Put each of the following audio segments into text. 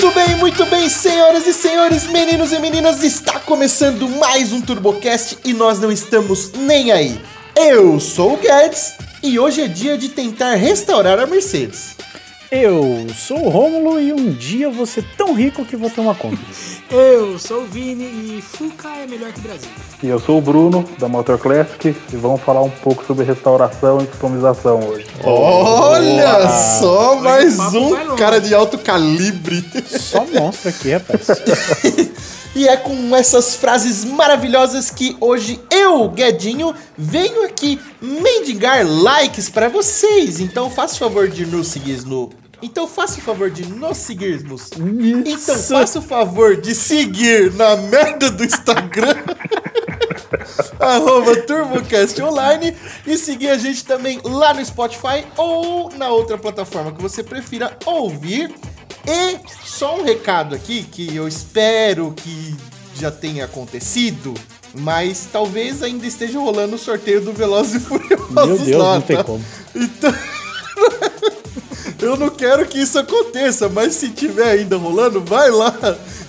Muito bem, muito bem, senhoras e senhores, meninos e meninas, está começando mais um TurboCast e nós não estamos nem aí. Eu sou o Guedes e hoje é dia de tentar restaurar a Mercedes. Eu sou o Rômulo e um dia eu vou ser tão rico que vou ter uma conta. Eu sou o Vini e Fuca é melhor que Brasil. E eu sou o Bruno, da Motor Classic, e vamos falar um pouco sobre restauração e customização hoje. Olha Boa. só, mais um cara de alto calibre. Só monstro aqui, rapaz. E é com essas frases maravilhosas que hoje eu, Guedinho, venho aqui mendigar likes para vocês. Então faça o favor de nos seguir no. Então faça o favor de nos seguirmos. Então faça o favor de seguir na merda do Instagram. arroba TurboCast Online e seguir a gente também lá no Spotify ou na outra plataforma que você prefira ouvir. E só um recado aqui que eu espero que já tenha acontecido, mas talvez ainda esteja rolando o sorteio do Velozes e Furiosos Meu Deus, lá, não tem tá? como. Então, eu não quero que isso aconteça, mas se tiver ainda rolando, vai lá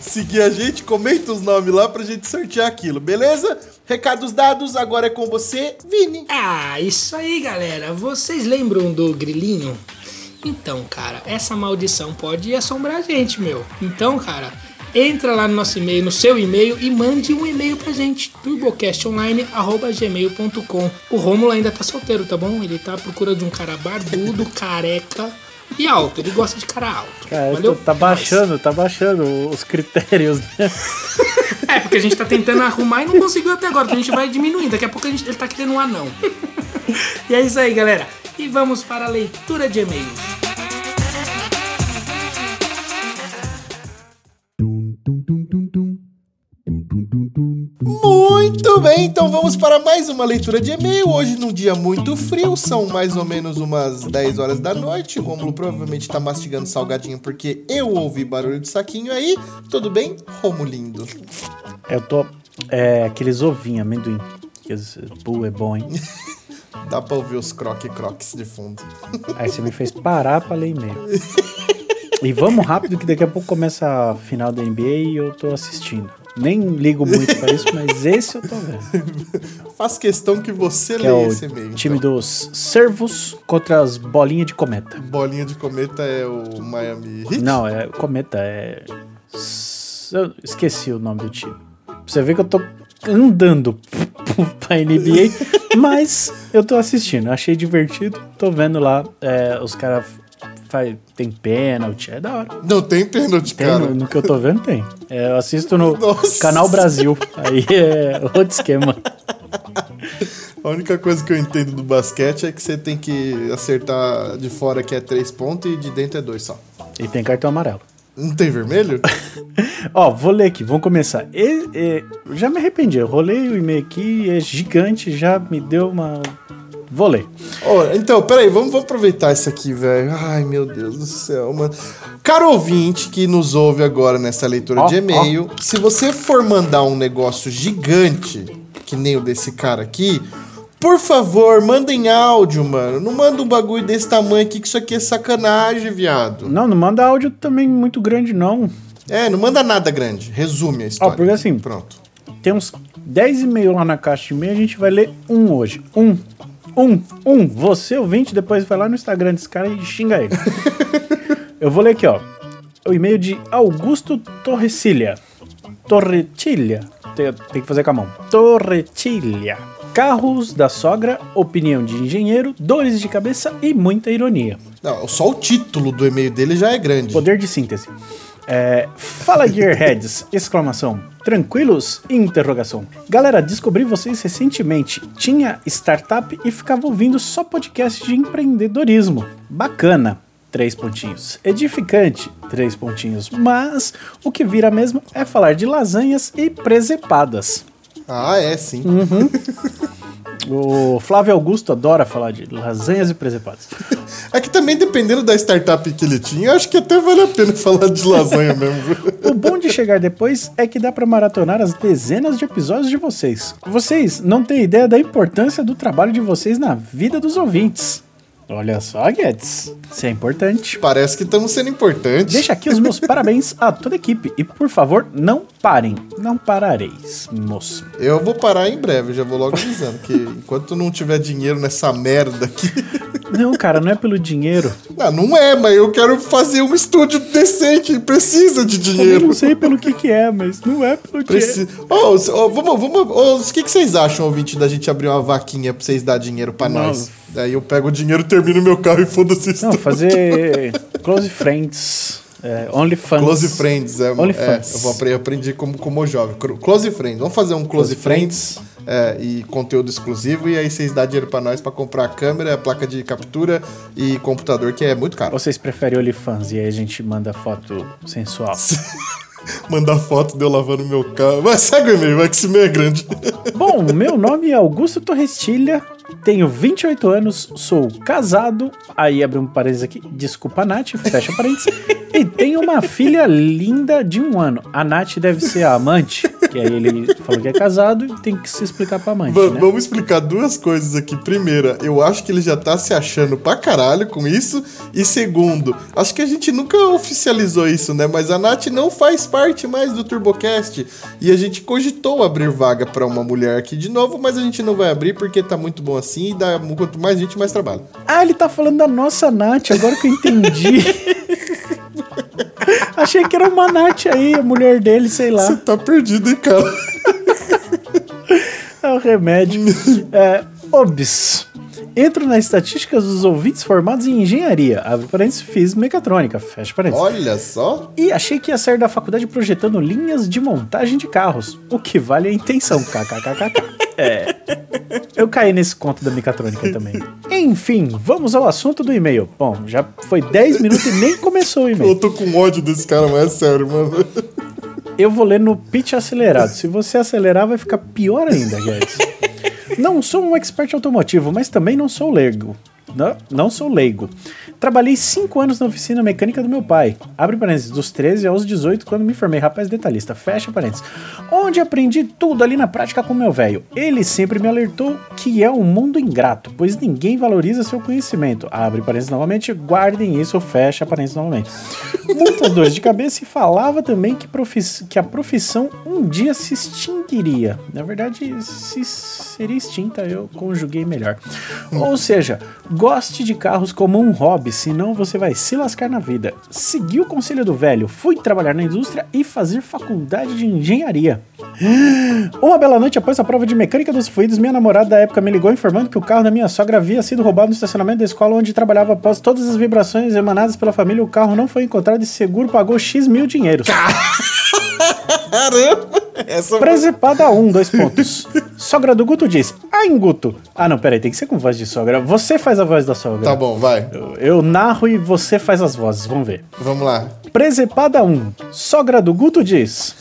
seguir a gente, comenta os nomes lá pra gente sortear aquilo, beleza? Recados dados, agora é com você, Vini. Ah, isso aí, galera. Vocês lembram do grilinho? Então, cara, essa maldição pode assombrar a gente, meu. Então, cara, entra lá no nosso e-mail, no seu e-mail e mande um e-mail pra gente, turbocastonline@gmail.com. O Rômulo ainda tá solteiro, tá bom? Ele tá à procura de um cara barbudo, careca e alto. Ele gosta de cara alto. Cara, Valeu? tá baixando, tá baixando os critérios, né? É, porque a gente tá tentando arrumar e não conseguiu até agora. Então a gente vai diminuindo. Daqui a pouco a gente, ele tá querendo um anão. e é isso aí, galera. E vamos para a leitura de e-mails. Muito bem, então vamos para mais uma leitura de e-mail. Hoje, num dia muito frio, são mais ou menos umas 10 horas da noite. O Romulo provavelmente tá mastigando salgadinho porque eu ouvi barulho de saquinho aí. Tudo bem, Romulindo? Eu tô. É, aqueles ovinhos, amendoim. Que é bom, hein? Dá pra ouvir os croque-croques de fundo. Aí você me fez parar pra ler e-mail. E vamos rápido que daqui a pouco começa a final da NBA e eu tô assistindo. Nem ligo muito pra isso, mas esse eu tô vendo. Faço questão que você Que é leia o esse e-mail. time então. dos servos contra as bolinhas de cometa. Bolinha de cometa é o Miami Heat? Não, é cometa, é. Eu esqueci o nome do time. Você vê que eu tô andando pra NBA, mas eu tô assistindo. Achei divertido. Tô vendo lá é, os caras faz- tem pênalti, é da hora. Não tem pênalti, Tem, cara. no, no que eu tô vendo tem. É, eu assisto no Nossa. Canal Brasil. Aí é outro esquema. A única coisa que eu entendo do basquete é que você tem que acertar de fora que é 3 pontos e de dentro é 2 só. E tem cartão amarelo. Não tem vermelho? Ó, vou ler aqui, vamos começar. E- e- já me arrependi, eu rolei o e-mail aqui, é gigante, já me deu uma. Vou ler. Ó, então, peraí, vamos, vamos aproveitar isso aqui, velho. Ai, meu Deus do céu, mano. Caro ouvinte que nos ouve agora nessa leitura Ó, de e-mail, se você for mandar um negócio gigante, que nem o desse cara aqui, por favor, manda em áudio, mano. Não manda um bagulho desse tamanho aqui, que isso aqui é sacanagem, viado. Não, não manda áudio também muito grande, não. É, não manda nada grande. Resume a história. Ó, porque assim- Pronto. Tem uns 10 e-mails lá na caixa de e-mail, a gente vai ler um hoje. Um. Um. Um. Você, ouvinte, depois vai lá no Instagram desse cara e xinga ele. Eu vou ler aqui, ó. O e-mail de Augusto Torrecilha. Torretilha. Tem, tem que fazer com a mão. Torretilha. Carros da sogra, opinião de engenheiro, dores de cabeça e muita ironia. Não, só o título do e-mail dele já é grande. Poder de síntese. É, fala Gearheads! Exclamação. Tranquilos? Interrogação. Galera, descobri vocês recentemente. Tinha startup e ficava ouvindo só podcast de empreendedorismo. Bacana. Três pontinhos. Edificante. Três pontinhos. Mas o que vira mesmo é falar de lasanhas e presepadas. Ah, é, sim. Uhum. O Flávio Augusto adora falar de lasanhas e presepadas. É que também, dependendo da startup que ele tinha, eu acho que até vale a pena falar de lasanha mesmo. O bom de chegar depois é que dá pra maratonar as dezenas de episódios de vocês. Vocês não têm ideia da importância do trabalho de vocês na vida dos ouvintes. Olha só, Guedes. Isso é importante. Parece que estamos sendo importantes. Deixa aqui os meus parabéns a toda a equipe. E por favor, não parem. Não parareis, moço. Eu vou parar em breve, já vou logo avisando. Que enquanto não tiver dinheiro nessa merda aqui. Não, cara, não é pelo dinheiro. Não, não é, mas eu quero fazer um estúdio decente. Precisa de Eu dinheiro. não sei pelo que que é, mas não é pelo Preci... dinheiro. Ô, os- ô, vamos, vamos, o que, que vocês acham, ouvinte, da gente abrir uma vaquinha pra vocês dar dinheiro pra Não. nós? Daí eu pego o dinheiro, termino meu carro e foda-se isso. Não, fazer Close Friends. É, OnlyFans. Close Friends, é, OnlyFans. é, eu vou apre- eu aprendi como, como jovem. Close Friends, vamos fazer um Close, Close Friends, é, e conteúdo exclusivo, e aí vocês dão dinheiro pra nós pra comprar a câmera, a placa de captura e computador, que é muito caro. Vocês preferem OnlyFans e aí a gente manda foto sensual. Mandar foto de eu lavando meu carro. Mas segue o e-mail, vai que esse e-mail é grande. Bom, meu nome é Augusto Torrestilha, tenho 28 anos, sou casado, aí abre um parênteses aqui, desculpa Nath, fecha parênteses, e tenho uma filha linda de um ano. A Nath deve ser a amante, que aí ele falou que é casado e tem que se explicar pra Va- né? Vamos explicar duas coisas aqui. Primeira, eu acho que ele já tá se achando pra caralho com isso. E segundo, acho que a gente nunca oficializou isso, né? Mas a Nath não faz parte mais do TurboCast. E a gente cogitou abrir vaga pra uma mulher aqui de novo, mas a gente não vai abrir porque tá muito bom assim e dá, quanto mais gente, mais trabalho. Ah, ele tá falando da nossa Nath, agora que eu entendi. Achei que era uma Nath aí, a mulher dele, sei lá. Você tá perdido, hein, cara? É o remédio. É, OBS. Entro nas estatísticas dos ouvintes formados em engenharia. Abre parênteses, fiz mecatrônica. Fecha parênteses. Olha só. E achei que ia sair da faculdade projetando linhas de montagem de carros. O que vale a intenção. KKKKK. É. Eu caí nesse conto da mecatrônica também. Enfim, vamos ao assunto do e-mail. Bom, já foi 10 minutos e nem começou o Eu e-mail. tô com ódio desse cara, mas é sério, mano. Eu vou ler no pitch acelerado. Se você acelerar, vai ficar pior ainda, Guedes. Não sou um expert automotivo, mas também não sou leigo. Não, não sou leigo. Trabalhei 5 anos na oficina mecânica do meu pai. Abre parênteses, dos 13 aos 18, quando me formei. Rapaz detalhista, fecha parênteses. Onde aprendi tudo ali na prática com meu velho. Ele sempre me alertou que é um mundo ingrato, pois ninguém valoriza seu conhecimento. Abre parênteses novamente, guardem isso, fecha parênteses novamente. Muitas dores de cabeça e falava também que, que a profissão um dia se extinguiria. Na verdade, se seria extinta, eu conjuguei melhor. Ou seja, goste de carros como um hobby, senão você vai se lascar na vida. Segui o conselho do velho, fui trabalhar na indústria e fazer faculdade de engenharia. Uma bela noite após a prova de mecânica dos fluidos, minha namorada da época me ligou informando que o carro da minha sogra havia sido roubado no estacionamento da escola onde trabalhava após todas as vibrações emanadas pela família. O carro não foi encontrado e seguro pagou X mil dinheiros. Caramba! Essa Presepada 1, dois pontos. Sogra do Guto diz: Ai, Guto. Ah, não, peraí, tem que ser com voz de sogra. Você faz a voz da sogra. Tá bom, vai. Eu, eu narro e você faz as vozes, vamos ver. Vamos lá. Presepada 1, sogra do Guto diz: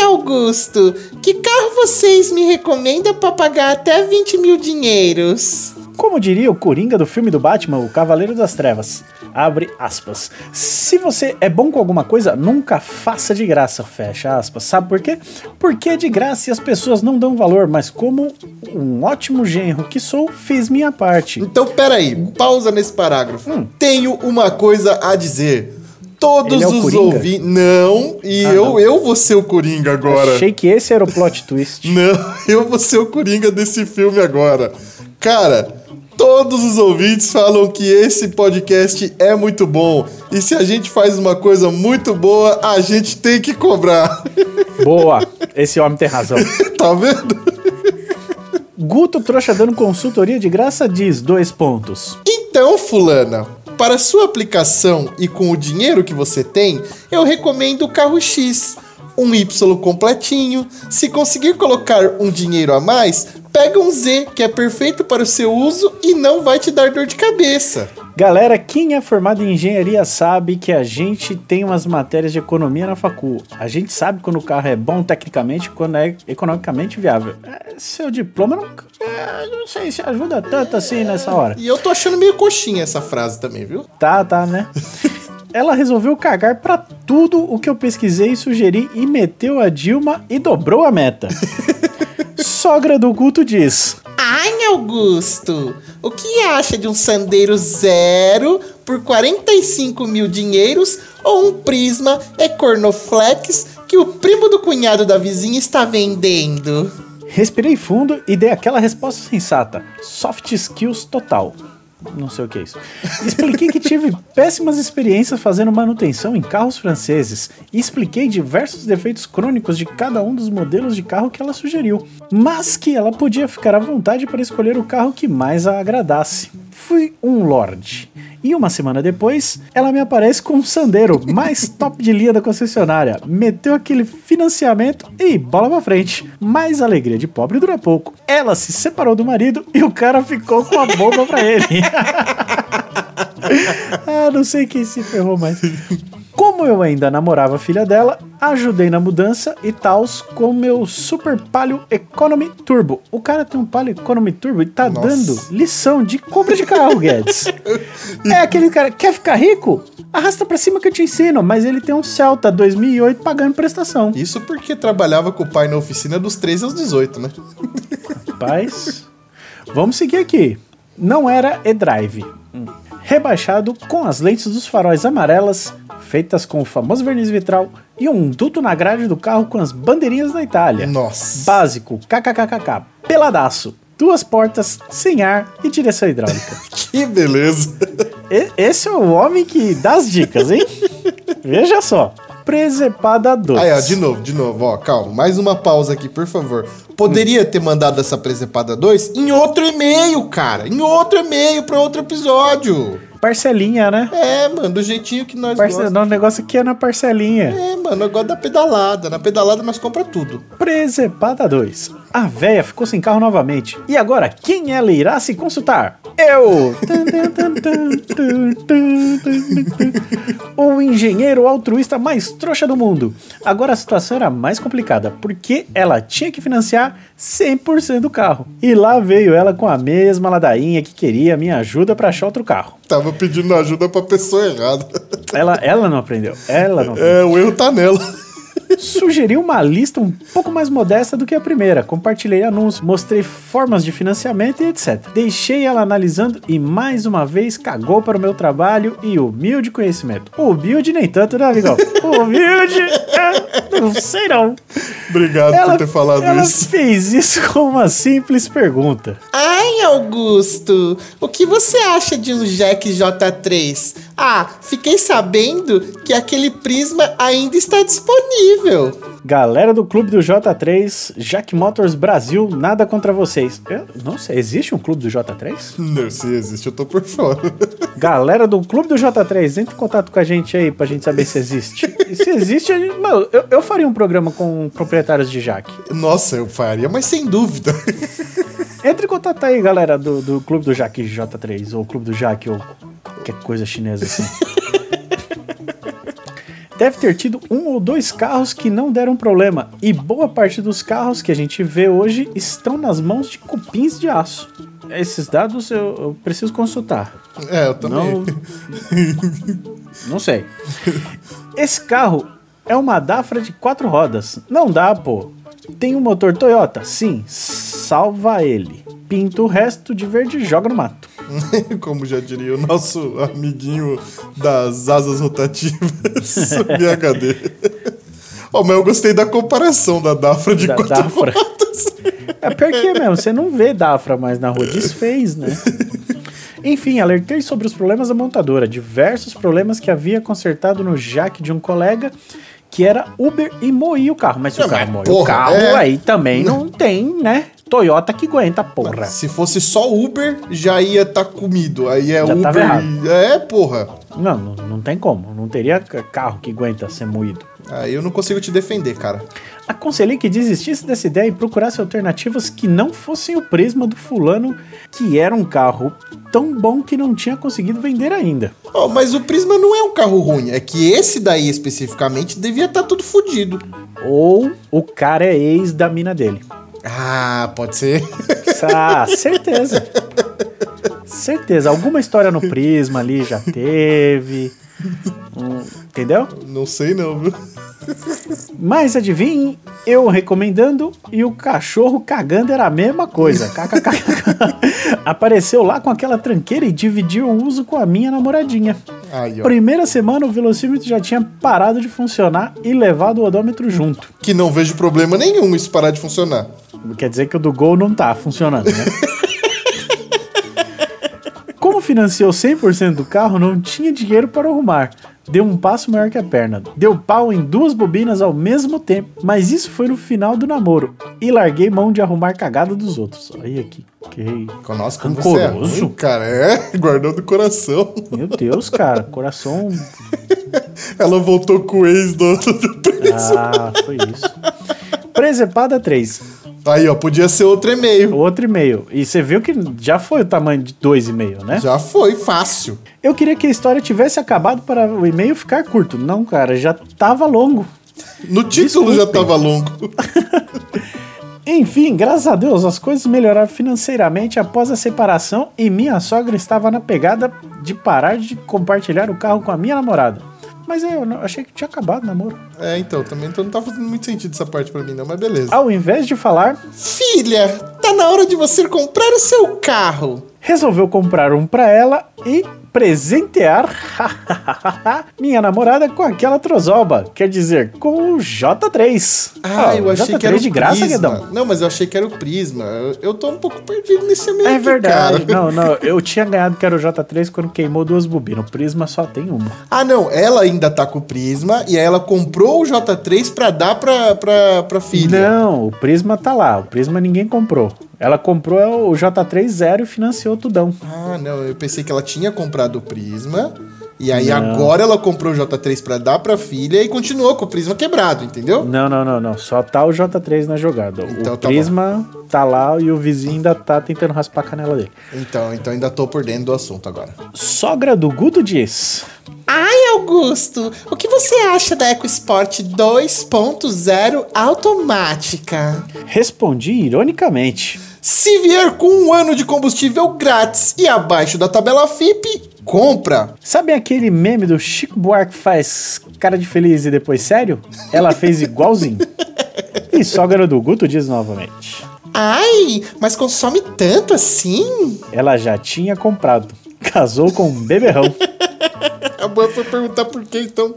Augusto, que carro vocês me recomendam pra pagar até 20 mil dinheiros? Como diria o Coringa do filme do Batman, o Cavaleiro das Trevas. Abre aspas. Se você é bom com alguma coisa, nunca faça de graça. Fecha aspas. Sabe por quê? Porque é de graça e as pessoas não dão valor, mas como um ótimo genro que sou, fiz minha parte. Então, peraí, pausa nesse parágrafo. Hum. Tenho uma coisa a dizer. Todos é os ouvintes. Não, e Ah, eu, não. eu vou ser o Coringa agora. Achei que esse era o plot twist. Não, eu vou ser o Coringa desse filme agora. Cara, todos os ouvintes falam que esse podcast é muito bom. E se a gente faz uma coisa muito boa, a gente tem que cobrar. Boa, esse homem tem razão. tá vendo? Guto Trouxa dando consultoria de graça diz: dois pontos. Então, fulana, para sua aplicação e com o dinheiro que você tem, eu recomendo o carro X. Um Y completinho. Se conseguir colocar um dinheiro a mais, pega um Z, que é perfeito para o seu uso e não vai te dar dor de cabeça. Galera, quem é formado em engenharia sabe que a gente tem umas matérias de economia na facul. A gente sabe quando o carro é bom tecnicamente, quando é economicamente viável. É, seu diploma não, é, não sei se ajuda tanto assim nessa hora. E eu tô achando meio coxinha essa frase também, viu? Tá, tá, né? Ela resolveu cagar pra tudo o que eu pesquisei e sugeri e meteu a Dilma e dobrou a meta. Sogra do Guto diz: Ai, Augusto, o que acha de um Sandeiro zero por 45 mil dinheiros ou um Prisma Ecornoflex que o primo do cunhado da vizinha está vendendo? Respirei fundo e dei aquela resposta sensata. Soft skills total. Não sei o que é isso. Expliquei que tive péssimas experiências fazendo manutenção em carros franceses e expliquei diversos defeitos crônicos de cada um dos modelos de carro que ela sugeriu, mas que ela podia ficar à vontade para escolher o carro que mais a agradasse. Fui um lord. E uma semana depois, ela me aparece com um Sandero mais top de linha da concessionária. Meteu aquele financiamento e bola pra frente. Mas a alegria de pobre dura pouco. Ela se separou do marido e o cara ficou com a bomba pra ele. ah, não sei quem se ferrou mais. Como eu ainda namorava a filha dela, ajudei na mudança e tals com meu Super Palio Economy Turbo. O cara tem um Palio Economy Turbo e tá Nossa. dando lição de compra de carro, Guedes. é aquele cara, quer ficar rico? Arrasta pra cima que eu te ensino, mas ele tem um Celta 2008 pagando prestação. Isso porque trabalhava com o pai na oficina dos 13 aos 18, né? Rapaz, vamos seguir aqui. Não era e-drive. Hum. Rebaixado com as lentes dos faróis amarelas, feitas com o famoso verniz vitral, e um duto na grade do carro com as bandeirinhas da Itália. Nossa. Básico, kkkk, peladaço, duas portas, sem ar e direção hidráulica. Que beleza. E- esse é o homem que dá as dicas, hein? Veja só. Presepada 2. Aí, ó, de novo, de novo, ó, calma. Mais uma pausa aqui, por favor. Poderia ter mandado essa presepada 2 em outro e-mail, cara. Em outro e-mail pra outro episódio. Parcelinha, né? É, mano, do jeitinho que nós Parce... gostamos. O negócio aqui é na parcelinha. É, mano, eu gosto da pedalada. Na pedalada nós compra tudo. Presepada 2. A véia ficou sem carro novamente. E agora, quem ela irá se consultar? Eu! o engenheiro altruísta mais trouxa do mundo. Agora a situação era mais complicada, porque ela tinha que financiar 100% do carro. E lá veio ela com a mesma ladainha que queria minha ajuda para achar outro carro. Tava pedindo ajuda pra pessoa errada. Ela, ela não aprendeu. Ela não aprendeu. É, o erro tá nela. Sugeri uma lista um pouco mais modesta do que a primeira. Compartilhei anúncios, mostrei formas de financiamento e etc. Deixei ela analisando e mais uma vez cagou para o meu trabalho e humilde conhecimento. Humilde nem tanto, né, amigão? Humilde, é, não sei não. Obrigado por ter falado ela isso. fez isso com uma simples pergunta. Ai, Augusto, o que você acha de um Jack J3? Ah, fiquei sabendo que aquele Prisma ainda está disponível. Galera do clube do J3, Jack Motors Brasil, nada contra vocês. Eu não sei, existe um clube do J3? Não, se existe, eu tô por fora. Galera do Clube do J3, entre em contato com a gente aí pra gente saber se existe. E se existe, gente- mano, eu, eu faria um programa com proprietários de Jack. Nossa, eu faria, mas sem dúvida. Entre em contato aí, galera do, do Clube do Jack J3, ou Clube do Jack, ou qualquer coisa chinesa assim. Deve ter tido um ou dois carros que não deram problema, e boa parte dos carros que a gente vê hoje estão nas mãos de cupins de aço. Esses dados eu, eu preciso consultar. É, eu também. Não, não sei. Esse carro é uma Dafra de quatro rodas. Não dá, pô. Tem um motor Toyota? Sim. Salva ele. Pinta o resto de verde e joga no mato. Como já diria o nosso amiguinho das asas rotativas, BHD. Ó, mas eu gostei da comparação da Dafra de Da quatro Dafra. rodas. É pior que é mesmo, você não vê Dafra mais na rua, desfez, né? Enfim, alertei sobre os problemas da montadora, diversos problemas que havia consertado no jack de um colega que era Uber e moía o carro. Mas se o mas moe o carro, é. aí também não tem, né? Toyota que aguenta, porra. Se fosse só Uber, já ia estar comido. Aí é Já Uber. tava errado. e- É, porra. Não, não, não tem como. Não teria ca- carro que aguenta ser moído. Aí eu não consigo te defender, cara. Aconselhei que desistisse dessa ideia e procurasse alternativas que não fossem o prisma do fulano, que era um carro tão bom que não tinha conseguido vender ainda. Ó, mas o Prisma não é um carro ruim. É que esse daí especificamente devia estar tudo fodido. Ou o cara é ex da mina dele. Ah, pode ser. Ah, certeza. Certeza. Alguma história no Prisma ali já teve. Hum, entendeu? não sei não, viu? Mas adivinhe, eu recomendando e o cachorro cagando era a mesma coisa. KKK. Apareceu lá com aquela tranqueira e dividiu o uso com a minha namoradinha. Aí. Primeira semana o velocímetro já tinha parado de funcionar e levado o odômetro junto. Que não vejo problema nenhum isso parar de funcionar. Quer dizer que o do Gol não tá funcionando, né? Como financiou 100% do carro, não tinha dinheiro para arrumar. Deu um passo maior que a perna. Deu pau em duas bobinas ao mesmo tempo. Mas isso foi no final do namoro. E larguei mão de arrumar cagada dos outros. Olha aqui. Que... Nossa, como você é ruim, cara. É, guardou do coração. Meu Deus, cara. Coração. Ela voltou com o ex do, do Ah, foi isso. Presepada 3. Aí, ó, podia ser outro e-mail. Outro e-mail. E você viu que já foi o tamanho de 2,5, né? Já foi, fácil. Eu queria que a história tivesse acabado para o e-mail ficar curto. Não, cara, já tava longo. No título já Desculpem. tava longo. Enfim, graças a Deus, as coisas melhoraram financeiramente após a separação e minha sogra estava na pegada de parar de compartilhar o carro com a minha namorada. Mas eu não- achei que tinha acabado o namoro. É, então, também então não tá fazendo muito sentido essa parte pra mim, não, mas beleza. Ao invés de falar, Filha, tá na hora de você comprar o seu carro. resolveu comprar um pra ela e presentear minha namorada com aquela trozoba. Quer dizer, com o J3. Ah, Ó, eu achei J3 que era o de graça, Prisma. Guedão. Não, mas eu achei que era o Prisma. Eu, tô um pouco perdido nesse meio É aqui, verdade. cara. Não, não. Eu tinha ganhado que era o J3 quando queimou duas bobinas. O Prisma só tem uma. Ah, não, ela ainda tá com o Prisma e aí ela comprou o J3 pra dar pra, pra, pra filha. Não, o Prisma tá lá. O Prisma ninguém comprou. Ela comprou o J3 zero e financiou tudão. Ah, não, eu pensei que ela tinha comprado o Prisma e aí Não. agora ela comprou o J3 pra dar pra filha e continuou com o Prisma quebrado, entendeu? Não, não, não, não. Só tá o J3 na jogada. Então o tá Prisma tá lá e o vizinho ainda tá tentando raspar a canela dele. Então, então ainda tô por dentro do assunto agora. Sogra do Guto diz. Ai, Augusto, o que você acha da EcoSport 2.0 automática? Respondi ironicamente. Se vier com um ano de combustível grátis e abaixo da tabela FIP, compra. Sabe aquele meme do Chico Buarque faz cara de feliz e depois sério? Ela fez igualzinho. E sogra do Guto diz novamente. Ai, mas consome tanto assim? Ela já tinha comprado. Casou com um beberrão. Foi perguntar por que então.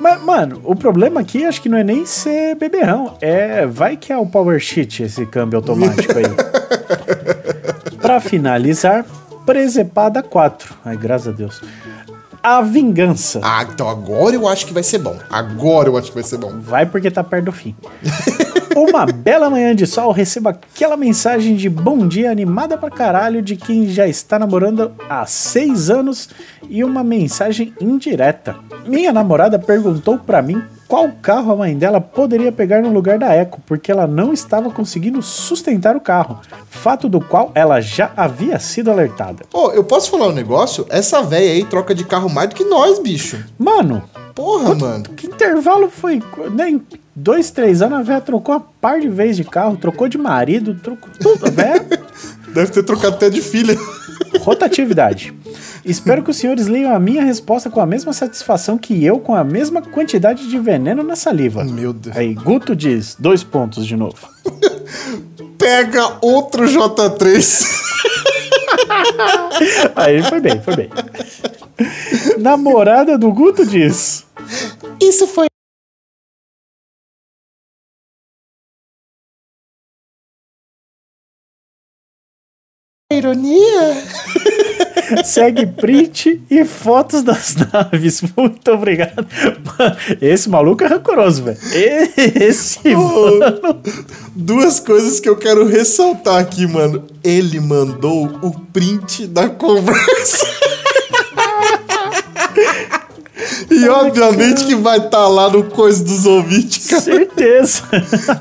Mas, mano, o problema aqui acho que não é nem ser beberrão. É. Vai que é o Power Sheet esse câmbio automático aí. pra finalizar, Presepada 4. Ai, graças a Deus. A Vingança. Ah, então agora eu acho que vai ser bom. Agora eu acho que vai ser bom. Vai porque tá perto do fim. Uma bela manhã de sol, recebo aquela mensagem de bom dia animada pra caralho de quem já está namorando há seis anos e uma mensagem indireta. Minha namorada perguntou pra mim qual carro a mãe dela poderia pegar no lugar da Eco, porque ela não estava conseguindo sustentar o carro, fato do qual ela já havia sido alertada. Ô, eu posso falar um negócio? Essa véia aí troca de carro mais do que nós, bicho. Mano, Porra, mano. Que intervalo foi? Né, em dois, três anos a véia trocou uma par de vezes de carro, trocou de marido, trocou tudo. A véia, Deve ter trocado até de filha. rotatividade. Espero que os senhores leiam a minha resposta com a mesma satisfação que eu, com a mesma quantidade de veneno na saliva. Meu Deus. Aí, Guto diz, dois pontos de novo. Pega outro J3. Aí foi bem, foi bem. Namorada do Guto diz. Isso foi. Ironia? Segue print e fotos das naves. Muito obrigado. Esse maluco é rancoroso, velho. Esse. mano. Duas coisas que eu quero ressaltar aqui, mano. Ele mandou o print da conversa. E obviamente que vai estar lá no coisa dos ouvintes, cara. Certeza.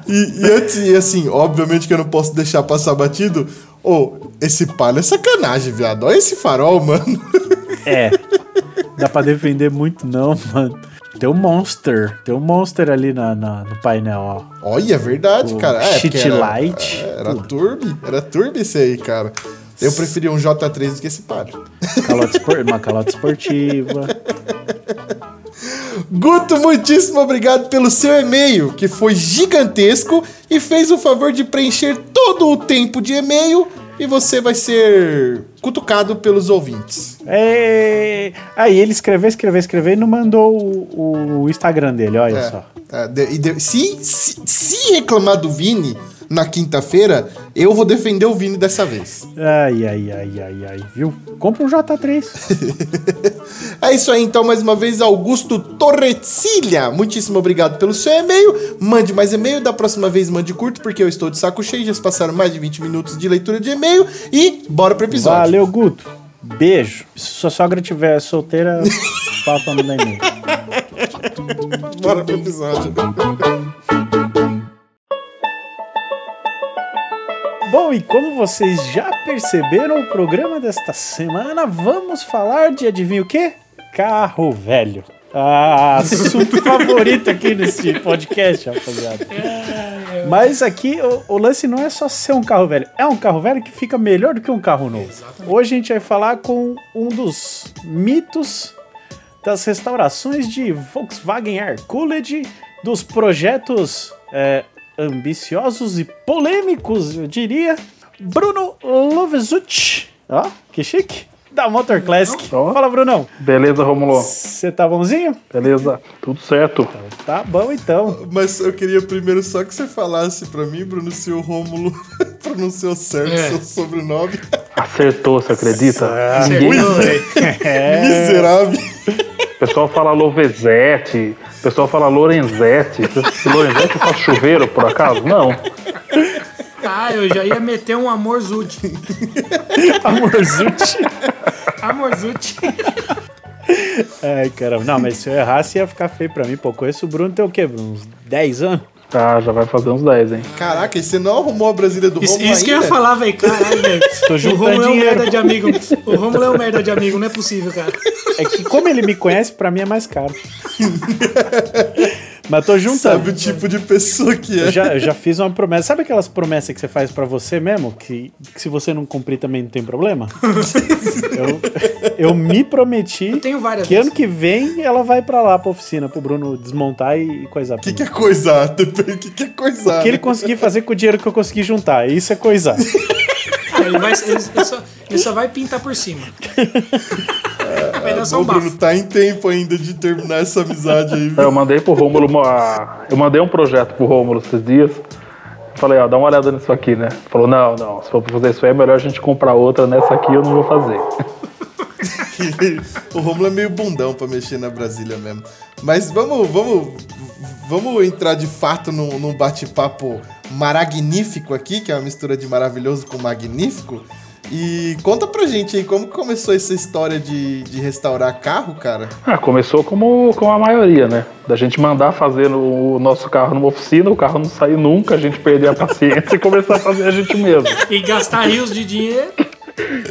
E, e antes, e assim, obviamente que eu não posso deixar passar batido. Ô, esse palho é sacanagem, viado. Olha esse farol, mano. É. Dá pra defender muito, não, mano. Tem um monster. Tem um monster ali na, na- no painel, ó. Olha, é verdade, O cara. É, cheat era, light, Era turbi. Era turbi esse aí, cara. Eu preferia um J3 do que esse palio. Calote espor- uma calota esportiva. Guto, muitíssimo obrigado pelo seu e-mail, que foi gigantesco e fez o favor de preencher todo o tempo de e-mail e você vai ser cutucado pelos ouvintes. É... Aí ele escreveu, escreveu, escreveu e não mandou o, o Instagram dele, olha É, só. é, de- de- se, se, se reclamar do Vini na quinta-feira, eu vou defender o Vini dessa vez. Ai, ai, ai, ai, ai, viu? Compra um J3. É isso aí, então, mais uma vez, Augusto Torrecilha. Muitíssimo obrigado pelo seu e-mail. Mande mais e-mail, da próxima vez mande curto, porque eu estou de saco cheio, já se passaram mais de 20 minutos de leitura de e-mail. E bora pro episódio. Valeu, Guto. Beijo. Se sua sogra estiver solteira, pra mandar e-mail. Bora pro episódio. Bom, e como vocês já perceberam, o programa desta semana vamos falar de adivinha o quê? Carro velho. Ah, assunto favorito aqui nesse podcast, rapaziada. Mas aqui o, o lance não é só ser um carro velho, é um carro velho que fica melhor do que um carro novo. Hoje a gente vai falar com um dos mitos das restaurações de Volkswagen Air Cooled, dos projetos é, ambiciosos e polêmicos, eu diria. Bruno Lovesucci, ó, que chique, da Motor Classic. Ó. Fala, Brunão. Beleza, Romulo? Você tá bonzinho? Beleza? Tudo certo. Tá bom então. Mas eu queria primeiro só que você falasse pra mim, Bruno, se o Rômulo pronunciou certo É. seu sobrenome. Acertou, você acredita? Acertou. É, Miserável. O pessoal fala Lovezete, pessoal fala Lorenzetti. Lorenzetti faz chuveiro, por acaso? Não. Ah, eu já ia meter um amor Zut. amorzuti. Amor Zut. Ai, caramba. Não, mas se eu errasse ia ficar feio pra mim. Pô, conheço o Bruno tem o quê? Uns 10 anos? Tá, já vai fazer uns 10, hein? Caraca, e você não arrumou a Brasília do Isso, Rômulo isso que eu ia falar, velho. Caralho, velho. Tô O Romulo é um merda de amigo. O Romulo é um merda de amigo, não é possível, cara. É que como ele me conhece, pra mim é mais caro. Mas tô juntando. Sabe o tipo de pessoa que é. Eu já, eu já fiz uma promessa. Sabe aquelas promessas que você faz pra você mesmo? Que, que se você não cumprir também não tem problema? eu, eu me prometi Eu tenho várias que dessas. ano que vem ela vai pra lá pra oficina pro Bruno desmontar e, e coisar. O que, que é coisar? O que, que é coisar? O que ele conseguir fazer com o dinheiro que eu consegui juntar. Isso é coisar. Ele, vai, ele, ele só, ele só vai pintar por cima. Vai dar só Ô, um Bruno, tá em tempo ainda de terminar essa amizade aí, É, viu? Eu mandei pro Rômulo uma. Eu mandei um projeto pro Rômulo esses dias. Falei, ó, dá uma olhada nisso aqui, né? Falou, não, não, se for pra fazer isso aí, é melhor a gente comprar outra. Nessa aqui eu não vou fazer. o Romulo é meio bundão pra mexer na Brasília mesmo. Mas vamos, vamos, vamos entrar de fato num, num bate-papo maragnífico aqui, que é uma mistura de maravilhoso com magnífico. E conta pra gente aí como que começou essa história de, de restaurar carro, cara. Ah, começou como, como a maioria, né? Da gente mandar fazer no- o nosso carro numa oficina, o carro não sair nunca, a gente perder a paciência e começar a fazer a gente mesmo. E gastar rios de dinheiro.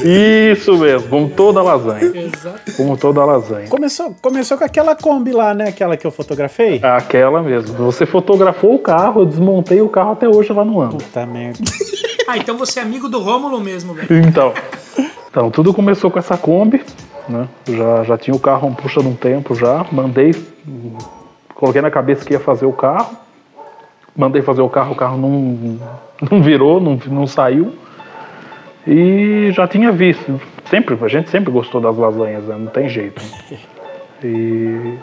Isso mesmo, como toda lasanha. Exato. Como toda lasanha. Começou, começou com aquela Kombi lá, né? Aquela que eu fotografei. Aquela mesmo. Você fotografou o carro, eu desmontei o carro até hoje lá no anda. Puta merda. Ah, então você é amigo do Rômulo mesmo, velho. Então, então, tudo começou com essa Kombi, né? Já, já tinha o carro um puxa de um tempo já. Mandei, coloquei na cabeça que ia fazer o carro. Mandei fazer o carro, o carro não, não virou, não, não saiu. E já tinha visto. Sempre, a gente sempre gostou das lasanhas, né? Não tem jeito. E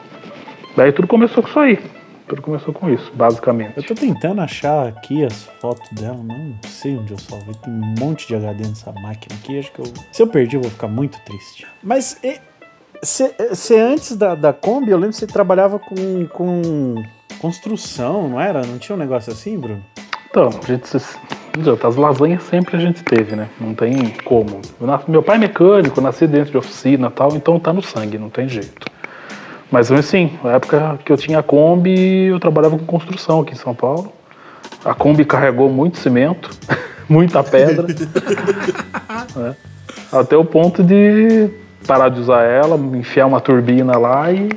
daí tudo começou com isso aí. Tudo começou com isso, basicamente. Eu tô tentando achar aqui as fotos dela, não sei onde eu salvei. Tem um monte de HD nessa máquina aqui. Acho que eu. Se eu perdi, eu vou ficar muito triste. Mas você antes da, da Kombi, eu lembro que você trabalhava com, com construção, não era? Não tinha um negócio assim, Bruno? Então, a gente, as lasanhas sempre a gente teve, né? Não tem como. Eu nas- meu pai é mecânico, nasci dentro de oficina e tal, então tá no sangue, não tem jeito. Mas assim, na época que eu tinha a Kombi, eu trabalhava com construção aqui em São Paulo. A Kombi carregou muito cimento, muita pedra. né? Até o ponto de parar de usar ela, enfiar uma turbina lá e,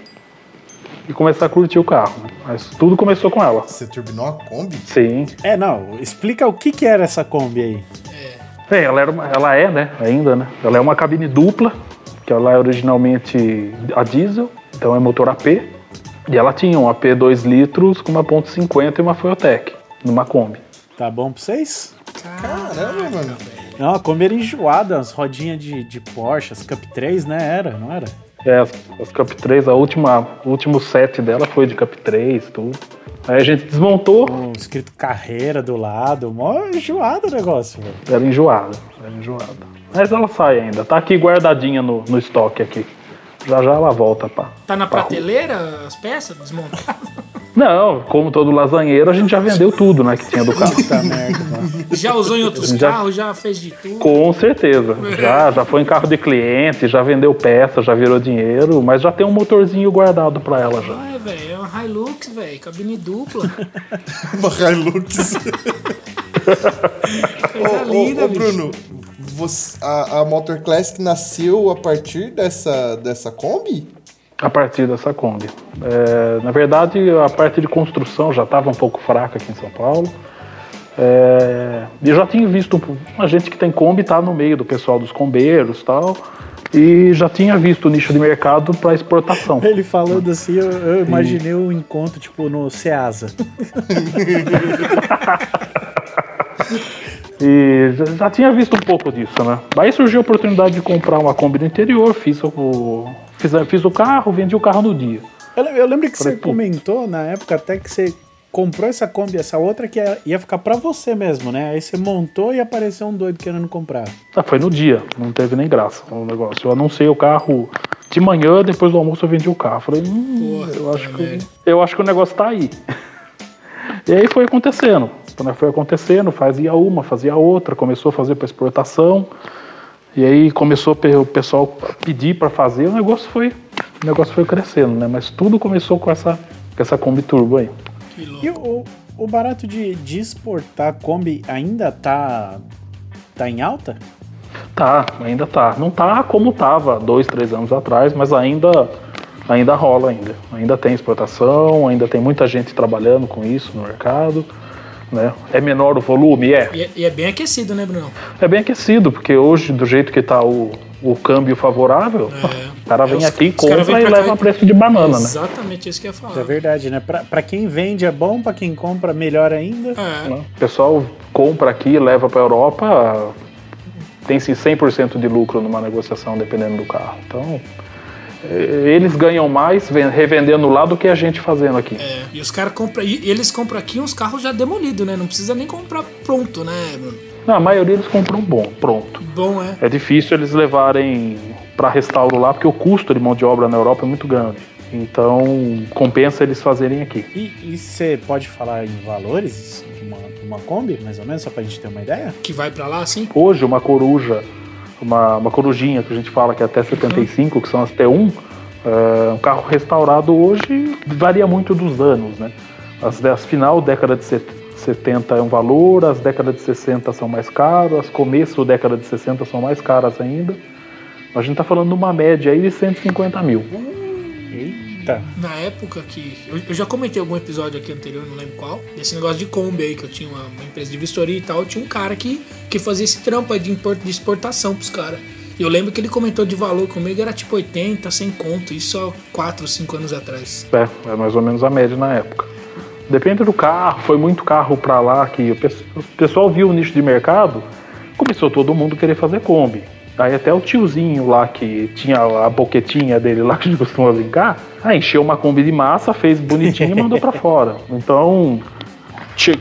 e começar a curtir o carro. né? Mas tudo começou com ela. Você turbinou a Kombi? Sim, É, não. Explica o que, que era essa Kombi aí. É, ela, era uma- ela é, né, ainda, né? Ela é uma cabine dupla, que ela é originalmente a diesel, então é motor AP. E ela tinha um AP 2 litros com uma ponto .50 e uma Foyotec, numa Kombi. Tá bom pra vocês? Caramba, mano. Não, a Kombi era enjoada, as rodinhas de, de Porsche, as Cup 3, né? Era, não era? É, as, as Cup 3, a última, o último set dela foi de Cup 3, tudo. Aí a gente desmontou, Com escrito carreira do lado, mó enjoado o negócio, velho. era enjoada, era enjoada. Mas ela sai ainda, tá aqui guardadinha no, no estoque aqui. Já já ela volta, pá. Tá na Pra rua. prateleira as peças desmontadas? Não, como todo lasanheiro, a gente já vendeu tudo, né, que tinha do carro. Puta merda, mano. Já usou em outros Já- carros, já fez de tudo. Com certeza. Já, já foi em carro de cliente, já vendeu peça, já virou dinheiro, mas já tem um motorzinho guardado pra ela já. Ah, velho, é uma Hilux, velho, cabine dupla. Uma Hilux. Coisa Ô, linda, ô, ô. Bruno, você- a, a Motor Classic nasceu a partir dessa, dessa Kombi? A partir dessa Kombi. É, na verdade, a parte de construção já estava um pouco fraca aqui em São Paulo. É, e eu já tinha visto um- uma gente que tem Kombi tá no meio do pessoal dos combeiros e tal. E já tinha visto o nicho de mercado para exportação. Ele falando assim, eu, eu imaginei um encontro, tipo, no Ceasa. E já, tinha visto um pouco disso, né? Aí surgiu a oportunidade de comprar uma Kombi no interior, fiz o, fiz, fiz o carro, vendi o carro no dia. Eu, eu lembro que você Falei, pô. comentou na época até que você comprou essa Kombi, essa outra que ia, ficar pra você mesmo, né? Aí você montou e apareceu um doido querendo comprar. Ah, foi no dia, não teve nem graça o negócio. Eu anunciei o carro de manhã, depois do almoço eu vendi o carro. Falei, hum, Porra, eu, acho que, merda. eu acho que o negócio tá aí. e aí foi acontecendo. Quando foi acontecendo, fazia uma, fazia outra, começou a fazer para exportação. E aí começou o pessoal a pedir para fazer, o negócio foi, o negócio foi crescendo, né? Mas tudo começou com essa, com essa Kombi Turbo aí. Que louco. E o, o barato de, de exportar Kombi ainda tá, tá em alta? Tá, ainda tá. Não tá como tava dois, três anos atrás, mas ainda, ainda rola ainda. Ainda tem exportação, ainda tem muita gente trabalhando com isso no mercado. Né? É menor o volume? É. E é, e é bem aquecido, né, Bruno? É bem aquecido, porque hoje, do jeito que tá o, o câmbio favorável, É. o cara vem Os- aqui, os compra vem e pra leva e- a preço de banana, né? Exatamente isso que eu ia falar. É verdade, né? Pra, pra quem vende é bom, pra quem compra melhor ainda. É. né? O pessoal compra aqui, leva para Europa, tem-se 100% de lucro numa negociação, dependendo do carro. Então, eles ganham mais ven- revendendo lá do que a gente fazendo aqui. É, e os caras compram. E eles compram aqui uns carros já demolidos, né? Não precisa nem comprar pronto, né, Bruno? Não, a maioria eles compram bom, pronto. Bom, é. É difícil eles levarem para restauro lá, porque o custo de mão de obra na Europa é muito grande. Então, compensa eles fazerem aqui. E você pode falar em valores de uma, uma Kombi, mais ou menos, só pra gente ter uma ideia? Que vai pra lá, assim. Hoje, uma coruja, uma, uma corujinha que a gente fala que é até 75, que são as T1, é, um carro restaurado hoje varia muito dos anos, né? As, as final, década de set- 70 é um valor, as décadas de 60 são mais caras, as começo da década de 60 são mais caras ainda. A gente tá falando de uma média aí de 150 mil. Eita! Na época que. Eu, eu já comentei algum episódio aqui anterior, não lembro qual, desse negócio de Kombi aí, que eu tinha uma, uma empresa de vistoria e tal. Tinha um cara que, que fazia esse trampo aí de, import, de exportação pros caras. E eu lembro que ele comentou de valor comigo, era tipo 80, 100 conto, isso há 4, 5 anos atrás. É, é mais ou menos a média na época. Depende do carro, foi muito carro pra lá que o pe- o pessoal viu o nicho de mercado, começou todo mundo querer fazer Kombi. Aí até o tiozinho lá que tinha a boquetinha dele lá que a gente costuma brincar, aí encheu uma Kombi de massa, fez bonitinho e mandou pra fora. Então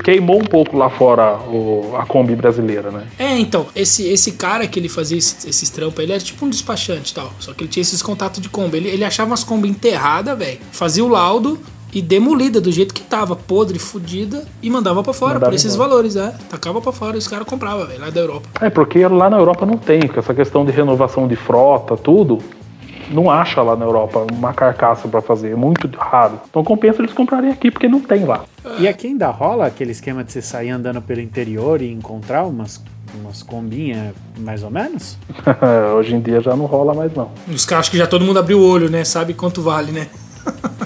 queimou um pouco lá fora o- a Kombi brasileira, né? É, então, esse, esse cara que ele fazia esses, esses trampos, ele era tipo um despachante e tal. Só que ele tinha esses contatos de Kombi. Ele, ele achava umas Kombi enterradas, velho. Fazia o laudo e demolida do jeito que tava, podre, fudida, e mandava pra fora Mandava por esses embora. valores, é. Tacava pra fora e os caras compravam, velho, lá da Europa. É, porque lá na Europa não tem, com essa questão de renovação de frota, tudo, não acha lá na Europa uma carcaça pra fazer, é muito raro. Então compensa eles comprarem aqui, porque não tem lá. E aqui ainda rola aquele esquema de você sair andando pelo interior e encontrar umas, umas combinhas mais ou menos? Hoje em dia já não rola mais não. Os caras, acho que já todo mundo abriu o olho, né? Sabe quanto vale, né?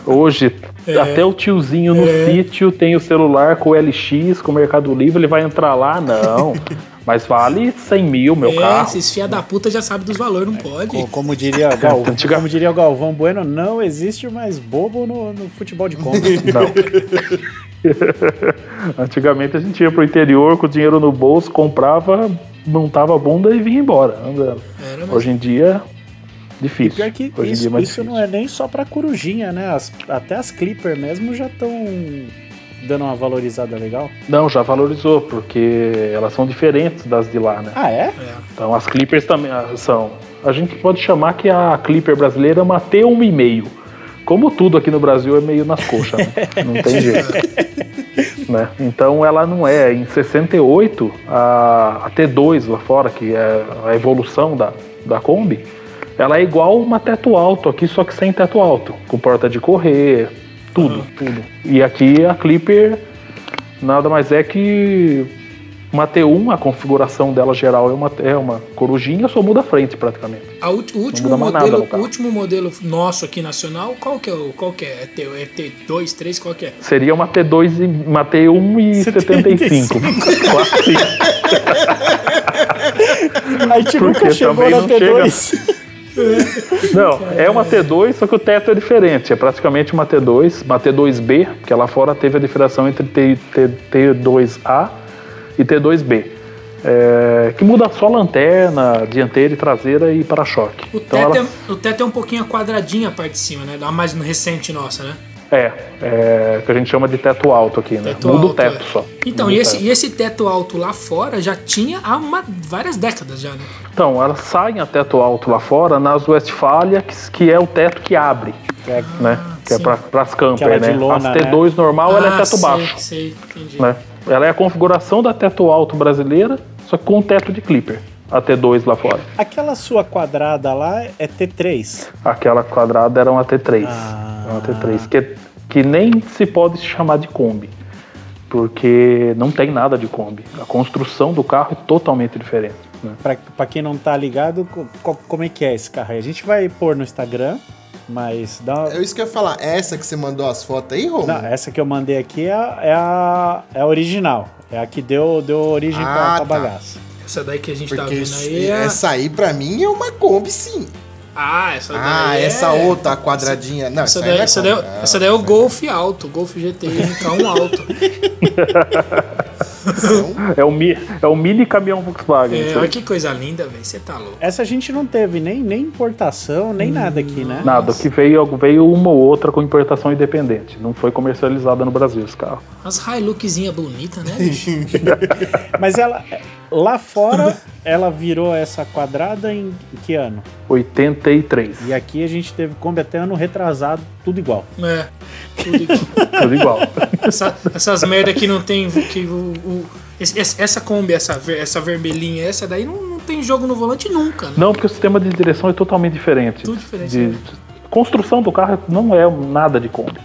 Hoje, É. até o tiozinho no É. sítio tem o celular com o LX, com o Mercado Livre, ele vai entrar lá, não. Mas vale 100 mil, meu é, carro. esses fia da puta já sabem dos valores, não pode. Co- Como diria, Gal, como diria o Galvão Bueno, não existe mais bobo no, no futebol de compra. Não. Antigamente a gente ia pro interior com o dinheiro no bolso, comprava, montava a bunda e vinha embora andando. Hoje em dia, difícil. Pior que Hoje em dia isso, é mais isso difícil. não é nem só pra corujinha, né? As- até as Clipper mesmo já estão dando uma valorizada legal. Não, já valorizou, porque elas são diferentes das de lá, né? Ah, é? É. Então as Clippers também ah, são. A gente pode chamar que a Clipper brasileira é uma T1,5. Como tudo aqui no Brasil é meio nas coxas, né? Não tem jeito. né? Então ela não é. Em 68, a, a T2 lá fora, que é a evolução da, da Kombi, ela é igual uma teto alto aqui, só que sem teto alto. Com porta de correr, tudo, tudo. E aqui a Clipper nada mais é que uma T1, a configuração dela geral é uma, é uma corujinha, só muda a frente praticamente. A ulti- o último modelo, o último modelo nosso aqui nacional, qual que é? o- Qual que é? É, T, é T2, 3, qual que é? Seria uma T2 e uma T1 e 75. Quase. A gente nunca Porque chegou também na não T2. Não, é uma T2, só que o teto é diferente. É praticamente uma T2, uma T2B, porque lá fora teve a diferenciação entre T, T, T2A e T2B. É, que muda só lanterna, dianteira e traseira e para-choque. O Então teto, ela é, o teto é um pouquinho quadradinha a parte de cima, né? A mais recente nossa, né? É, é, que a gente chama de teto alto aqui, né? Teto muda o alto, teto é. só. Então, e o esse, teto. e esse teto alto lá fora já tinha há uma, várias décadas já, né? Então, elas saem a teto alto lá fora nas Westfalia, que, que é o teto que abre, É, né? Que é sim. para as camper, Aquela de né? lona, As T2 normal, ela é Ah, teto sei, baixo, Sei, entendi. né? Ela é a configuração da teto alto brasileira, só que com teto de clipper. A T2 lá fora. Aquela sua quadrada lá é T3. Aquela quadrada era uma T3. Ah. É uma T3, que, que nem se pode chamar de Kombi. Porque não tem nada de Kombi. A construção do carro é totalmente diferente. Né? Pra, pra quem não tá ligado, co- co- como é que é esse carro aí? A gente vai pôr no Instagram, mas dá uma... É isso que eu ia falar. Essa que você mandou as fotos aí, Romulo? Não, essa que eu mandei aqui é a, é a, é a original. É a que deu, deu origem pra, Ah, pra tá. bagaça. Essa daí que a gente tá Porque vendo isso- aí é... essa aí pra mim é uma Kombi, sim. Ah, essa daí Ah, é- essa outra, a quadradinha. Não, Essa essa, daí, é essa, daí, Kombi. Ah, essa daí é o Golf alto, Golf GTI K1 alto. É o, mi- é o mini caminhão Volkswagen. É, olha que coisa linda, velho. Você tá louco. Essa a gente não teve nem, nem importação, nem nada aqui, né? Nada, o que veio, veio uma ou outra com importação independente. Não foi comercializada no Brasil esse carro. As Hiluxzinha bonita, né, bicho? Mas ela, lá fora, ela virou essa quadrada em, que ano? 83. E aqui a gente teve Kombi até ano retrasado, tudo igual. É, tudo igual. Tudo igual. Essa- essas merda que não tem. Que o, o- esse- essa Kombi, essa, essa vermelhinha, essa daí não, não tem jogo no volante nunca, né? Não, porque o sistema de direção é totalmente diferente. Tudo diferente, De, né? construção do carro não é nada de Kombi.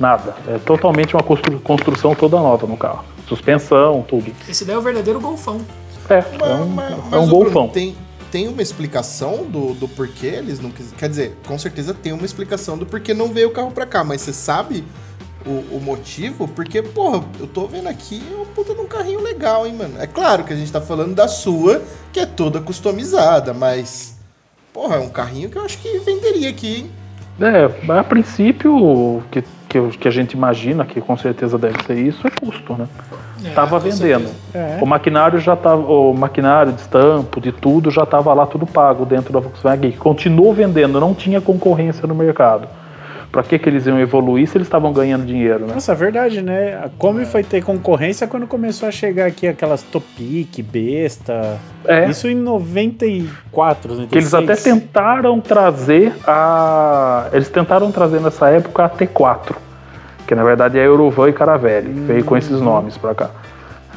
Nada. É totalmente uma constru- construção toda nova no carro. Suspensão, tudo. Esse daí é o verdadeiro golfão. É, é Mas, um, mas- é um golfão. Tem, tem uma explicação do, do porquê eles não quiseram. Quer dizer, com certeza tem uma explicação do porquê não veio o carro pra cá, mas você sabe o, o motivo? Porque, porra, eu tô vendo aqui é um puta de um carrinho legal, hein, mano. É claro que a gente tá falando da sua, que é toda customizada, mas. Porra, é um carrinho que eu acho que venderia aqui, hein? É, mas a princípio, que, que, que a gente imagina que com certeza deve ser isso, é custo, né? É, Tava com vendendo. É. O maquinário já tava, o maquinário de estampo, de tudo, já estava lá tudo pago dentro da Volkswagen. Continuou vendendo, não tinha concorrência no mercado. Pra que que eles iam evoluir se eles estavam ganhando dinheiro, né? Nossa, é verdade, né? A Kombi foi ter concorrência quando começou a chegar aqui aquelas Topic, Besta. É. Isso em 94, 96. Que eles até tentaram trazer a. Eles tentaram trazer nessa época a T4, que na verdade é a Eurovan e Caravelle, veio com esses nomes pra cá.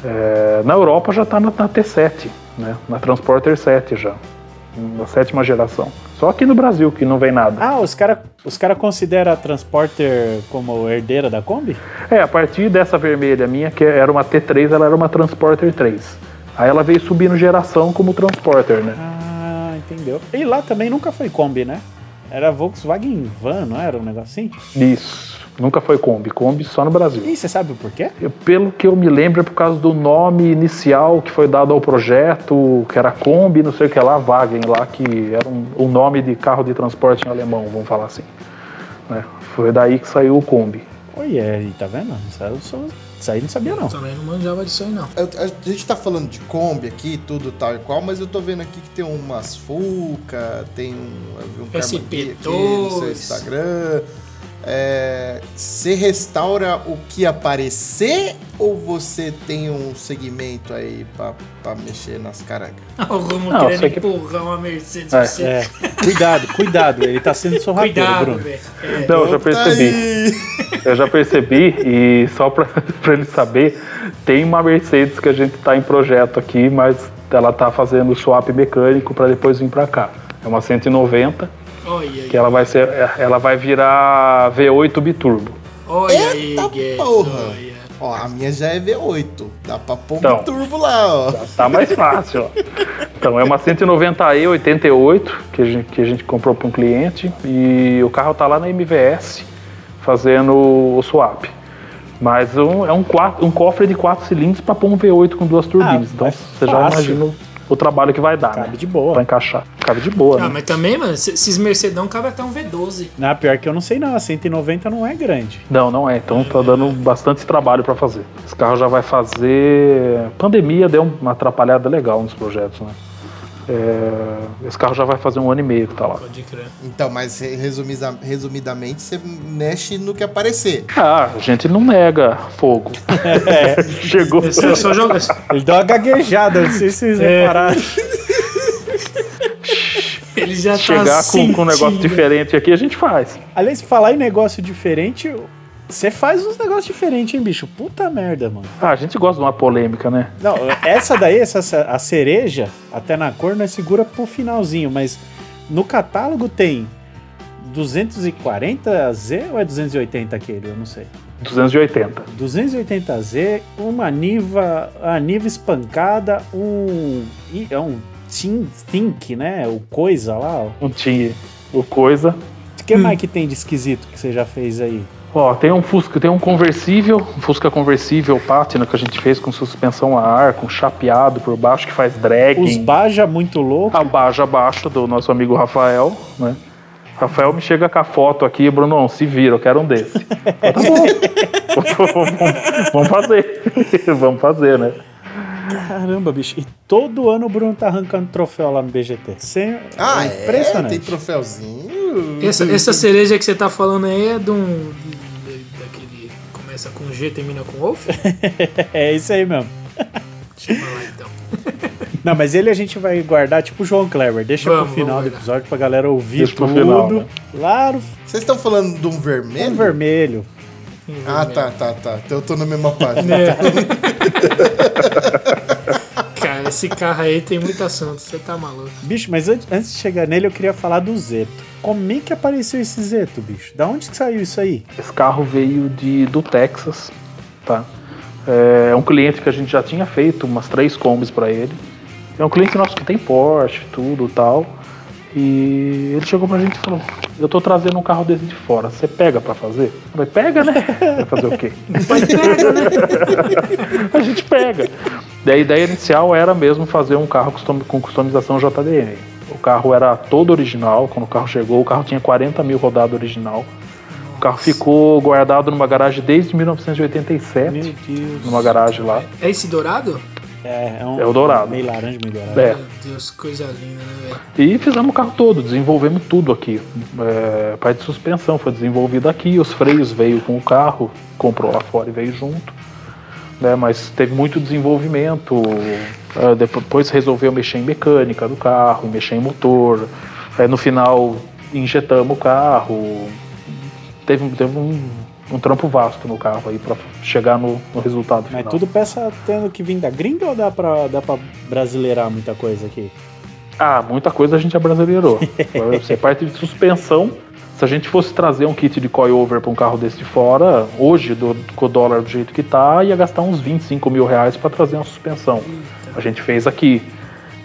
É, na Europa já tá na, na T7, né? Na Transporter 7 já. Na sétima geração. Só aqui no Brasil que não vem nada. Ah, os caras os cara consideram a Transporter como herdeira da Kombi? É, a partir dessa vermelha minha, que era uma T3, ela era uma Transporter 3. Aí ela veio subindo geração como Transporter, né? Ah, entendeu. E lá também nunca foi Kombi, né? Era Volkswagen Van, não era um negócio assim? Isso. Nunca foi Kombi. Kombi só no Brasil. E você sabe o porquê? Eu- Pelo que eu me lembro, é por causa do nome inicial que foi dado ao projeto, que era Kombi, não sei o que lá, Wagen lá, que era um, um nome de carro de transporte em alemão, vamos falar assim. né? Foi daí que saiu o Kombi. Oi, é, e tá vendo? Isso aí, eu sou- isso aí não sabia, não. Também não manjava disso aí, não. Eu- a gente tá falando de Kombi aqui, tudo tal e qual, mas eu tô vendo aqui que tem umas Fuca, tem um, eu vi um Carmanguia aqui no seu SP2. Instagram. É, você restaura o que aparecer ou você tem um segmento aí pra, pra mexer nas caracas? O Romulo Não, querendo que- empurrar uma Mercedes É, pra você. É, cuidado, cuidado. Ele tá sendo sorrateiro, Cuidado, Bruno. É. Não, eu já percebi. Eu já percebi, e só pra, pra ele saber, tem uma Mercedes que a gente tá em projeto aqui, mas ela tá fazendo swap mecânico para depois vir pra cá. É uma 190, Olha aí. que ela vai ser. ela vai virar V8 biturbo. Olha aí, Eita Guedes. porra. Olha. Ó, a minha já é V8. Dá pra pôr um Então. turbo lá, ó. Tá mais fácil, ó. Então é uma 190E 88 que a gente, que a gente comprou para um cliente e o carro tá lá na MVS fazendo o swap. Mas um- é um, quatro- um cofre de 4 cilindros para pôr um V8 com duas turbinas. Ah, então é você já fácil. imagina o, trabalho que vai dar, Cabe né? de boa. Pra encaixar. Cabe de boa, Ah, né? mas também, mano, se- esses Mercedão cabe até um V12. Na pior que eu não sei não, a 190 não é grande. Não, não é. Então tá dando bastante trabalho para fazer. Esse carro já vai fazer. Pandemia deu uma atrapalhada legal nos projetos, né? É, Esse carro já vai fazer um ano e meio que tá lá. Pode crer. Então, mas re- resumida- resumidamente, você mexe no que aparecer. Ah, a gente não nega fogo. Chegou. Esse é só. Ele deu uma gaguejada, não sei se vocês É. repararam. Ele já tá Chegar com, com um negócio diferente aqui, a gente faz. Aliás, falar em negócio diferente, você faz uns negócios diferentes, hein, bicho? Puta merda, mano. Ah, a gente gosta de uma polêmica, né? Não, essa daí, essa, a cereja, até na cor, não é segura pro finalzinho, mas no catálogo tem 240Z ou é 280 aquele? Eu não sei. 280. 280Z, uma Niva, a Niva espancada, um. É um Tin- Think, né? O coisa lá. ó. Não tinha o coisa. O que mais que tem de esquisito que você já fez aí? Ó, tem um Fusca, tem um conversível, um Fusca conversível Patina que a gente fez com suspensão a ar, com chapeado por baixo que faz drag. Os Baja muito louco. a baja abaixo do nosso amigo Rafael, né? Rafael me chega com a foto aqui, Bruno, se vira, eu quero um desse. Tá bom. vamos, fazer. vamos fazer, né? Caramba, bicho. E todo ano o Bruno tá arrancando troféu lá no BGT. Sem... Ah, é é? impressionante. Tem troféuzinho. Essa, essa cereja que você tá falando aí é de um. Começa com G, termina com Wolf? É isso aí mesmo. Chama lá então. Não, mas ele a gente vai guardar tipo o João Kleber. Deixa Vamos, pro final do episódio pra galera ouvir Deixa pro tudo. final, né? No Vocês estão falando de um vermelho? no vermelho. Ah, tá, tá, tá. Então eu tô na mesma página. É. Esse carro aí tem muito assunto, você tá maluco. Bicho, mas antes, antes de chegar nele, eu queria falar do Zeto. Como é que apareceu esse Zeto, bicho? Da onde que saiu isso aí? Esse carro veio de, do Texas, tá? É um cliente que a gente já tinha feito umas três combis para ele. É um cliente nosso que tem Porsche, tudo tal. E ele chegou pra gente e falou: Eu tô trazendo um carro desse de fora, você pega pra fazer? Eu falei: Pega, né? Vai fazer o quê? Mas pega, né? a gente pega. Daí a ideia inicial era mesmo fazer um carro com customização JDM. O carro era todo original, quando o carro chegou, o carro tinha 40 mil rodado original. O carro ficou guardado numa garagem desde 1987, Meu Deus. numa garagem lá. É esse dourado? É, é, um, É o dourado. Meio laranja, meio dourado. É. Meu Deus, coisa linda, né, velho? E fizemos o carro todo, desenvolvemos tudo aqui. É, parte de suspensão foi desenvolvido aqui, os freios veio com o carro, comprou lá fora e veio junto. Né, mas teve muito desenvolvimento. é, depois resolveu mexer em mecânica do carro, mexer em motor. é, no final injetamos o carro. Teve, teve um, um trampo vasto no carro aí para chegar no, no resultado final. Mas tudo peça tendo que vir da gringa ou dá pra, dá pra brasileirar muita coisa aqui? Ah, muita coisa a gente abrasileirou. Você parte de suspensão. Se a gente fosse trazer um kit de coilover para um carro desse de fora, hoje, do, com o dólar do jeito que tá, ia gastar uns 25 mil reais para trazer uma suspensão. A gente fez aqui,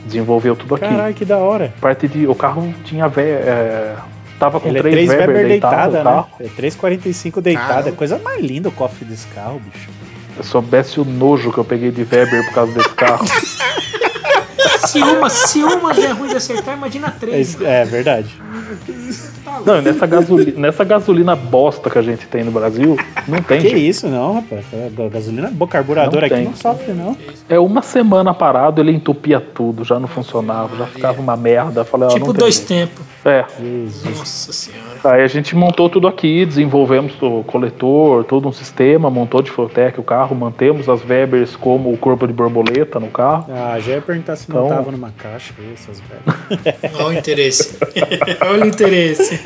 desenvolveu tudo aqui. Caralho, que da hora. Parte de, o carro tinha vé- é, Tava com Ele é três 3 Weber, Weber deitado, deitada, tá? né? É 3,45 deitada. É coisa mais linda o cofre desse carro, bicho. Se soubesse o nojo que eu peguei de Weber por causa desse carro. Se uma, se uma já é ruim de acertar, imagina É, três. isso- é verdade. Não, e nessa gasolina, nessa gasolina bosta que a gente tem no Brasil, não tem Que jeito. isso, não, rapaz. A gasolina é boa, carburador Não aqui tem. não sofre, não. É uma semana parado, ele entupia tudo, já não funcionava, já ficava uma merda. Falei, Tipo não dois tempos. É. Nossa senhora. Aí a gente montou tudo aqui, desenvolvemos o coletor, todo um sistema, montou de Fortec o carro, mantemos as Webers como o corpo de borboleta no carro. Ah, já ia perguntar se não Então- tava numa caixa, essas velhas. Olha o interesse. Olha o interesse.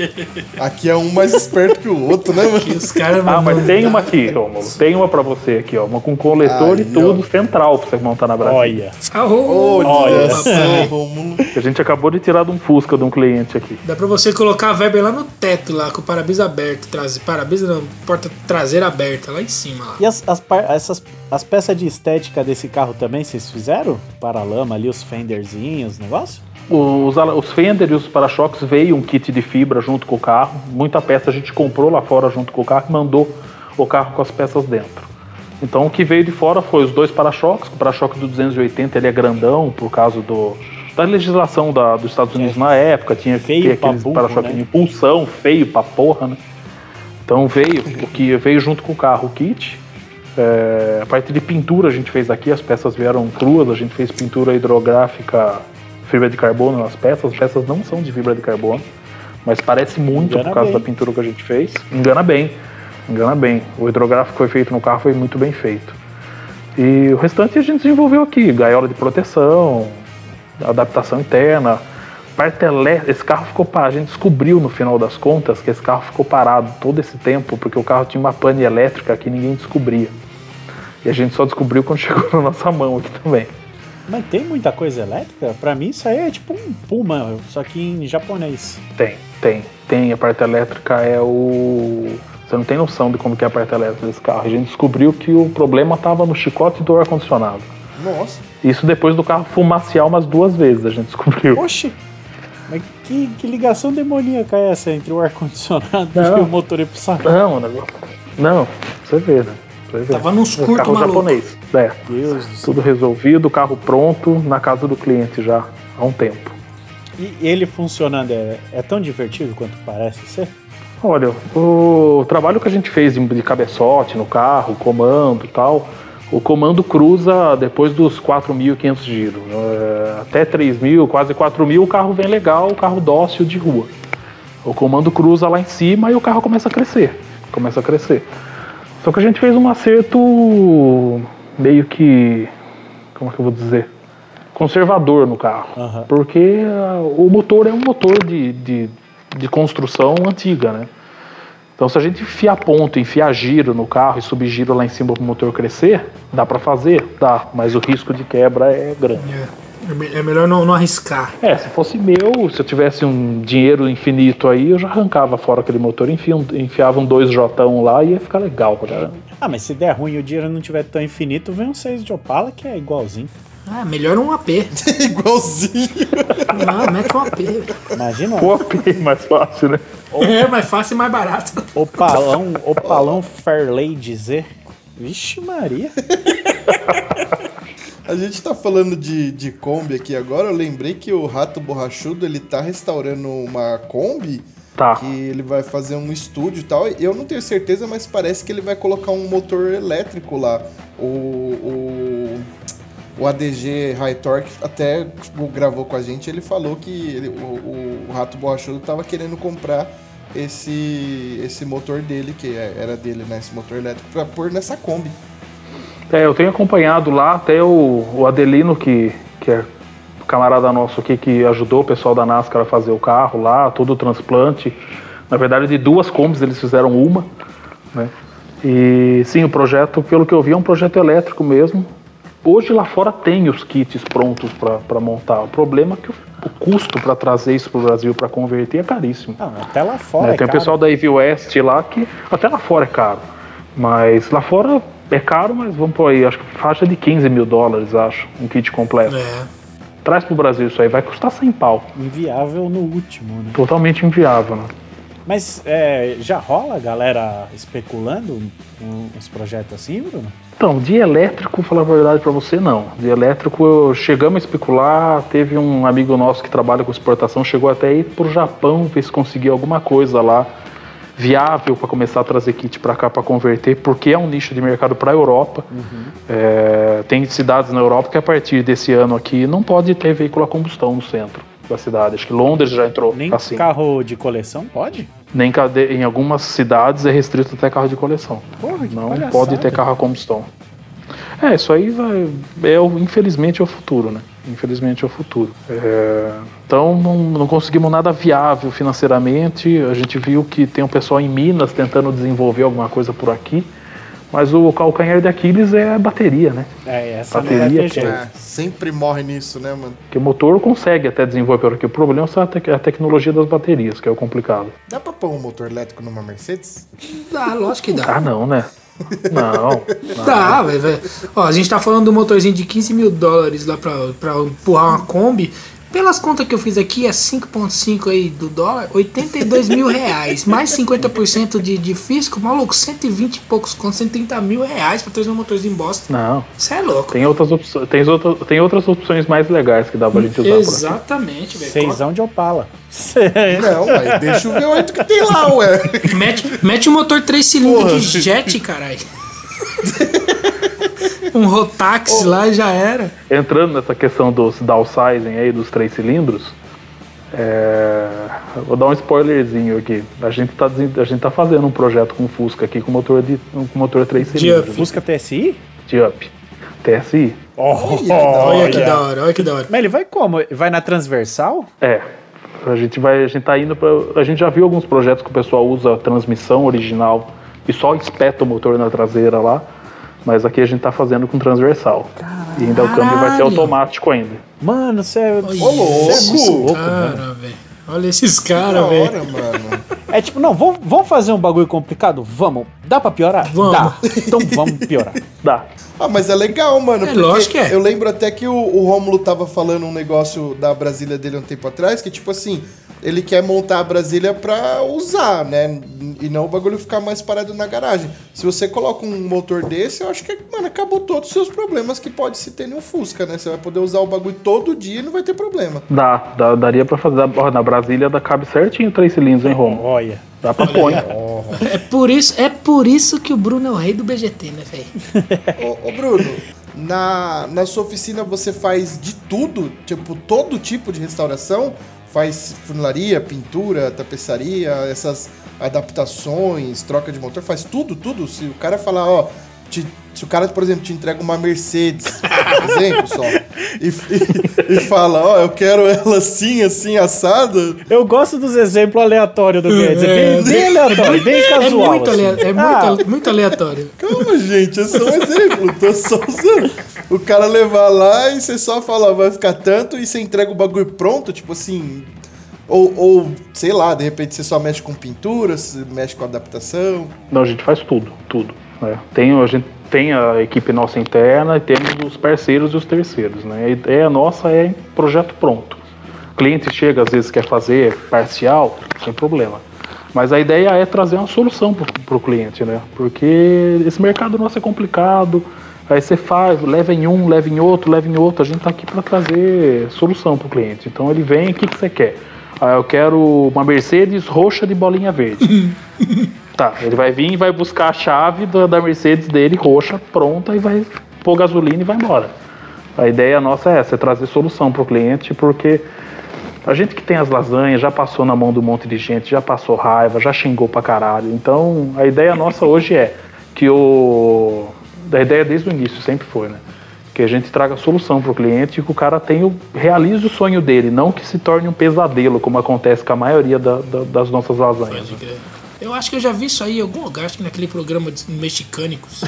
Aqui é um mais esperto que o outro, né, mano? E os caras Ah, mas tem uma aqui, Rômulo. Tem uma pra você aqui, ó. Uma com coletor Aí, e tudo, ó. central pra você montar na Brasília. Olha. Ah, ô, Olha Olha. Romulo. A gente acabou de tirar de um Fusca de um cliente aqui. Dá pra você colocar a Weber lá no teto, lá, com o para-brisa aberto. Traze... Para-brisa não, porta traseira aberta, lá em cima. Lá. E as, as, essas, as peças de estética desse carro também, vocês fizeram? Paralama ali, os fenderzinhos, negócio? Os, os Fender e os para-choques veio um kit de fibra junto com o carro. Muita peça a gente comprou lá fora junto com o carro e mandou o carro com as peças dentro. Então o que veio de fora foi os dois para-choques. O para-choque do 280 ele é grandão por causa do, da legislação da- dos Estados Unidos na época. Tinha que Feio pra aqueles para-choque né? de impulsão, feio pra porra, né? Então veio o que veio junto com o carro, o kit. É, a parte de pintura a gente fez aqui, as peças vieram cruas, a gente fez pintura hidrográfica, fibra de carbono nas peças. As peças não são de fibra de carbono, mas parece muito Engana por causa bem. da pintura que a gente fez. Engana bem, engana bem. O hidrográfico foi feito no carro, foi muito bem feito. E o restante a gente desenvolveu aqui, gaiola de proteção, adaptação interna, parte elétrica. Esse carro ficou parado. A gente descobriu no final das contas que esse carro ficou parado todo esse tempo porque o carro tinha uma pane elétrica que ninguém descobria. E a gente só descobriu quando chegou na nossa mão aqui também. Mas tem muita coisa elétrica? Pra mim isso aí é tipo um Puma, só que em japonês. Tem, tem, tem. A parte elétrica é o. Você não tem noção de como que é a parte elétrica desse carro. A gente descobriu que o problema estava no chicote do ar-condicionado. Nossa. Isso depois do carro fumaciar umas duas vezes, a gente descobriu. Oxi! Mas que, que ligação demoníaca é essa entre o ar-condicionado e o motor ir pro saco? Não. Não, você vê, né? Você vê. Tava nos É curto carro maluco. japonês. É, Deus do céu. tudo resolvido, carro pronto, na casa do cliente já há um tempo. E ele funcionando é, é tão divertido quanto parece ser? Olha, o trabalho que a gente fez de, de cabeçote no carro, comando e tal, o comando cruza depois dos 4.500 giros. É, até 3.000, quase 4.000, o carro vem legal, o carro dócil de rua. O comando cruza lá em cima e o carro começa a crescer. Começa a crescer. Só que a gente fez um acerto meio que. Como é que eu vou dizer? Conservador no carro. Aham. Porque ah, o motor é um motor de, de, de construção antiga, né? Então, se a gente enfiar ponto, enfiar giro no carro e subir giro lá em cima para o motor crescer, dá para fazer? Dá, mas o risco de quebra é grande. É, é é melhor não, não arriscar. É, se fosse meu, se eu tivesse um dinheiro infinito aí, eu já arrancava fora aquele motor, enfia um- enfiava um 2J lá e ia ficar legal. Já. Ah, mas se der ruim e o dinheiro não tiver tão infinito, vem um 6 de Opala que é igualzinho. Ah, melhor um AP. Igualzinho. Não, mete um AP. Imagina, Pô, mais fácil, né? É mais fácil e mais barato. Opalão, Opalão Fairlady Z. Vixe Maria. A gente tá falando de, de Kombi aqui agora. Eu lembrei que o Rato Borrachudo ele tá restaurando uma Kombi. Tá. Que ele vai fazer um estúdio e tal. Eu não tenho certeza, mas parece que ele vai colocar um motor elétrico lá. O, o, o ADG High Torque até tipo, gravou com a gente. Ele falou que ele- o, o- Rato Borrachudo tava querendo comprar esse, esse motor dele, que é- era dele, né? Esse motor elétrico, pra pôr nessa Kombi. É, eu tenho acompanhado lá até o, o Adelino, que, que é camarada nosso aqui, que ajudou o pessoal da NASCAR a fazer o carro lá, todo o transplante. Na verdade, de duas Kombis eles fizeram uma, né? E sim, o projeto, pelo que eu vi, é um projeto elétrico mesmo. Hoje lá fora tem os kits prontos para montar. O problema é que o, o custo para trazer isso para o Brasil para converter é caríssimo. Não, até lá fora. Né, é tem o caro. pessoal da Evi West lá que até lá fora é caro. Mas lá fora é caro, mas vamos por aí, acho que faixa de 15 mil dólares, acho, um kit completo. É. Traz pro Brasil isso aí, vai custar 100 pau. Inviável no último, né? Totalmente inviável, né? Mas é, já rola a galera especulando uns projetos assim, Bruno? Então, de elétrico, falar a verdade pra você, não. De elétrico, chegamos a especular. Teve um amigo nosso que trabalha com exportação, chegou até ir pro Japão ver se conseguia alguma coisa lá viável para começar a trazer kit para cá para converter, porque é um nicho de mercado para a Europa. É, tem cidades na Europa que a partir desse ano aqui não pode ter veículo a combustão no centro da cidade. Acho que Londres já entrou Nem assim. carro de coleção pode? Nem cade- em algumas cidades é restrito até carro de coleção. Porra, Não palhaçada. pode ter carro a combustão. É, isso aí vai. É, infelizmente é o futuro, né? Infelizmente é o futuro. É, então não, não conseguimos nada viável financeiramente. A gente viu que tem um pessoal em Minas tentando desenvolver alguma coisa por aqui. Mas o calcanhar de Aquiles é a bateria, né? É, essa Bateria ter que é-. É, sempre morre nisso, né, mano? Porque o motor consegue até desenvolver aqui. O problema é a, tec- a tecnologia das baterias, que é o complicado. Dá pra pôr um motor elétrico numa Mercedes? Dá, lógico que dá. Ah, não, né? Não. não. Dá, velho. velho. Ó, a gente tá falando do motorzinho de 15 mil dólares lá pra, pra empurrar uma Kombi. Pelas contas que eu fiz aqui, é 5,5 aí do dólar, 82 mil reais. Mais 50% de, de fisco, maluco, 120 e poucos contos, 130 mil reais pra trazer um motorzinho bosta. Não. Isso é louco. Tem outras, opções, tem, outras, tem outras opções mais legais que dá pra gente usar. Exatamente, velho. Seisão de Opala. Não, mas deixa o V8 que tem lá, ué. Mete, mete um motor 3 cilindros de jet, caralho. um Rotax lá e já era. Entrando nessa questão dos downsizing aí, dos três cilindros, é, vou dar um spoilerzinho aqui. A gente, tá, a gente tá fazendo um projeto com Fusca aqui com motor de com motor 3 cilindros. up. Fusca TSI? De up. TSI? Olha que da hora, olha que da hora. Mas ele vai como? Vai na transversal? É. A gente vai, a gente tá indo para, a gente já viu alguns projetos que o pessoal usa a transmissão original e só espeta o motor na traseira lá, mas aqui a gente tá fazendo com transversal. e ainda o câmbio vai ser Caralho. automático ainda. Mano, você é. Ô, louco! Você é louco. Cara, velho. Olha esses caras, velho. hora, mano. É tipo, não, vamos, vamos fazer um bagulho complicado? Vamos. Dá pra piorar? Vamos. Dá. Então vamos piorar. Dá. Ah, mas é legal, mano. É, porque lógico que é. Eu lembro até que o, o Rômulo tava falando um negócio da Brasília dele um tempo atrás, que tipo assim, ele quer montar a Brasília pra usar, né? E não o bagulho ficar mais parado na garagem. Se você coloca um motor desse, eu acho que, mano, acabou todos os seus problemas que pode se ter no Fusca, né? Você vai poder usar o bagulho todo dia e não vai ter problema. Dá, dá- daria pra fazer. Ó, na Brasília dá, cabe certinho três cilindros, hein, Romo? Olha. Dá pra pôr. hein? É por, isso, é por isso que o Bruno é o rei do BGT, né, velho? Ô, ô, Bruno, na, na sua oficina você faz de tudo? Tipo, todo tipo de restauração? Faz funilaria, pintura, tapeçaria, essas adaptações, troca de motor? Faz tudo, tudo? Se o cara falar, ó... te- se o cara, por exemplo, te entrega uma Mercedes, por exemplo, só, e, e- fala, ó, eu quero ela assim, assim, assada, Eu gosto dos exemplos aleatórios do Guedes. É bem, bem aleatório, bem É casual. muito, assim. ale- é Ah, muito, muito aleatório. Calma, gente, é só um exemplo. Tô só usando. O cara levar lá e você só fala, vai ficar tanto e você entrega o bagulho pronto, tipo assim. Ou, ou, sei lá, de repente você só mexe com pintura, você mexe com adaptação. Não, a gente faz tudo, tudo. né? Tem, a gente tem a equipe nossa interna e temos os parceiros e os terceiros. Né? A ideia nossa é projeto pronto. O cliente chega, às vezes quer fazer parcial, sem problema. Mas a ideia é trazer uma solução para o cliente, né? Porque esse mercado nosso é complicado. Aí você faz, leva em um, leva em outro, leva em outro. A gente está aqui para trazer solução para o cliente. Então ele vem, o que, que você quer? Ah, eu quero uma Mercedes roxa de bolinha verde. Tá, ele vai vir e vai buscar a chave da, da Mercedes dele roxa, pronta, e vai pôr gasolina e vai embora. A ideia nossa é essa, é trazer solução para o cliente, porque a gente que tem as lasanhas já passou na mão de um monte de gente, já passou raiva, já xingou pra caralho. Então a ideia nossa hoje é que o. A ideia desde o início sempre foi, né? Que a gente traga solução para o cliente e que o cara tenha, o- realize o sonho dele, não que se torne um pesadelo, como acontece com a maioria da- da- das nossas lasanhas. Eu acho que eu já vi isso aí em algum lugar, acho que naquele programa de mexicânicos.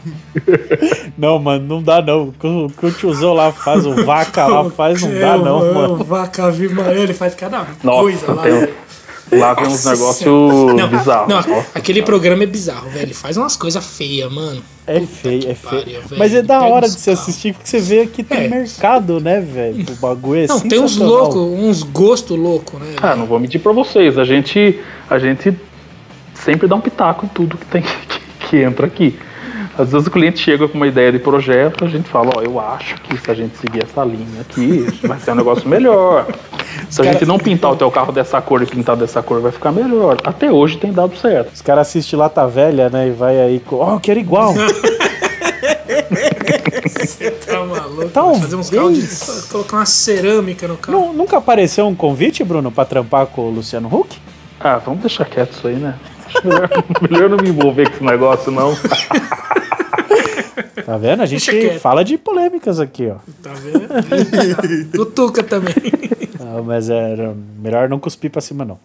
Não, mano, não dá não. O que o- o tiozão lá faz, o vaca lá faz, não dá não, mano. Vaca viva, ele faz cada Nossa, coisa lá. tem, Lá vem uns negócios Não, bizarros. não, Nossa. aquele programa é bizarro, velho. Ele faz umas coisas feias, mano. É Puta feio, é feio. velho. Mas é da Pega hora de se assistir, porque você vê que tem É. mercado, né, velho? O bagulho é Não, tem uns loucos, uns gostos loucos, né? Ah, não vou mentir pra vocês. A gente, a gente sempre dá um pitaco em tudo que tem que, que entra aqui. Às vezes o cliente chega com uma ideia de projeto, a gente fala, ó, eu acho que se a gente seguir essa linha aqui, vai ser um negócio melhor. Se a gente não pintar o teu carro dessa cor e pintar dessa cor, vai ficar melhor. Até hoje tem dado certo. Os caras assistem Lata Velha, né? E vai aí com. Ó, eu quero igual. Tá maluco. Talvez. Fazer uns carros de. Colocar uma cerâmica no carro. Nu- Nunca apareceu um convite, Bruno, pra trampar com o Luciano Huck? Ah, vamos deixar quieto isso aí, né? Melhor, melhor não me envolver com esse negócio, não. Tá vendo? A gente Deixa quieto. fala de polêmicas aqui, ó. Tá vendo? Do Tuca também. Não, mas é melhor não cuspir pra cima, não.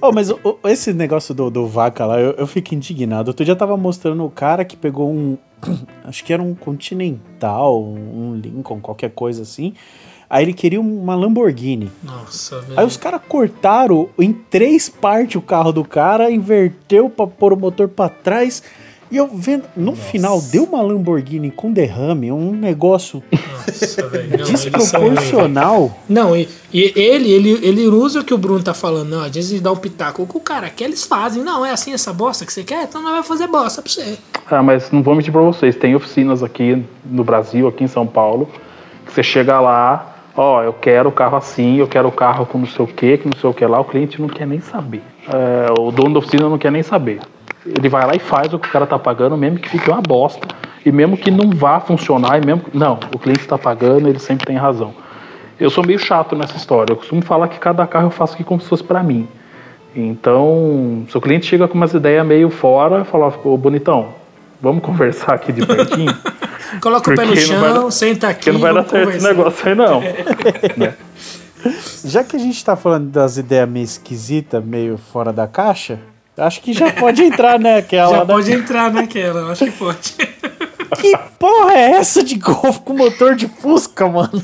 oh, mas o- o- esse negócio do, do vaca lá, eu, eu fico indignado. Outro dia tava mostrando o cara que pegou um. Acho que era um Continental, um Lincoln, qualquer coisa assim. Aí ele queria uma Lamborghini. Nossa, velho. Aí os caras cortaram em três partes o carro do cara, inverteu pra pôr o motor pra trás. E eu vendo, no final, deu uma Lamborghini com derrame, um negócio Nossa, velho. Não, desproporcional. Não, e, e ele, ele, ele usa o que o Bruno tá falando. Não, às vezes ele dá um pitaco. O que o cara quer, eles fazem. Não, é assim essa bosta que você quer? Então nós vai fazer bosta pra você. Ah, mas não vou mentir pra vocês. Tem oficinas aqui no Brasil, aqui em São Paulo, que você chega lá, ó, eu quero o carro assim, eu quero o carro com não sei o que, que não sei o que lá, o cliente não quer nem saber. É, o dono da oficina não quer nem saber. Ele vai lá e faz o que o cara tá pagando, mesmo que fique uma bosta, e mesmo que não vá funcionar, e mesmo não, o cliente está pagando, ele sempre tem razão. Eu sou meio chato nessa história. Eu costumo falar que cada carro eu faço aqui como se fosse para mim. Então, se o cliente chega com umas ideias meio fora, fala, ô bonitão, vamos conversar aqui de pertinho? Coloca o pé no Porque não vai chão, dar- senta aqui. Porque não vai dar certo esse negócio aí, não. Né? Já que a gente tá falando das ideias meio esquisitas, meio fora da caixa, acho que já pode entrar, né? Aquela Já da- pode entrar naquela, eu acho que pode. Que porra é essa de golfe com motor de Fusca, mano?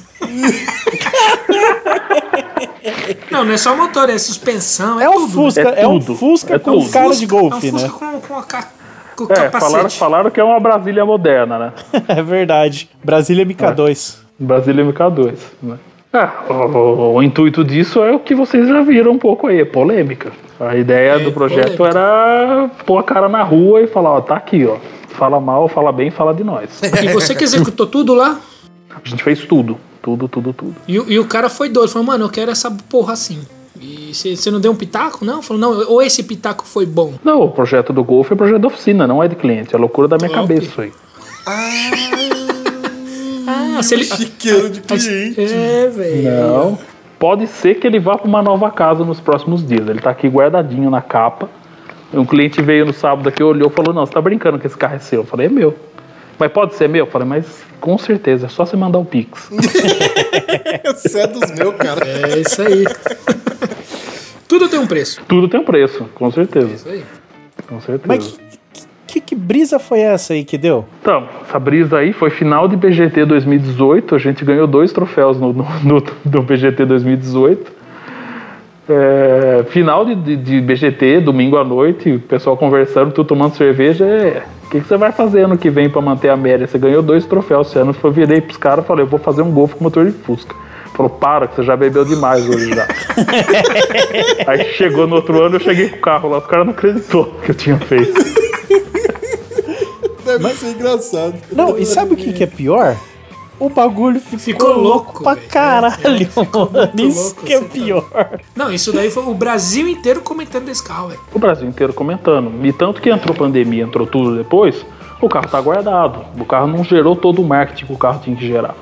Não, não é só motor, é suspensão, é, É um tudo. Fusca, É é, um tudo. Fusca É com tudo. cara de Fusca, golfe, é um né? Fusca com, com, a com É, capacete. falaram, falaram que é uma Brasília moderna, né? É verdade. Brasília MK2. Brasília MK2, né? Ah, o, o- o intuito disso é o que vocês já viram um pouco aí, é polêmica. A ideia É, do projeto polêmica. era pôr a cara na rua e falar, ó, tá aqui, ó. Fala mal, fala bem, fala de nós. E você que executou tudo lá? A gente fez tudo, tudo, tudo, tudo. E, o- e o cara foi doido, falou, mano, eu quero essa porra assim. E você não deu um pitaco, não? Falou, não, ou esse pitaco foi bom. Não, o projeto do Golf é projeto da oficina, não é de cliente. É loucura da minha Top. cabeça isso aí. Ah, se ele. Chiqueiro de cliente. É, velho. Não. Pode ser que ele vá para uma nova casa nos próximos dias. Ele tá aqui guardadinho na capa. Um cliente veio no sábado aqui, olhou e falou: Não, você tá brincando que esse carro é seu. Eu falei: É meu. Mas pode ser meu? Eu falei: Mas com certeza, é só você mandar o Pix. Você é dos meus, cara. É isso aí. Tudo tem um preço. Tudo tem um preço, com certeza. Isso aí. Com certeza. Mas que, que, que brisa foi essa aí que deu? Então, essa brisa aí foi final de BGT 2018. A gente ganhou dois troféus no, no, no, no BGT 2018. É, final de, de, de BGT, domingo à noite, o pessoal conversando, tu tomando cerveja. É, o que, que você vai fazer ano que vem pra manter a média? Você ganhou dois troféus esse ano. Eu virei pros caras e falei: Eu vou fazer um golfe com motor de Fusca. Falou: Para, que você já bebeu demais hoje já. aí chegou no outro ano, eu cheguei com o carro lá. Os caras não acreditou que eu tinha feito. Deve ser engraçado. Não, e sabe o que, que é pior? O bagulho ficou, Ficou louco, louco, pra velho. caralho, É, muito Isso louco, que é tá- pior. Não, isso daí foi o Brasil inteiro comentando desse carro, velho. o Brasil inteiro comentando. E tanto que entrou pandemia, entrou tudo depois, o carro tá guardado. O carro não gerou todo o marketing que o carro tinha que gerar.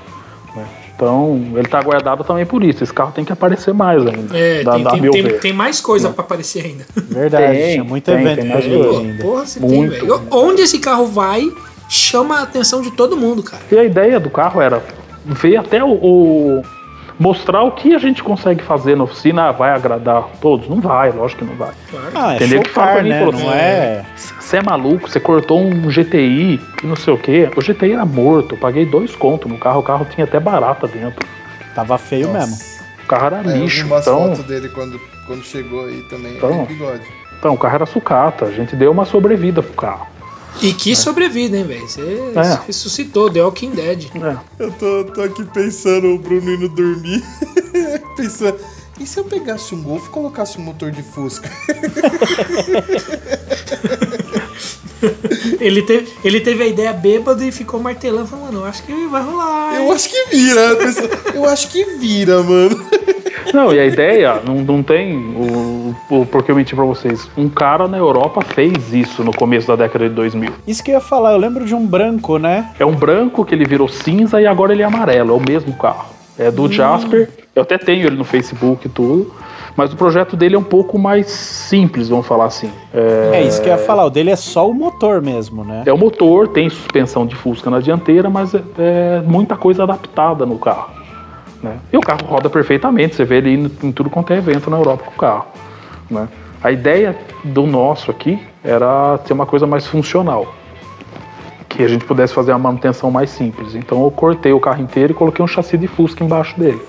Né? Então, ele tá guardado também por isso. Esse carro tem que aparecer mais ainda. É, da, tem, da tem, meu tem, ver. tem mais coisa pra aparecer ainda. Verdade, Tem, tinha muito tem, evento tem mais ver coisa. ainda. Porra, você tem, Muito. velho. Onde esse carro vai, chama a atenção de todo mundo, cara. E a ideia do carro era ver até o, o- mostrar o que a gente consegue fazer na oficina. Ah, vai agradar todos? Não vai, lógico que não vai. Ah, é Entendeu? Que fala pra mim, né? falou Não assim, é... Você é maluco, você cortou um GTI e não sei o que. O GTI era morto, eu paguei dois contos no carro, o carro tinha até barata dentro. Tava feio mesmo. carro era É, eu vi lixo. umas Então, fotos dele quando, quando chegou aí também. Então. Tem bigode. então, o carro era sucata. A gente deu uma sobrevida pro carro. E que sobrevida, hein, velho? Você É. ressuscitou, The Walking Dead. É. Eu tô, tô aqui pensando o Bruno indo dormir. pensando. E se eu pegasse um Golf e colocasse um motor de Fusca? Ele teve, ele teve a ideia bêbado e ficou martelando, falando, mano, eu acho que vai rolar. Eu acho que vira. Eu acho que vira, mano. Não, e a ideia não, não tem o, o porque eu menti pra vocês. Um cara na Europa fez isso no começo da década de 2000. Isso que eu ia falar, eu lembro de um branco, né? É um branco que ele virou cinza e agora ele é amarelo. É o mesmo carro. É do Jasper. Eu até tenho ele no Facebook e tudo. Mas o projeto dele é um pouco mais simples, vamos falar assim. É, É isso que eu ia falar, o dele é só o motor mesmo, né? é o motor, tem suspensão de Fusca na dianteira, mas é, é muita coisa adaptada no carro. Né? E o carro roda perfeitamente, você vê ele indo em tudo quanto é evento na Europa com o carro. né? A ideia do nosso aqui era ter uma coisa mais funcional. Que a gente pudesse fazer uma manutenção mais simples. Então eu cortei o carro inteiro e coloquei um chassi de Fusca embaixo dele.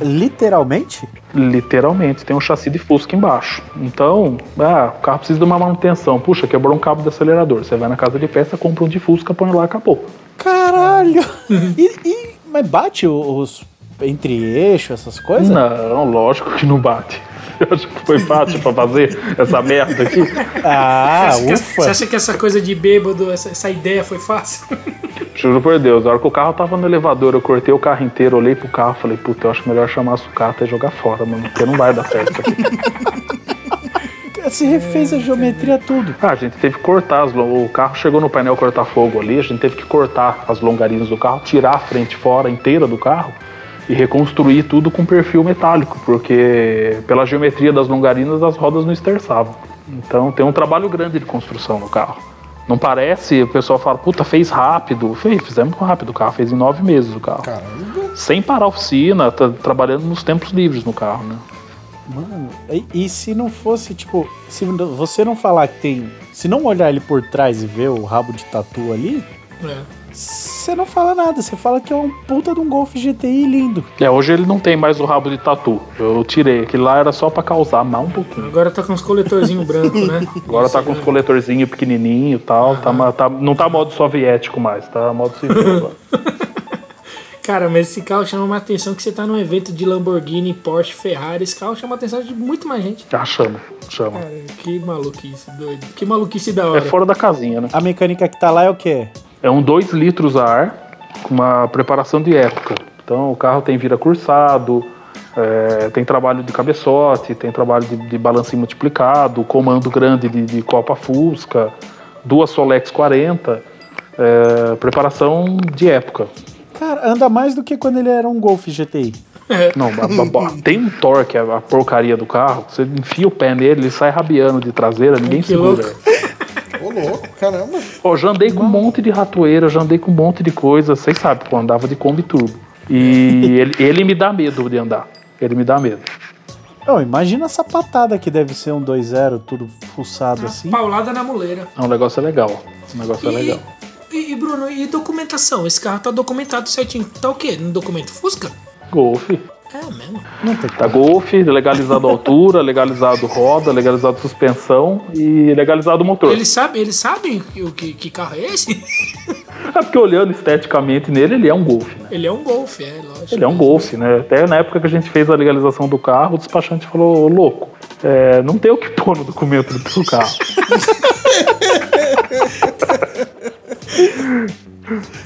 Literalmente? Literalmente, tem um chassi de Fusca embaixo. Então, ah, o carro precisa de uma manutenção. Puxa, quebrou um cabo de acelerador. Você vai na casa de peça, compra um de Fusca, põe lá, acabou. Caralho! E, e- mas bate os entre eixo, essas coisas? Não, lógico que não bate. Eu acho que foi fácil pra fazer essa merda aqui. Ah, você, acha que, ufa! você acha que essa coisa de bêbado, essa, essa ideia foi fácil? Juro por Deus, a hora que o carro tava no elevador, eu cortei o carro inteiro, olhei pro carro falei, puta, eu acho melhor chamar a sucata e jogar fora, mano, porque não vai dar certo isso aqui. Se refez a geometria tudo. Ah, a gente teve que cortar as O carro chegou no painel cortar-fogo ali, a gente teve que cortar as longarinas do carro, tirar a frente fora inteira do carro e reconstruir tudo com perfil metálico, porque pela geometria das longarinas as rodas não esterçavam. Então tem um trabalho grande de construção no carro. Não parece, o pessoal fala, puta, fez rápido. Fez, fizemos rápido o carro, fez em nove meses o carro. Caramba. Sem parar a oficina, tá trabalhando nos tempos livres no carro, né? Mano, e, e se não fosse, tipo, se você não falar que tem. Se não olhar ele por trás e ver o rabo de tatu ali, É. você não fala nada. Você fala que é um puta de um Golf GTI lindo. É, hoje ele não tem mais o rabo de tatu. Eu tirei, aquele lá era só pra causar mal um pouquinho. Agora tá com uns coletorzinhos brancos, né? Agora tá com os coletorzinhos pequenininho e tal. Tá, tá- não tá modo soviético mais, tá modo civil agora. Cara, mas esse carro chama uma atenção que você tá num evento de Lamborghini, Porsche, Ferrari. Esse carro chama a atenção de muito mais gente. Já chama, chama. Cara, que maluquice, doido. Que maluquice da hora. É fora da casinha, né? A mecânica que tá lá é o quê? É um 2 litros a ar com uma preparação de época. Então o carro tem vira cursado, é, tem trabalho de cabeçote, tem trabalho de, de balancinho multiplicado, comando grande de, de Copa Fusca, duas Solex 40, é, preparação de época. Cara, anda mais do que quando ele era um Golf GTI. Não, ba- ba- tem um torque, a, porcaria do carro, você enfia o pé nele, ele sai rabiando de traseira, ninguém que segura. louco. Ô, louco, caramba. Ó, já andei com um monte de ratoeira, já andei com um monte de coisa, vocês sabem, pô, andava de Kombi Turbo. E ele, ele me dá medo de andar. Ele me dá medo. Não, imagina essa patada que deve ser um 2.0, tudo fuçado assim. Paulada na muleira. É um negócio legal. Um negócio é E, legal. E, e, Bruno, e documentação? Esse carro tá documentado certinho. Tá o quê? No documento Fusca? Golf. É mesmo. Não tem Tá Golf, legalizado altura, legalizado roda, legalizado suspensão e legalizado motor. Eles sabem, eles sabem o que, que carro é esse? É porque olhando esteticamente nele, ele é um Golf, né? Ele é um Golf, é, lógico. Ele é um Golf, né? Até na época que a gente fez a legalização do carro, o despachante falou, "Ô, louco, é, não tem o que pôr no documento do teu carro.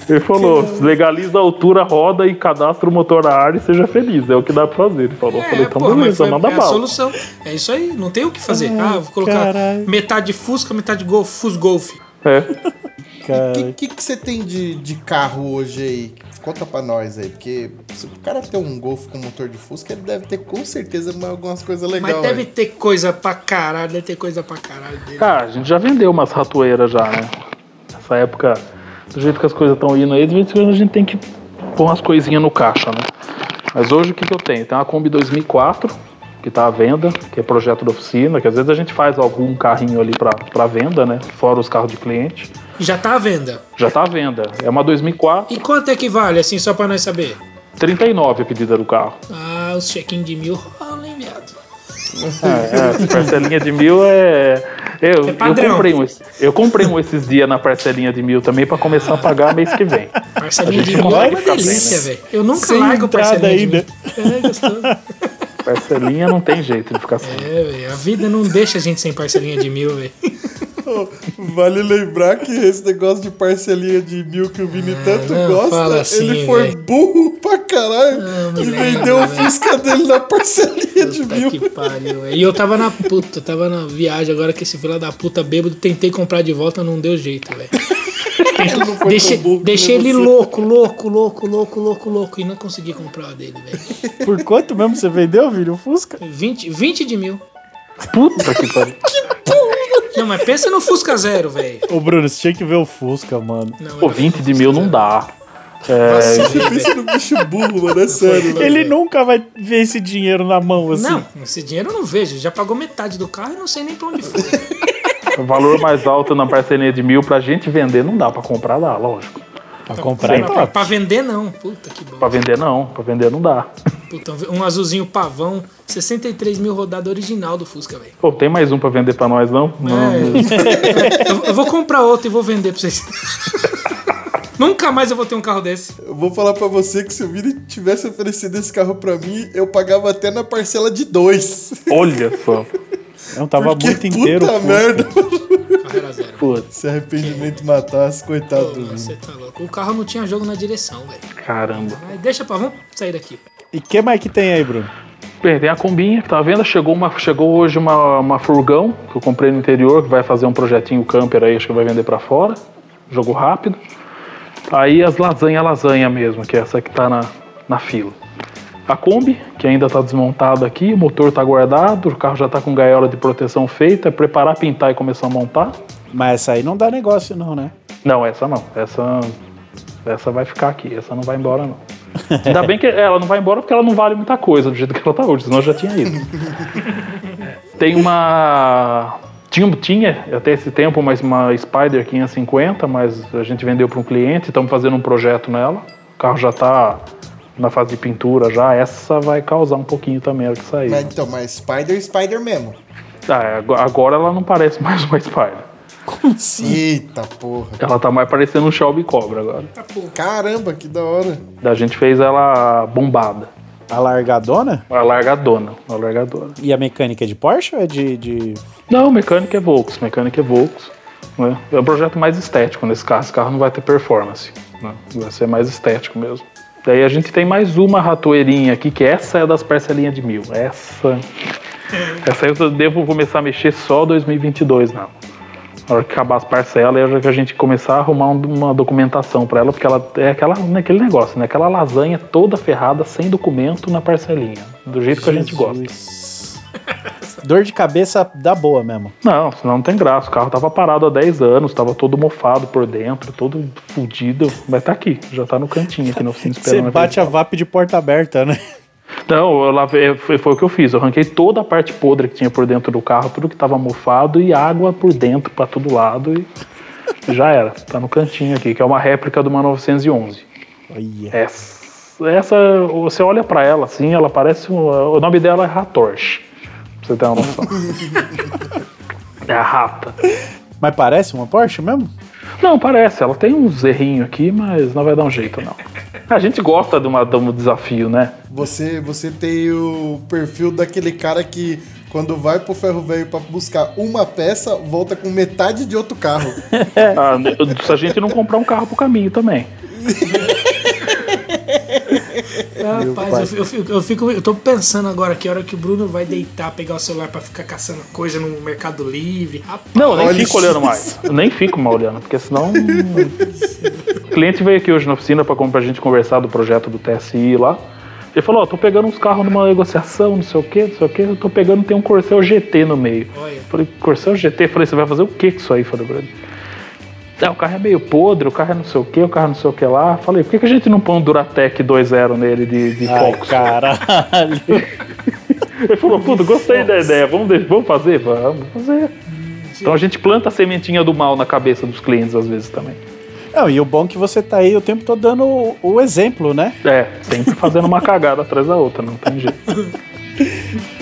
Ele falou, legaliza a altura, roda e cadastra o motor a ar e seja feliz. É o que dá pra fazer. Ele falou. Eu falei, então pô, mas beleza, é a bala. solução. É isso aí, não tem o que fazer. Ai, ah, vou colocar caralho. metade Fusca, metade Golf, Fus Golf. É. O cara. que, que, que você tem de, de carro hoje aí? Conta pra nós aí, porque se o cara tem um Golf com motor de Fusca, ele deve ter com certeza uma- algumas coisas legais. Mas deve ter coisa pra caralho, deve ter coisa pra caralho dele. Ah, a gente já vendeu umas ratoeiras já, né? Nessa época, do jeito que as coisas estão indo aí, de vez em quando a gente tem que pôr umas coisinhas no caixa, né? Mas hoje o que, que eu tenho? Tem uma Kombi 2004, que tá à venda, que é projeto da oficina, que às vezes a gente faz algum carrinho ali pra venda, né? Fora os carros de cliente. Já tá à venda. Já tá à venda. É uma 2004, E quanto é que vale, assim, só pra nós saber? 39 a pedida do carro. Ah, os check-in de mil rolam, hein, viado? É, é, parcelinha de mil é. Eu, É eu comprei um, eu comprei um esses dias na parcelinha de mil também pra começar a pagar mês que vem. Parcelinha A de gente mil é uma delícia, né? velho. Eu nunca Sem largo parcelinha de ainda. mil. É gostoso. Parcelinha não tem jeito de ficar sem. É, velho. A vida não deixa a gente sem parcelinha de mil, velho. Vale lembrar que esse negócio de parcelinha de mil que o Vini tanto não gosta, assim, ele foi velho. burro pra caralho e moleque, vendeu o. Fusca dele na parcelinha de Puta mil. que pariu, velho. E eu tava na puta, tava na viagem agora que esse filho da puta bêbado, tentei comprar de volta, não deu jeito, velho. Não Deixei, que deixei ele louco, louco, louco, louco, louco, louco. E não consegui comprar o dele, velho. Por quanto mesmo você vendeu, Vini, o Fusca? 20, 20 de mil. Puta que pariu. Não, mas pensa no Fusca Zero, velho. Ô, Bruno, você tinha que ver o Fusca, mano. Não, Pô, era 20 de mil não Zero. dá. Nossa, Você velho. pensa no bicho burro, mano, é sério. velho. Ele nunca vai ver esse dinheiro na mão, assim. Não, esse dinheiro eu não vejo. Já pagou metade do carro e não sei nem pra onde foi. O valor mais alto na parcelinha de mil pra gente vender não dá. Pra comprar dá, lógico. Pra comprar, pra, tá. pra vender, não. Puta que bom. Pra vender não. Pra vender não dá. Puta, um azulzinho pavão, 63 mil rodada original do Fusca, velho. Pô, tem mais um pra vender pra nós, não? Não. É. eu, eu vou comprar outro e vou vender pra vocês. Nunca mais eu vou ter um carro desse. Eu vou falar pra você que se o Vini tivesse oferecido esse carro pra mim, eu pagava até na parcela de dois. Olha só. Não, tava Porque muito inteiro. o Puta merda. Zero. Putz, Se arrependimento matasse, coitado Pô, do Vini. você tá louco. O carro não tinha jogo na direção, velho. caramba. Mas deixa pra. Vamos sair daqui. E que mais que tem aí, Bruno? Bem, tem a combinha, tá vendo? Chegou, uma, chegou hoje uma, uma furgão que eu comprei no interior, que vai fazer um projetinho camper aí, acho que vai vender pra fora. Jogo rápido. Aí as lasanha lasanha mesmo, que é essa que tá na, na fila. A Kombi, que ainda tá desmontada aqui, o motor tá guardado, o carro já tá com gaiola de proteção feita, é preparar, pintar e começar a montar. Mas essa aí não dá negócio, não, né? Não, essa não. Essa, essa vai ficar aqui. Essa não vai embora, não. Ainda bem que ela não vai embora porque ela não vale muita coisa do jeito que ela tá hoje, senão eu já tinha ido. Tem uma. Tinha, tinha até esse tempo mas uma Spider 550, mas a gente vendeu para um cliente, estamos fazendo um projeto nela. O carro já tá na fase de pintura já. Essa vai causar um pouquinho também, ela que sair. Mas então, mas Spider, Spider mesmo. Ah, ag- agora ela não parece mais uma Spider. Eita porra. Ela tá mais parecendo um Shelby Cobra agora. Tá. Caramba, que da hora. A gente fez ela bombada. A largadona? A largadona. A largadona. E a mecânica é de Porsche ou é de. de... Não, mecânica é Volks. Mecânica é Volks. Né? É um projeto mais estético nesse carro. Esse carro não vai ter performance. né? Vai ser mais estético mesmo. Daí a gente tem mais uma ratoeirinha aqui, que essa é das parcelinhas de mil. Essa. Essa eu devo começar a mexer só 2022, não. Na hora que acabar as parcelas, é a hora que a gente começar a arrumar um- uma documentação pra ela, porque ela é aquela, aquele negócio, né? Aquela lasanha toda ferrada, sem documento na parcelinha. Do jeito que a gente gosta. Dor de cabeça dá boa mesmo. Não, senão não tem graça. O carro tava parado há 10 anos, tava todo mofado por dentro, todo fudido. Mas tá aqui, já tá no cantinho aqui na oficina Você esperando. bate a VAP de porta aberta, né? Não, eu lavei, foi, foi o que eu fiz. Eu arranquei toda a parte podre que tinha por dentro do carro, tudo que tava mofado e água por dentro pra todo lado e já era. Tá no cantinho aqui, que é uma réplica de uma 911. Olha. Essa, essa você olha pra ela assim, ela parece. um- o nome dela é Ratorche. Pra você ter uma noção. é a rata. Mas parece uma Porsche mesmo? Não, parece. Ela tem uns errinhos aqui, mas não vai dar um jeito, não. A gente gosta de, uma, de um desafio, né? Você, você tem o perfil daquele cara que quando vai pro ferro velho pra buscar uma peça, volta com metade de outro carro. Ah, se a gente não comprar um carro pro caminho também. Rapaz, eu, fico- eu, fico, eu, fico- eu tô pensando agora que a hora que o Bruno vai deitar, pegar o celular pra ficar caçando coisa no Mercado Livre. Rapaz, Não, eu nem fico isso. olhando mais. Eu nem fico mal olhando, porque senão. o cliente veio aqui hoje na oficina pra, pra gente conversar do projeto do TSI lá. Ele falou, ó, tô pegando uns carros numa negociação, não sei o que, não sei o que, eu tô pegando, tem um Corcel GT no meio. Olha. Eu Falei, Corcel GT? Falei, você vai fazer o que com isso aí? Falei pra ele. Ah, o carro é meio podre, o carro é não sei o que, o carro é não sei o que lá. Falei, por que, que a gente não põe um Duratec 2.0 nele de, de Ai, Fox? caralho. Ele falou, puto, gostei da ideia, vamos, vamos fazer? Vamos fazer. Então a gente planta a sementinha do mal na cabeça dos clientes às vezes também. Não, e o bom é que você tá aí o tempo todo dando o, o exemplo, né? É, sempre fazendo uma cagada atrás da outra, não tem jeito.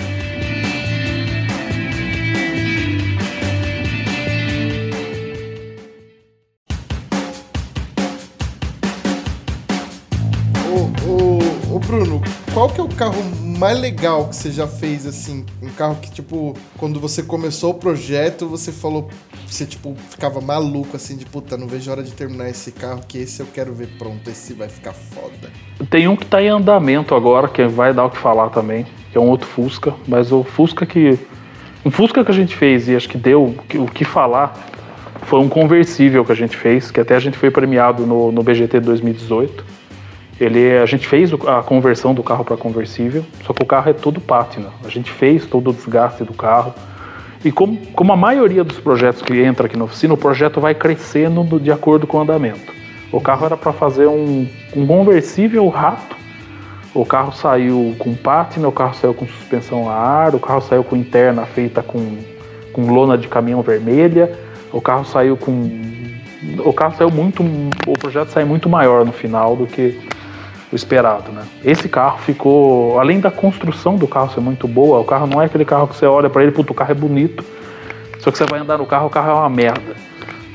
qual que é o carro mais legal que você já fez, assim? Um carro que, tipo, quando você começou o projeto, você falou... Você, tipo, ficava maluco, assim, de puta, não vejo hora de terminar esse carro, que esse eu quero ver pronto, esse vai ficar foda. Tem um que tá em andamento agora, que vai dar o que falar também, que é um outro Fusca, mas o Fusca que. Um Fusca que a gente fez e acho que deu o que- o que falar foi um conversível que a gente fez, que até a gente foi premiado no, no BGT 2018. Ele, a gente fez a conversão do carro para conversível, só que o carro é todo pátina. A gente fez todo o desgaste do carro. E como, como a maioria dos projetos que entra aqui na oficina, o projeto vai crescendo de acordo com o andamento. O carro era para fazer um, um conversível rato. O carro saiu com pátina, o carro saiu com suspensão a ar, o carro saiu com interna feita com, com lona de caminhão vermelha, o carro saiu com. O carro saiu muito. O projeto saiu muito maior no final do que o esperado, né? Esse carro ficou, além da construção do carro ser muito boa, o carro não é aquele carro que você olha para ele, puto, o carro é bonito. Só que você vai andar no carro, o carro é uma merda.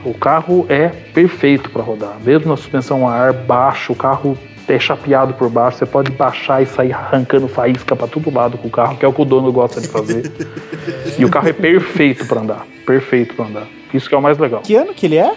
O carro é perfeito para rodar, mesmo na suspensão a ar baixo, o carro é chapeado por baixo, você pode baixar e sair arrancando faísca para todo lado com o carro, que é o que o dono gosta de fazer. e o carro é perfeito para andar, perfeito para andar. Isso que é o mais legal. Que ano que ele é?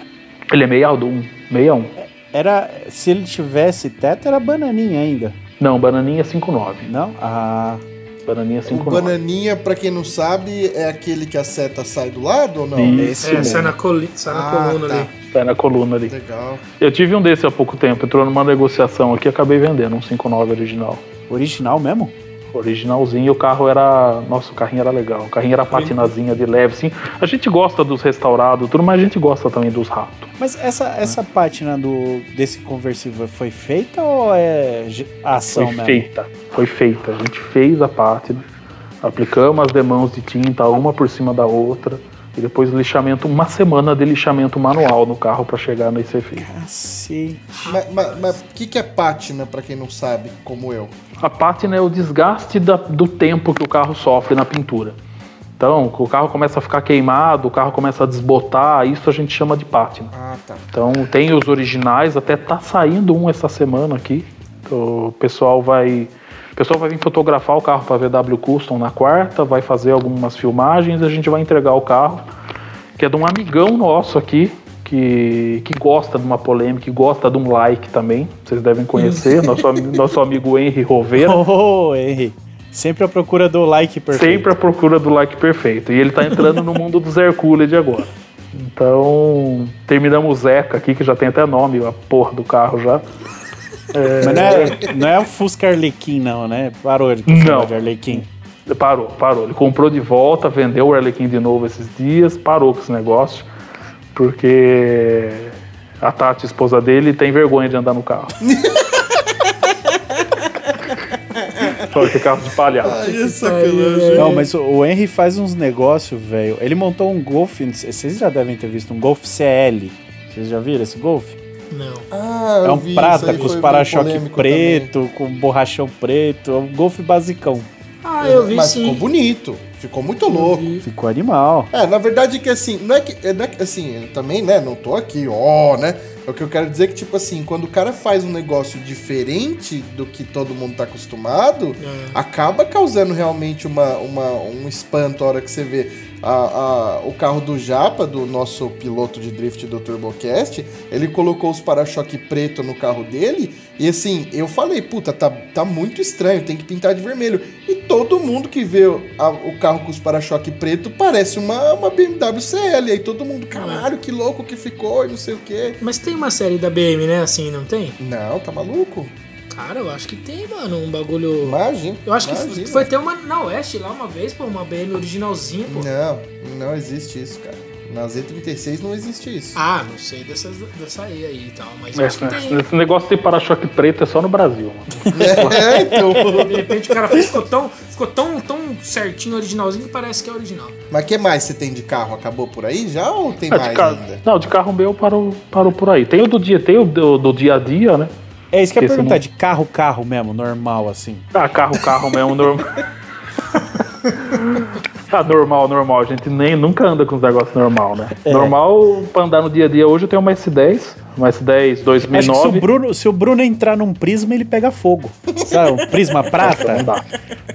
Ele é 61, 61. Era. Se ele tivesse teto, era bananinha ainda. Não, bananinha 59. Não? Ah. Bananinha O 59. bananinha, pra quem não sabe, é aquele que a seta sai do lado ou não? Isso É, mesmo. sai na, coli sai na Ah, coluna tá. ali. Tá na coluna ali. Legal. Eu tive um desse há pouco tempo, entrou numa negociação aqui acabei vendendo um 59 original. Original mesmo? Originalzinho, o carro era. Nossa, o carrinho era legal. O carrinho era patinazinha de leve, sim. A gente gosta dos restaurados, tudo, mas a gente gosta também dos ratos. Mas essa, essa pátina do, desse conversível foi feita ou é ação Foi mesmo? feita. Foi feita. A gente fez a pátina, aplicamos as demãos de tinta, uma por cima da outra. E depois lixamento, uma semana de lixamento manual no carro para chegar nesse efeito. Cacete. Mas o que, que é pátina, pra quem não sabe, como eu? A pátina é o desgaste da- do tempo que o carro sofre na pintura. Então, o carro começa a ficar queimado, o carro começa a desbotar, isso a gente chama de pátina. Ah, tá. Então, tem os originais, até tá saindo um essa semana aqui. Então, o pessoal vai, o pessoal vai vir fotografar o carro para VW Custom na quarta, vai fazer algumas filmagens, a gente vai entregar o carro, que é de um amigão nosso aqui, que, que gosta de uma polêmica, que gosta de um like também. Vocês devem conhecer, nosso, nosso amigo Henry Rovera. Oh, Henry. Sempre à procura do like perfeito. Sempre à procura do like perfeito. E ele tá entrando no mundo dos Hercules agora. Então, terminamos o Zeca aqui, que já tem até nome, a porra do carro já. Mas não é, não é o Fusca Arlequim, não, né? Parou de Não. de Arlequim. Parou, parou. Ele comprou de volta, vendeu o Arlequim de novo esses dias, parou com esse negócio, porque a Tati, esposa dele, tem vergonha de andar no carro. Só que carro de palhaço. Ai, é sacanagem. Não, mas o, o Henry faz uns negócios, velho. Ele montou um Golf, vocês já devem ter visto, um Golf CL. Vocês já viram esse Golf? Não. Ah, É um prata com os para-choque preto, com borrachão preto. É um Golf basicão. Ah, também. eu vi Mas sim. ficou bonito. Ficou muito louco. Ficou animal. É, na verdade que assim, não é que, é, não é que- assim, eu também, né, não tô aqui, ó, né? O que eu quero dizer é que, tipo assim, quando o cara faz um negócio diferente do que todo mundo tá acostumado, É. acaba causando realmente uma, uma, um espanto a hora que você vê a, a- o carro do Japa, do nosso piloto de drift do TurboCast, ele colocou os para-choque preto no carro dele, e assim, eu falei, puta, tá, tá muito estranho, tem que pintar de vermelho. E todo mundo que vê a- o carro com os para-choque preto parece uma, uma BMW CL, aí todo mundo, caralho, que louco que ficou, e não sei o quê. Mas tem uma série da BM, né? Assim, não tem? Não, tá maluco? Cara, eu acho que tem, mano, um bagulho. Imagina. Eu acho que imagina. foi ter uma na Oeste lá uma vez, pô, uma BM originalzinha, pô. Não, não existe isso, cara. Na Z36 não existe isso. Ah, não sei dessas, dessa aí aí e tal, mas É, acho que tem. esse negócio de para-choque preto é só no Brasil, mano. É, então. De repente o cara ficou tão, ficou tão, tão certinho, originalzinho, que parece que é original. Mas que mais você tem de carro? Acabou por aí já ou tem de mais carro, ainda? não, de carro meu parou, parou por aí. Tem o do dia, tem o do, do dia a dia, né? É isso que eu ia perguntar, não- de carro, carro mesmo, normal, assim. Ah, carro, carro mesmo, normal. ah, normal, normal. A gente nem, nunca anda com os negócios normal, né? É. Normal, pra andar no dia a dia hoje, eu tenho uma S10, uma S10 Acho que se o, 2009. Bruno, se o Bruno entrar num prisma, ele pega fogo. Sabe, um prisma Não prata.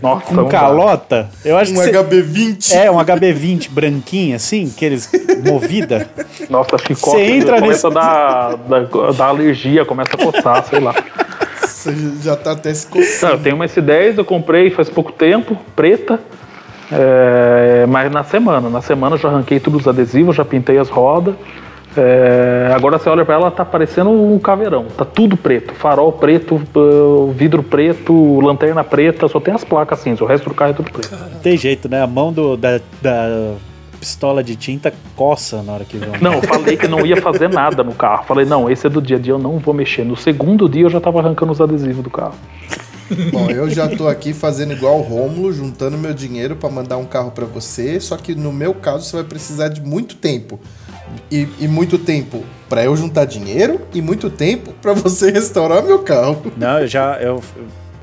Nossa, com não dá. calota. Eu acho Um que cê- HB20? É, um HB20 branquinho, assim, aqueles movida. Nossa, chicote Você entra começa nesse- a dar, dar, dar alergia, começa a coçar, sei lá. Você já tá até se Não, coçando. eu tenho uma S10, eu comprei faz pouco tempo, preta. É, mas na semana, na semana eu já arranquei todos os adesivos, já pintei as rodas. é, agora você olha pra ela, tá parecendo um caveirão. Tá tudo preto. Farol preto, vidro preto, lanterna preta, só tem as placas cinza. O resto do carro é tudo preto. Não tem jeito, né? A mão do, da, da pistola de tinta coça na hora que vão. Não, eu falei que não ia fazer nada no carro. Falei, não, esse é do dia a dia, eu não vou mexer. No segundo dia eu já tava arrancando os adesivos do carro. Bom, eu já tô aqui fazendo igual o Rômulo, juntando meu dinheiro pra mandar um carro pra você, só que no meu caso você vai precisar de muito tempo. E, e muito tempo pra eu juntar dinheiro e muito tempo pra você restaurar meu carro. Não, eu já, eu,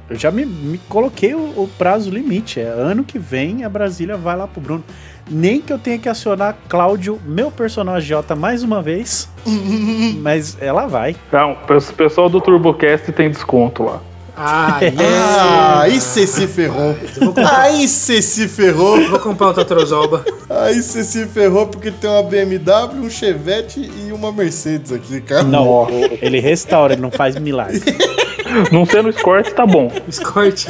eu já me, me coloquei o, o prazo limite. É ano que vem a Brasília vai lá pro Bruno. Nem que eu tenha que acionar Cláudio, meu personagem J, mais uma vez. mas ela vai. Não, o pessoal do TurboCast tem desconto lá. Ah, aí você se ferrou. Aí você se ferrou. Vou comprar outra Trozoba. Aí você se ferrou porque tem uma BMW, um Chevette e uma Mercedes aqui, cara. Não, ele restaura, ele não faz milagre. Não sendo Escort, tá bom. Escort.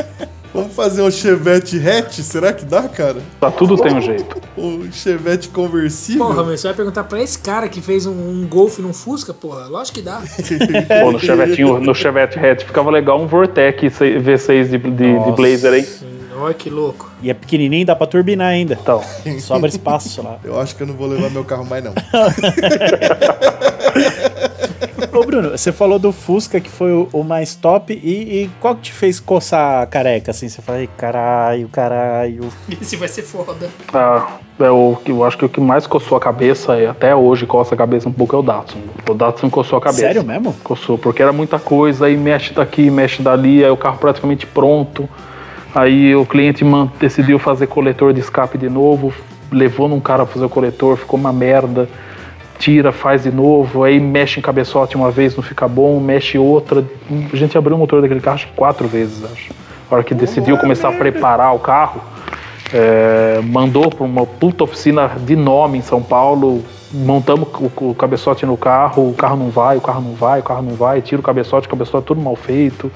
Vamos fazer um Chevette hatch? Será que dá, cara? Tá tudo tem um jeito. Um Chevette conversível? Porra, mas você vai perguntar pra esse cara que fez um, um Golf num Fusca? Porra, lógico que dá. Pô, no Chevetinho, no Chevette hatch ficava legal um Vortec C- V6 de, de, de. Blazer, hein? Olha que louco. E é pequenininho, dá pra turbinar ainda. Então, Sobra espaço lá. Eu acho que eu não vou levar meu carro mais, não. Ô, Bruno, você falou do Fusca que foi o, o mais top. E, e qual que te fez coçar a careca? Assim, você fala, "Ai, caralho, caralho. Esse vai ser foda. ah, é o que eu acho que o que mais coçou a cabeça, e até hoje coça a cabeça um pouco, é o Datsun. O Datsun coçou a cabeça. Sério mesmo? Coçou, porque era muita coisa, aí mexe daqui, mexe dali, aí o carro praticamente pronto. Aí o cliente decidiu fazer coletor de escape de novo, levou num cara pra fazer o coletor, ficou uma merda. Tira, faz de novo, aí mexe em cabeçote uma vez, não fica bom, mexe outra. A gente abriu o motor daquele carro acho que quatro vezes, acho. A hora que decidiu começar a preparar o carro, é, mandou para uma puta oficina de nome em São Paulo. Montamos o, o cabeçote no carro, o carro não vai, o carro não vai, o carro não vai, tira o cabeçote, o cabeçote tudo mal feito.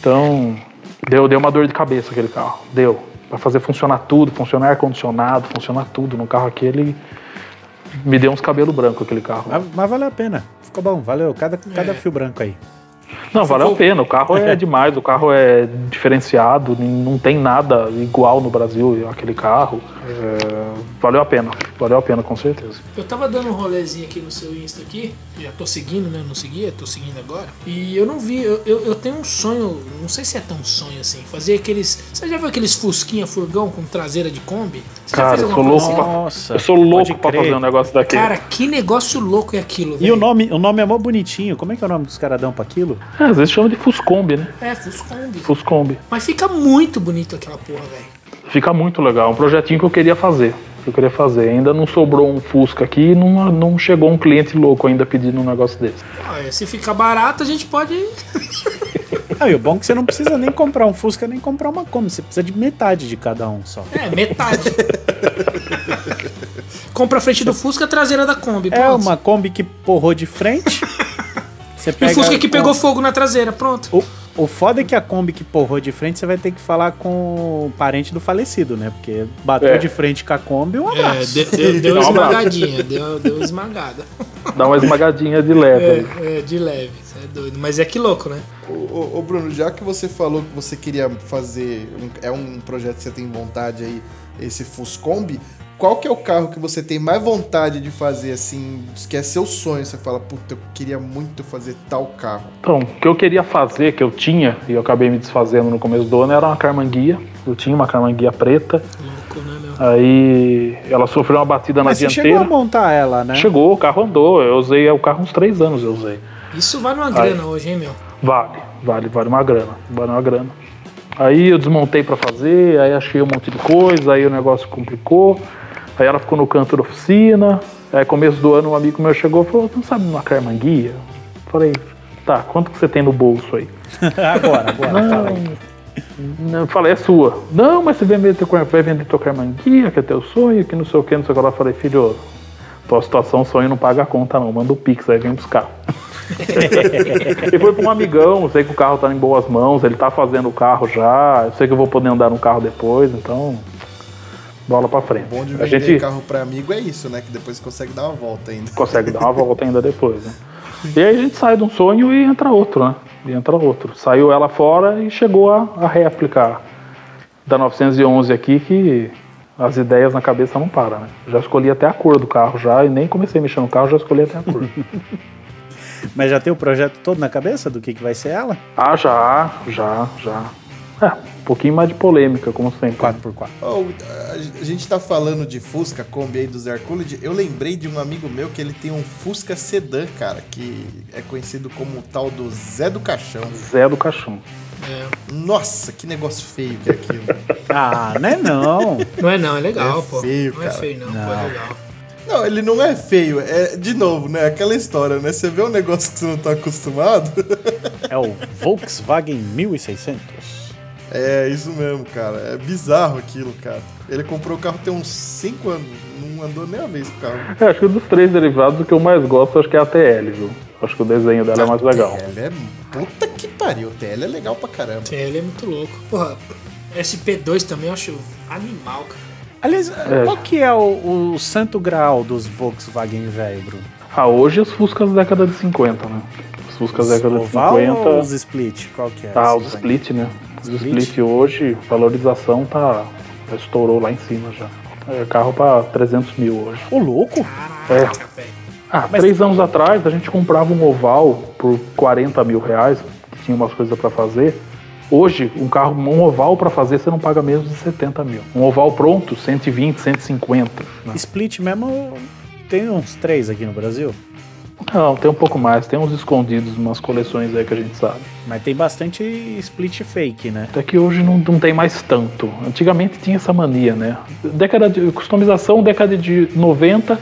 Então, deu, deu uma dor de cabeça aquele carro. Deu. Para fazer funcionar tudo, funcionar ar-condicionado, funcionar tudo. No carro aquele. Me deu uns cabelos brancos aquele carro. Mas, mas valeu a pena. Ficou bom, valeu. Cada, cada fio branco aí. Não, valeu a pena. O carro é demais, o carro é diferenciado, não tem nada igual no Brasil aquele carro. É, valeu a pena, valeu a pena com certeza. Eu tava dando um rolezinho aqui no seu Insta aqui, já tô seguindo, né? Não seguia, tô seguindo agora. E eu não vi, eu, eu, eu tenho um sonho, não sei se é tão sonho assim, fazer aqueles. Você já viu aqueles Fusquinha furgão com traseira de Kombi? Você Cara, eu sou coisa louco assim? pra- Nossa. Eu sou louco pra fazer um negócio daquele. Cara, que negócio louco é aquilo, E velho. o nome, o nome é mó bonitinho. Como é que é o nome dos caras dão pra aquilo? É, às vezes chama de Fuscombi, né? É, Fuscombi. Fuscombi. Mas fica muito bonito aquela porra, velho. Fica muito legal. É um projetinho que eu queria fazer. Que eu queria fazer. Ainda não sobrou um Fusca aqui e não, não chegou um cliente louco ainda pedindo um negócio desse. Olha, se ficar barato, a gente pode. Ah, e o bom é que você não precisa nem comprar um Fusca, nem comprar uma Kombi. Você precisa de metade de cada um só. É, metade. Compra a frente do Fusca, a traseira da Kombi. É Pronto. uma Kombi que porrou de frente. Você E pega o Fusca que pegou fogo na traseira, pronto. O, o foda é que a Kombi que porrou de frente, você vai ter que falar com o parente do falecido, né? Porque bateu É. de frente com a Kombi, um É, abraço. deu, deu, deu esmagadinha, deu, deu esmagada. Dá uma esmagadinha de leve. É, é, de leve, isso é doido. Mas é que louco, né? Ô, ô, ô, Bruno, já que você falou que você queria fazer, um- é um projeto que você tem vontade aí, esse Fuscombi, qual que é o carro que você tem mais vontade de fazer, assim, que é seu sonho? Você fala, puta, eu queria muito fazer tal carro. Então, o que eu queria fazer, que eu tinha, e eu acabei me desfazendo no começo do ano, era uma carmanguia. Eu tinha uma carmanguia preta. Louco, né, meu? Aí ela sofreu uma batida na Mas você dianteira. chegou a montar ela, né? Chegou, o carro andou. Eu usei o carro uns três anos, eu usei. Isso vale uma grana hoje, hein, meu? Vale, vale, vale uma grana. Vale uma grana. Aí eu desmontei pra fazer, aí achei um monte de coisa, aí o negócio complicou. Aí ela ficou no canto da oficina. Aí começo do ano um amigo meu chegou e falou, tu não sabe uma carmanguia? Falei, tá, quanto que você tem no bolso aí? agora, agora. fala aí. Não, falei, é sua. Não, mas você vai vender teu, vai vender teu carmanguia, que é teu sonho, que não sei o que, não sei o que lá. Eu falei, filho, tua situação, sonho não paga a conta não, manda o Pix, aí vem buscar. e foi pra um amigão, eu sei que o carro tá em boas mãos, ele tá fazendo o carro já, eu sei que eu vou poder andar no carro depois, então. Bola pra frente. O bom de a vender gente carro pra amigo é isso, né? Que depois você consegue dar uma volta ainda. consegue dar uma volta ainda depois, né? E aí a gente sai de um sonho e entra outro, né? E entra outro. Saiu ela fora e chegou a, a réplica da 911 aqui que as ideias na cabeça não param, né? Já escolhi até a cor do carro já e nem comecei a mexer no carro, já escolhi até a cor. Mas já tem o projeto todo na cabeça do que, que vai ser ela? ah, já, já, já. É, um pouquinho mais de polêmica, como sempre. 4x4. Ó, a gente tá falando de Fusca, Kombi aí do Zé Coolidge. Eu lembrei de um amigo meu que ele tem um Fusca Sedan, cara, que é conhecido como o tal do Zé do Caixão. Zé do Caixão. É. Nossa, que negócio feio que é aquilo. Ah, não é não. Não é não, é legal, É pô. feio, não é cara. feio, não, pô, é legal. Não, ele não é feio, é de novo, né? Aquela história, né? Você vê um negócio que você não tá acostumado. É o Volkswagen 1600. é isso mesmo, cara. É bizarro aquilo, cara. Ele comprou o carro tem uns 5 anos, não andou nem uma vez com o carro. É, acho que dos três derivados, o que eu mais gosto acho que é a TL, viu? Acho que o desenho dela é mais legal. TL é. Puta que pariu, TL é legal pra caramba. Ele é muito louco. Porra, SP2 também eu acho animal, cara. Aliás, qual que é o, o santo grau dos Volkswagen velho, Bruno? Ah, hoje os Fuscas da década de 50, né? Os Fuscas da década de Oval 50. ou os Split? Qual que é? Ah, os split, né? Os Split? split hoje, valorização tá. estourou lá em cima já. É carro pra 300 mil hoje. Ô, louco? Caraca, velho. Ah, três anos atrás a gente comprava um oval por 40 mil reais, que tinha umas coisas pra fazer. Hoje, um carro, um oval pra fazer, você não paga menos de 70 mil. Um oval pronto, 120, 150. Né? Split mesmo tem uns três aqui no Brasil. Não, tem um pouco mais, tem uns escondidos, umas coleções aí que a gente sabe. Mas tem bastante split fake, né? Até que hoje não, não tem mais tanto. Antigamente tinha essa mania, né? Década de customização, década de 90,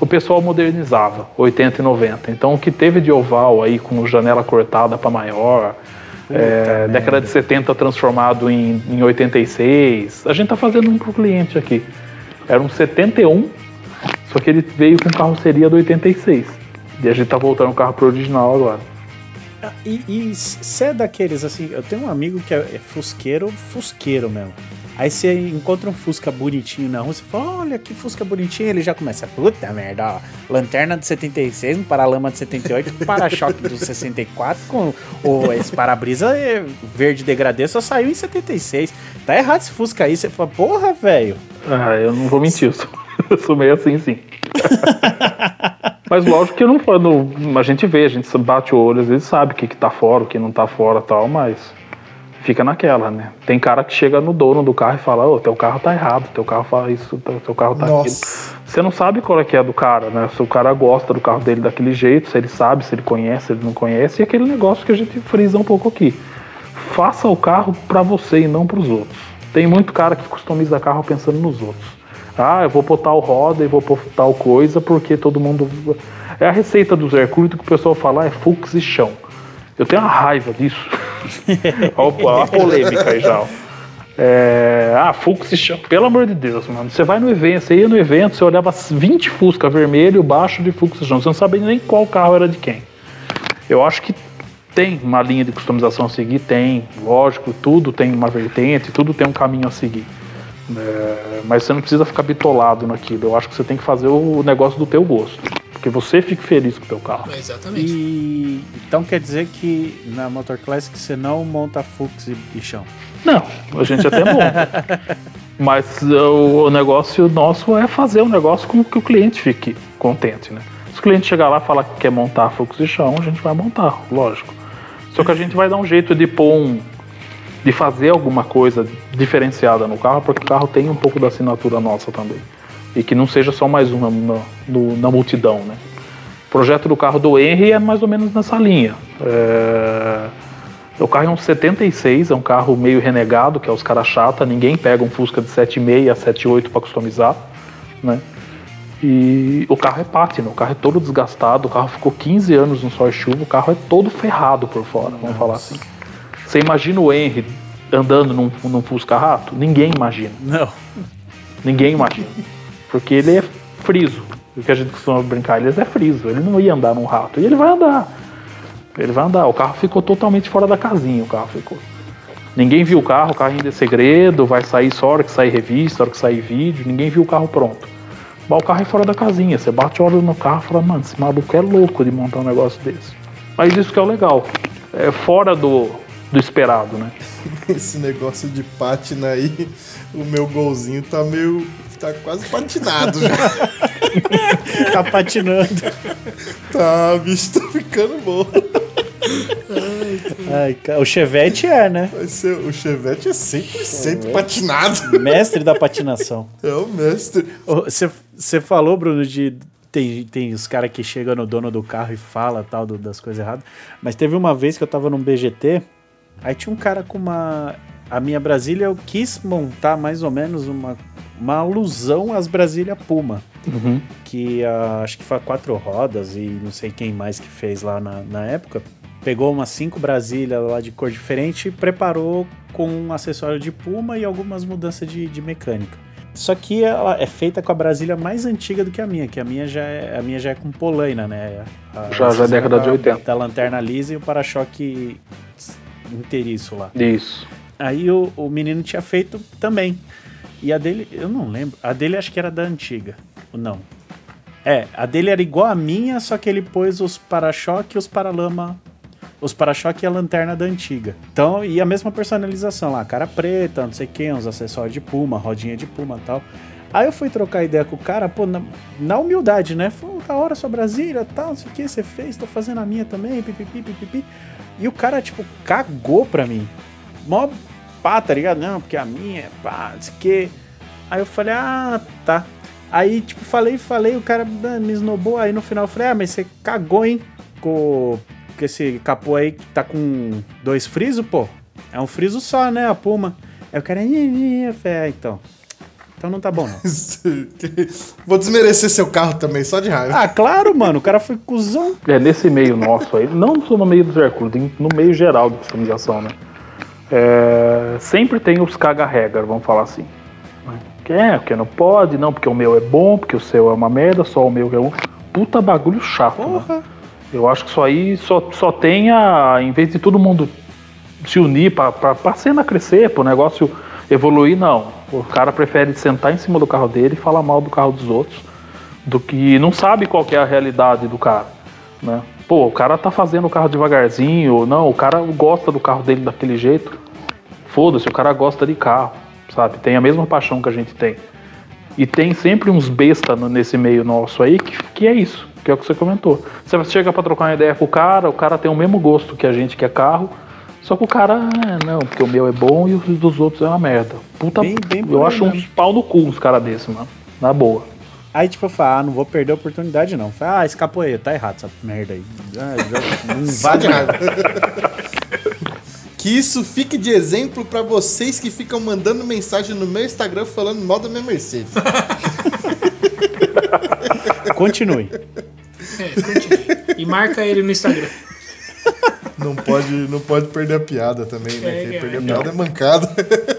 o pessoal modernizava, 80 e 90. Então o que teve de oval aí com janela cortada para maior, é, década de 70 transformado em, em 86. A gente tá fazendo um pro cliente aqui. Era um 71, só que ele veio com carroceria do 86. E a gente tá voltando o carro pro original agora. E, e você é daqueles assim, eu tenho um amigo que é é fusqueiro, fusqueiro mesmo. Aí você encontra um Fusca bonitinho na rua, você fala, olha que Fusca bonitinho, ele já começa, puta merda, ó, lanterna de 76, um paralama de 78, um para-choque do 64, com o, esse para-brisa verde degradê só saiu em 76. Tá errado esse Fusca aí, você fala, porra, velho. Ah, eu não vou mentir, eu sou, eu sou meio assim, sim. Mas lógico que eu não, não- a gente vê, a gente bate o olho, às vezes sabe o que, que tá fora, o que não tá fora tal, mas fica naquela, né? Tem cara que chega no dono do carro e fala, ô, teu carro tá errado, teu carro faz isso, teu, carro tá aquilo. Nossa. Você não sabe qual é que é do cara, né? Se o cara gosta do carro dele daquele jeito, se ele sabe, se ele conhece, se ele não conhece, e aquele negócio que a gente frisa um pouco aqui. Faça o carro pra você e não pros outros. Tem muito cara que customiza carro pensando nos outros. Ah, eu vou pôr tal roda e vou pôr tal coisa porque todo mundo. É a receita do Zé Curto que o pessoal fala, ah, é fux e chão. Eu tenho uma raiva disso. Olha a polêmica aí já. É, ah, Fux chão. Pelo amor de Deus, mano. Você vai no evento, você ia no evento, você olhava 20 Fusca vermelho baixo de Fux chão. Você não sabia nem qual carro era de quem. Eu acho que tem uma linha de customização a seguir, tem, lógico, tudo tem uma vertente, tudo tem um caminho a seguir. É, mas você não precisa ficar bitolado naquilo. Eu acho que você tem que fazer o negócio do teu gosto. Porque você fique feliz com o teu carro. Exatamente. E então quer dizer que na Motor Classic você não monta Fux e, e chão. Não, a gente até monta. Mas uh, o negócio nosso é fazer um negócio com que o cliente fique contente, né? Se o cliente chegar lá e falar que quer montar fluxo de chão, a gente vai montar, lógico. Só que a gente vai dar um jeito de pôr um. de fazer alguma coisa diferenciada no carro, porque o carro tem um pouco da assinatura nossa também. E que não seja só mais uma na, no- na multidão, né? O projeto do carro do Henry é mais ou menos nessa linha. É... O carro é um 76, é um carro meio renegado, que é os caras chata, ninguém pega um Fusca de 7,6 a 7,8 para customizar, né? E o carro é pátina, o carro é todo desgastado, o carro ficou 15 anos no sol e chuva, o carro é todo ferrado por fora, vamos falar assim. Você imagina o Henry andando num, num Fusca rato? Ninguém imagina, Não. ninguém imagina. Porque ele é friso, o que a gente costuma brincar, ele é friso, ele não ia andar num rato, e ele vai andar. Ele vai andar. O carro ficou totalmente fora da casinha. O carro ficou. Ninguém viu o carro, o carro ainda é segredo, vai sair só hora que sair revista, hora que sair vídeo. Ninguém viu o carro pronto. Mas o carro é fora da casinha. Você bate olho no carro e fala, mano, esse maluco é louco de montar um negócio desse. Mas isso que é o legal. É fora do, do esperado, né? Esse negócio de pátina aí, o meu golzinho tá meio. Tá quase patinado já. Tá patinando. Tá, bicho, tá ficando bom. Ai, o Chevette é, né? Ser, o Chevette é 100% patinado. Mestre da patinação. É o mestre. Você falou, Bruno, de. Tem, tem os caras que chegam no dono do carro e fala tal do- das coisas erradas. Mas teve uma vez que eu tava num BGT, aí tinha um cara com uma. A minha Brasília, eu quis montar mais ou menos uma, uma alusão às Brasília Puma. Que ah, acho que foi a quatro rodas e não sei quem mais que fez lá na, na época. Pegou umas cinco Brasília lá de cor diferente e preparou com um acessório de Puma e algumas mudanças de, de mecânica. Só que ela é feita com a Brasília mais antiga do que a minha, que a minha já é, a minha já é com polaina, né? A- Já- já é década de da- 80. Da lanterna lisa e o para-choque inteiriço lá. Isso. Aí o, o menino tinha feito também. E a dele, eu não lembro. A dele acho que era da antiga. Ou Não. É, a dele era igual a minha, só que ele pôs os para-choque e os paralama. Os para-choque e a lanterna da antiga. Então, e a mesma personalização lá, cara preta, não sei o que, uns acessórios de puma, rodinha de puma tal. Aí eu fui trocar ideia com o cara, pô, na, na humildade, né? Falou, da hora sua Brasília, tal, não sei o que, você fez, tô fazendo a minha também, pipipi, pipipi. E o cara, tipo, cagou pra mim. Mó pá, tá ligado? Não, porque a minha é pá, não sei o que. Aí eu falei, ah, tá. Aí, tipo, falei, falei, o cara ah, me esnobou. Aí no final eu falei, ah, mas você cagou, hein? Com, com esse capô aí que tá com dois frisos, pô. É um friso só, né? A Puma. Aí o cara, falei, ah, então. Então não tá bom, não. Vou desmerecer seu carro também, só de raiva. Ah, claro, mano. O cara foi cuzão. É nesse meio nosso aí, não só no meio dos Hercules, tem no meio geral de customização, né? É, sempre tem os caga-regra, vamos falar assim. Que é, porque não pode, não, porque o meu é bom, porque o seu é uma merda, só o meu é um. Puta bagulho chato, né? Porra. Eu acho que isso aí só, só tem a. Em vez de todo mundo se unir pra, pra, pra cena crescer, pro negócio evoluir, não. O cara prefere sentar em cima do carro dele e falar mal do carro dos outros, do que não sabe qual que é a realidade do cara, né? Pô, o cara tá fazendo o carro devagarzinho, ou não, o cara gosta do carro dele daquele jeito. Foda-se, o cara gosta de carro, sabe? Tem a mesma paixão que a gente tem. E tem sempre uns besta nesse meio nosso aí que, que é isso, que é o que você comentou. Você chega pra trocar uma ideia com o cara, o cara tem o mesmo gosto que a gente que é carro, só que o cara, ah, não, porque o meu é bom e os dos outros é uma merda. Puta, Bem- bem eu aí acho uns pau no cu uns caras desses, mano. Na boa. Aí, tipo, eu falei, ah, não vou perder a oportunidade, não. Falei, ah, escapou aí, tá errado essa merda aí. Ah, não vale de nada. Que isso fique de exemplo pra vocês que ficam mandando mensagem no meu Instagram falando mal da minha Mercedes. Continue. É, continue. E marca ele no Instagram. Não pode, não pode perder a piada também, né? É, Quem é. perder a piada é mancada.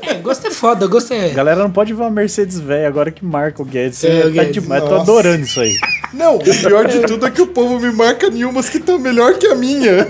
É, gosto é foda, gosto é. Galera não pode ver uma Mercedes velha agora que marca o Guedes. É, tá Guedes, demais. Tô nossa. adorando isso aí. Não, o pior de tudo é que o povo me marca nenhumas que estão melhor que a minha.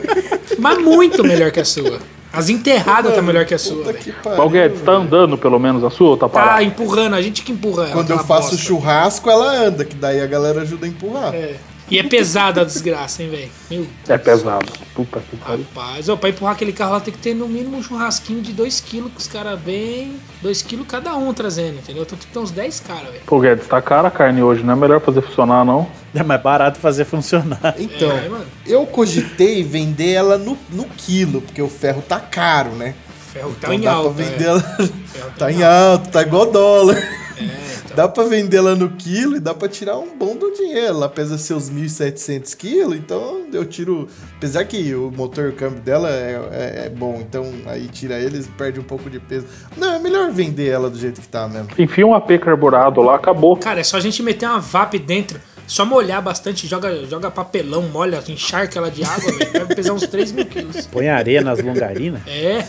Mas muito melhor que a sua. As enterradas tá melhor que a sua, Puta velho. que pariu. Qual Guedes, tá andando pelo menos a sua ou tá Tá parado? empurrando, a gente que empurra. Quando eu faço bosta. churrasco, ela anda, que daí a galera ajuda a empurrar. É. E é pesada a desgraça, hein, velho? Meu É pesado. Puta que pariu. Rapaz, ó, pra empurrar aquele carro lá tem que ter no mínimo um churrasquinho de 2kg que os caras vêm, 2kg cada um trazendo, entendeu? Então tem que ter uns 10 caras, velho. Pô, Guedes, tá cara a carne hoje, não é melhor fazer funcionar, não? É mais barato fazer funcionar. Então, É, mano. eu cogitei vender ela no, no quilo, porque o ferro tá caro, né? Ferro tá Então em alta. é. vender ela. Ferro tá em alto, tá igual dólar. É. Dá pra vender ela no quilo e dá pra tirar um bom do dinheiro. Ela pesa seus 1.700 quilos, então eu tiro. Apesar que o motor e o câmbio dela é, é- é bom, então aí tira eles perde um pouco de peso. Não, é melhor vender ela do jeito que tá mesmo. Enfia um AP carburado lá, acabou. Cara, é só a gente meter uma VAP dentro, só molhar bastante, joga, joga papelão, molha, encharca ela de água. Vai pesar uns 3 mil quilos. Põe areia nas longarinas. É,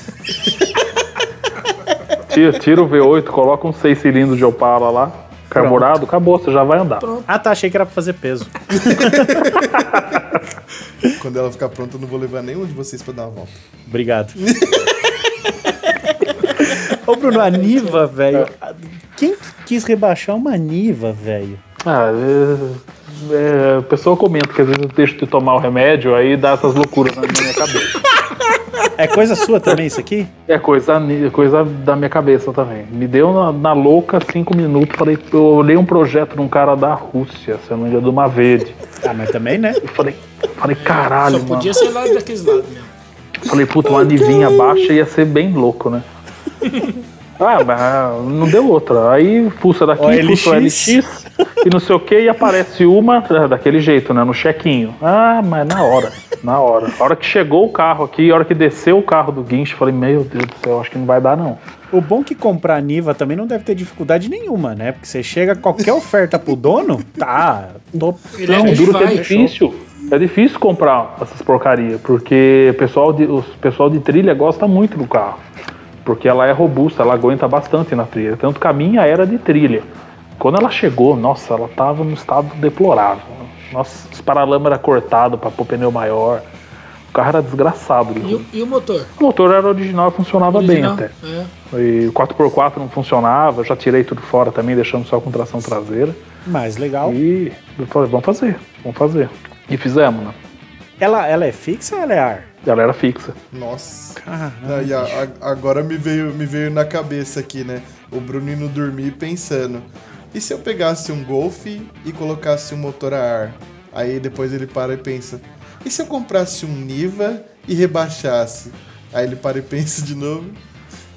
Tira, tira o V8, coloca uns 6 cilindros de Opala lá, carburado, acabou, você já vai andar. Ah, tá. Achei que era pra fazer peso. Quando ela ficar pronta, eu não vou levar nenhum de vocês pra dar uma volta. Obrigado. Ô, Bruno, a Niva, velho. Quem quis rebaixar uma Niva, velho? Ah, é, é, a pessoa comenta que às vezes eu deixo de tomar o remédio, aí dá essas loucuras na minha cabeça. É coisa sua também isso aqui? É coisa, coisa da minha cabeça também. Me deu na, na louca cinco minutos, falei, eu olhei um projeto de um cara da Rússia, se eu não me engano, de uma verde. Ah, mas também, né? Eu falei, falei, caralho, só mano. podia ser lá daqueles lados mesmo. Falei, puta, uma nivinha baixa ia ser bem louco, né? Ah, mas não deu outra. Aí pulsa daqui, OLX. pulsa o LX e não sei o que, e aparece uma é, daquele jeito, né? No chequinho. Ah, mas na hora, na hora. A hora que chegou o carro aqui, a hora que desceu o carro do guincho, falei, meu Deus do céu, acho que não vai dar não. O bom que comprar a Niva também não deve ter dificuldade nenhuma, né? Porque você chega, qualquer oferta pro dono, tá. Tô... Não, ele duro que é difícil. É difícil comprar essas porcaria, porque o pessoal de, o pessoal de trilha gosta muito do carro. Porque ela é robusta, ela aguenta bastante na trilha. Tanto que a minha era de trilha. Quando ela chegou, nossa, ela tava num estado deplorável. Nossa, os paralamas eram cortados para pôr pneu maior. O carro era desgraçado. de E, o- e o motor? O motor era original e funcionava Original? bem até. É. E o 4x4 não funcionava, eu já tirei tudo fora também, deixando só com tração traseira. Mais legal. E eu falei, vamos fazer, vamos fazer. E fizemos, né? Ela, ela é fixa ou ela é ar? Ela era fixa. Nossa. Caramba. Aí, a- a- agora me veio, me veio na cabeça aqui, né? O Bruno indo dormir pensando. E se eu pegasse um Golf e colocasse um motor a ar? Aí depois ele para e pensa. E se eu comprasse um Niva e rebaixasse? Aí ele para e pensa de novo.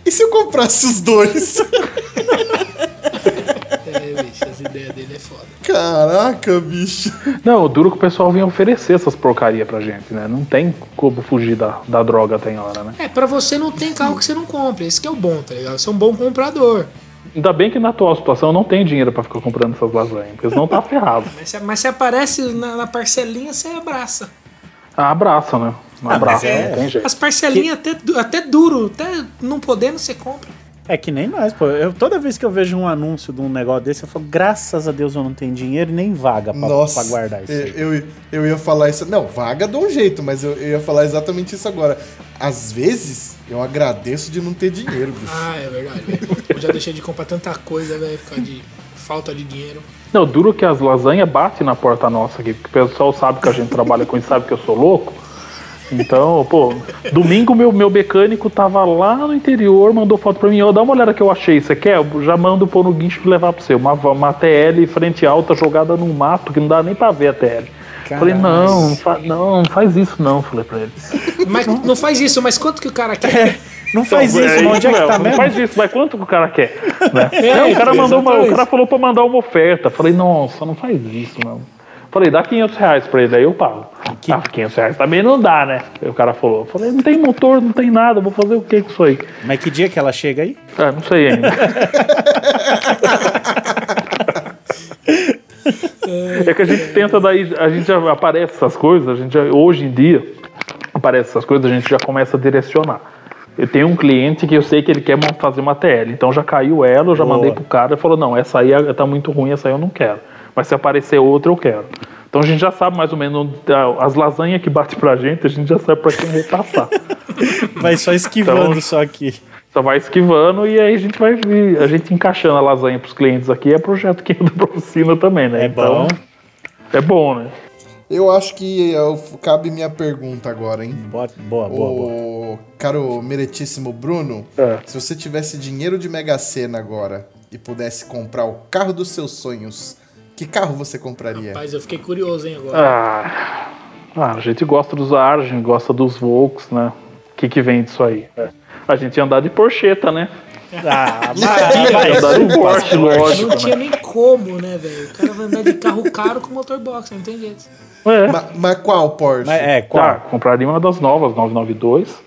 E se eu comprasse os dois? É, bicho, as ideias dele é foda. Caraca, bicho. Não, o duro que o pessoal vinha oferecer essas porcaria pra gente, né? Não tem como fugir da, da droga tem hora, né? É, pra você não tem carro que você não compra. Esse que é o bom, tá ligado? Você é um bom comprador. Ainda bem que na atual situação eu não tenho dinheiro pra ficar comprando essas lasanhas, porque senão tá ferrado. Mas se, mas se aparece na, na parcelinha, você abraça. Ah, abraça, né? Um abraço, é- não tem jeito. As parcelinhas até, du- até duro, até não podendo, você compra. É que nem nós, pô. Eu, toda vez que eu vejo um anúncio de um negócio desse, eu falo, graças a Deus eu não tenho dinheiro e nem vaga pra, Nossa. pra guardar isso. Eu, eu, eu ia falar isso. Não, vaga de um jeito, mas eu, eu ia falar exatamente isso agora. Às vezes, eu agradeço de não ter dinheiro, bicho. Ah, é verdade. Eu já deixei de comprar tanta coisa, velho, por causa de falta de dinheiro. Não, duro que as lasanhas batem na porta nossa aqui, porque o pessoal sabe que a gente trabalha com isso, sabe que eu sou louco. Então, pô, domingo meu, meu mecânico tava lá no interior, mandou foto pra mim, ó, dá uma olhada que eu achei, você quer? Eu já mando pôr no guincho e levar pra você. Uma, uma TL frente alta jogada no mato, que não dá nem pra ver a TL. Falei, não, não, não faz isso não, falei pra ele. Mas não faz isso, mas quanto que o cara quer? Não faz Então, isso, é mas onde é que tá Não mesmo? faz isso, mas quanto que o cara quer? Né? É, Não, o, cara mandou uma, o cara falou pra mandar uma oferta. Falei, nossa, não faz isso, não. Falei, dá 500 reais pra ele, aí eu pago. Ah, 500 reais também não dá, né? Aí o cara falou. Falei, não tem motor, não tem nada, vou fazer o que com isso aí? Mas que dia que ela chega aí? Ah, não sei ainda. é que a gente tenta daí, a gente já aparece essas coisas, a gente já, hoje em dia aparece essas coisas, a gente já começa a direcionar. Eu tenho um cliente que eu sei que ele quer fazer uma TL, então já caiu ela, eu já Boa. mandei pro cara e falou: não, essa aí é- tá muito ruim, essa aí eu não quero. Mas se aparecer outra, eu quero. Então a gente já sabe mais ou menos as lasanhas que bate pra gente, a gente já sabe pra quem repassar. Vai só esquivando Então- só aqui. Só vai esquivando e aí a gente vai vir- a gente encaixando a lasanha pros clientes aqui. É projeto que entra pra oficina também, né? É bom. É bom, né? Eu acho que eu- cabe minha pergunta agora, hein? Boa, boa, boa, boa. O caro meritíssimo Bruno, É. se você tivesse dinheiro de Mega Sena agora e pudesse comprar o carro dos seus sonhos, que carro você compraria? Rapaz, eu fiquei curioso, hein, agora. Ah, ah, a gente gosta dos Argent, gosta dos Volks, né? O que, que vem disso aí? É. A gente ia andar de Porcheta, né? Ah, Ia mas, andar de Porsche, lógico. Não tinha Né? nem como, né, velho? O cara vai andar de carro caro com motor box, não tem jeito. É. Ma- Mas qual Porsche? mas é, Tá, qual? compraria uma das novas, 992.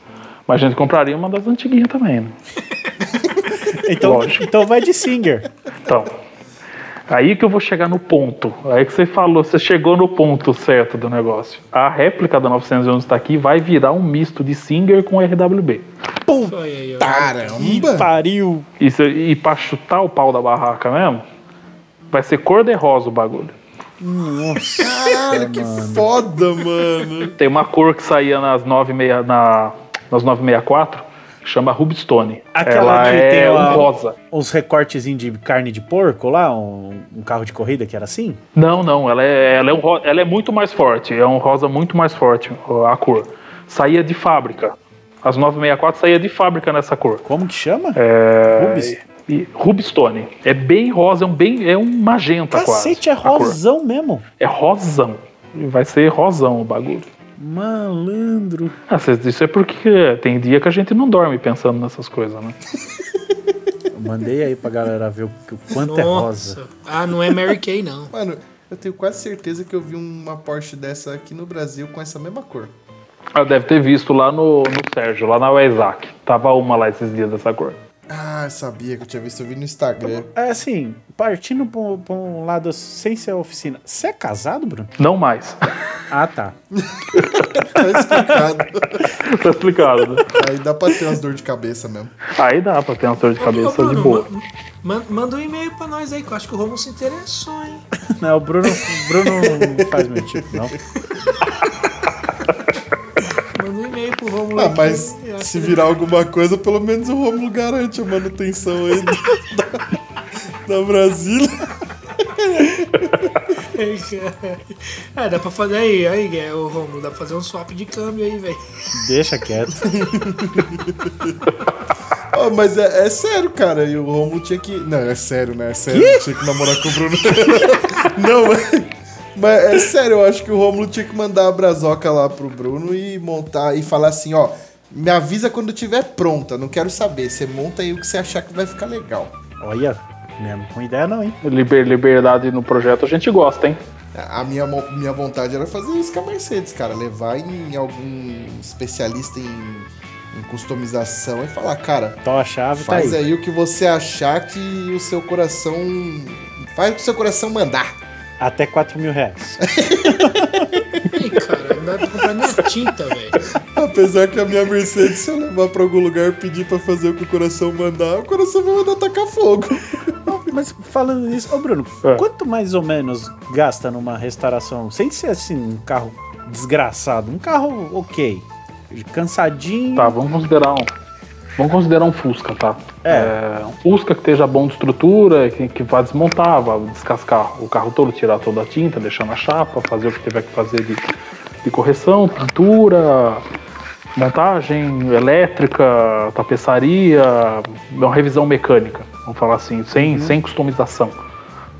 Mas a gente compraria uma das antiguinhas também, né? Então, Lógico. então vai de Singer. Então, aí que eu vou chegar no ponto. Aí que você falou, você chegou no ponto certo do negócio. A réplica da 911 está aqui vai virar um misto de Singer com RWB. Ó. Caramba! Pariu. E, cê- e pra chutar o pau da barraca mesmo, vai ser cor de rosa o bagulho. Caralho, que foda, mano. Tem uma cor que saía nas 96, na, nas 964, chama Rubstone. Aquela Ela que é tem um rosa. Uns recortezinhos de carne de porco lá, um, um carro de corrida que era assim? Não, não, ela é, ela, é um ela é muito mais forte. É um rosa muito mais forte a cor. Saía de fábrica. As 964 saía de fábrica nessa cor. Como que chama? É, Rubis? E- Rubstone. É bem rosa, é um, bem, é um magenta Cacete, é quase. a cor. rosão mesmo. É rosão. Vai ser rosão o bagulho. Malandro. Ah, isso é porque tem dia que a gente não dorme pensando nessas coisas, né? Eu mandei aí pra galera ver o, o quanto é rosa. Nossa. Ah, não é Mary Kay, não. Mano, eu tenho quase certeza que eu vi uma Porsche dessa aqui no Brasil com essa mesma cor. Ah, deve ter visto lá no, no Sérgio, lá na Isaac. Tava uma lá esses dias dessa cor. Ah, sabia que eu tinha visto, eu vi no Instagram. É assim, partindo pra um, pra um lado sem ser oficina. Você é casado, Bruno? Não mais. Ah, tá. Tá explicado. tá explicado, né? Aí dá pra ter umas dor de cabeça mesmo. Aí dá pra ter uma dor de Ô, cabeça Bruno, de boa. ma- ma- manda um e-mail pra nós aí, que eu acho que o Romulo se interessou, hein? Não, o Bruno, o Bruno não faz meu tipo, não. Manda um e-mail pro Romulo. Ah, aqui, mas acho se que- virar alguma coisa, pelo menos o Romulo garante a manutenção aí da, da Brasília. É, dá pra fazer aí, aí, é, o Romulo, dá pra fazer um swap de câmbio aí, velho. Deixa quieto. Ó, mas é, é sério, cara. E o Romulo tinha que. Não, é sério, né? É sério. Tinha que namorar com o Bruno. Não, mas. Mas é sério, eu acho que o Romulo tinha que mandar a brazoca lá pro Bruno e montar e falar assim, ó. Me avisa quando tiver pronta, não quero saber. Você monta aí o que você achar que vai ficar legal. Olha, mesmo com ideia não, hein? Liber- liberdade no projeto a gente gosta, hein? A minha, minha vontade era fazer isso com a Mercedes, cara. Levar em algum especialista em, em customização e falar, cara, Então a chave faz tá aí. aí o que você achar que o seu coração. Faz o que o seu coração mandar. Até 4 mil reais. Ih, cara, não dá pra comprar nem a tinta, velho. Apesar que a minha Mercedes, se eu levar pra algum lugar e pedir pra fazer o que o coração mandar, o coração vai mandar tacar fogo. Mas falando nisso, ô Bruno, É. quanto mais ou menos gasta numa restauração? Sem ser assim, um carro desgraçado, um carro ok. Cansadinho. Tá, vamos considerar um. Vamos considerar um Fusca, tá? É. um Fusca que esteja bom de estrutura, que, que vá desmontar, vá descascar o carro todo, tirar toda a tinta, deixar na chapa, fazer o que tiver que fazer de, de correção, pintura, montagem elétrica, tapeçaria, uma revisão mecânica, vamos falar assim, sem, sem customização.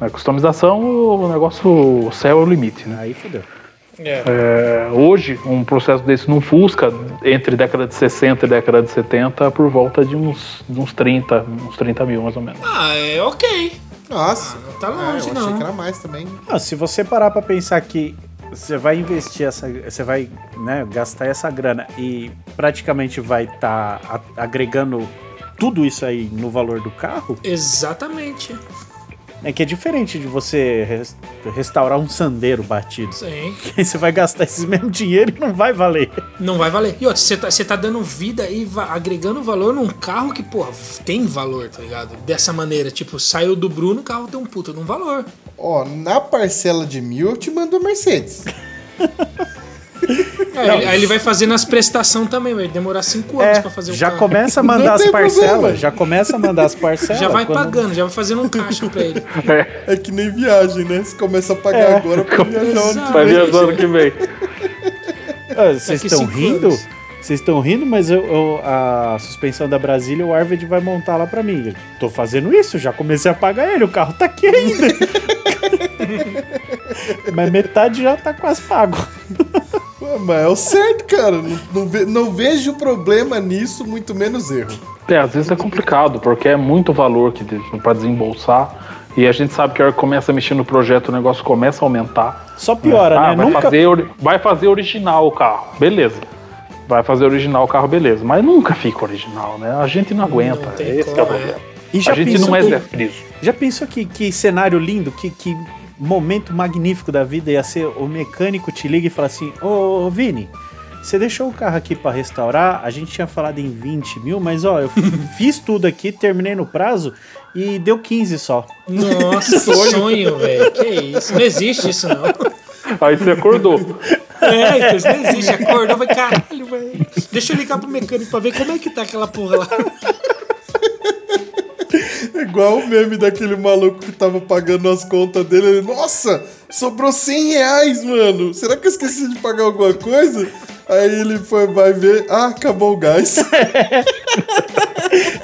Na customização, o negócio, o céu é o limite, né? Aí fodeu. É, hoje, um processo desse num Fusca, entre década de 60 e década de 70, por volta de uns, de uns 30, uns 30 mil mais ou menos. Ah, é ok. Nossa. Não tá Ah, longe, eu não. achei que era mais também. Ah, se você parar pra pensar que você vai investir essa, você vai né, gastar essa grana e praticamente vai estar agregando tudo isso aí no valor do carro, Exatamente. É que é diferente de você res- restaurar um sandeiro batido. Sim. Aí você vai gastar esse mesmo dinheiro e não vai valer. Não vai valer. E outra, você tá, você tá dando vida e agregando valor num carro que, pô, tem valor, tá ligado? Dessa maneira, tipo, saiu do Bruno, o carro tem um puta de um valor. Ó, na parcela de mil eu te mando a Mercedes. É, ele- aí ele vai fazendo as prestações também, vai demorar cinco anos É, pra fazer o já carro. começa a mandar Não as parcelas. problema. Já começa a mandar as parcelas. Já vai quando- pagando, já vai fazendo um caixa pra ele. É que nem viagem, né? Você começa a pagar É. agora pra viajar Exato. Vai viajar ano que vem. Ah, Vocês estão rindo? anos. Vocês estão rindo, mas eu, eu- a suspensão da Brasília, o Arvid vai montar lá pra mim. Eu tô fazendo isso, já comecei a pagar ele, o carro tá aqui ainda. mas metade já tá quase pago. Pô, Mas é o certo, cara. Não, não ve- não vejo problema nisso, muito menos erro. É, às vezes é complicado, porque é muito valor que para desembolsar. E a gente sabe que a hora que começa a mexer no projeto, o negócio começa a aumentar. Só piora, Ah, né? vai, Nunca. fazer, vai fazer original o carro, beleza. Vai fazer original o carro, beleza. Mas nunca fica original, né? A gente não aguenta. Não Esse que é o problema. E já A gente pensou não é que- Zé Friso. Já pensou que, que cenário lindo, que, que momento magnífico da vida ia ser o mecânico te liga e fala assim: Ô, ô, Vini, você deixou o carro aqui pra restaurar? A gente tinha falado em 20 mil, mas ó, eu fiz tudo aqui, terminei no prazo e deu 15 só. Nossa, sonho, velho. Que isso? Não existe isso, não. Aí você acordou. É, então isso não existe. Acordou, vai caralho, velho. Deixa eu ligar pro mecânico pra ver como é que tá aquela porra lá. É Igual o meme daquele maluco que tava pagando as contas dele. Ele, Nossa, sobrou 100 reais, mano. Será que eu esqueci de pagar alguma coisa? Aí ele foi, vai ver. Ah, acabou o gás.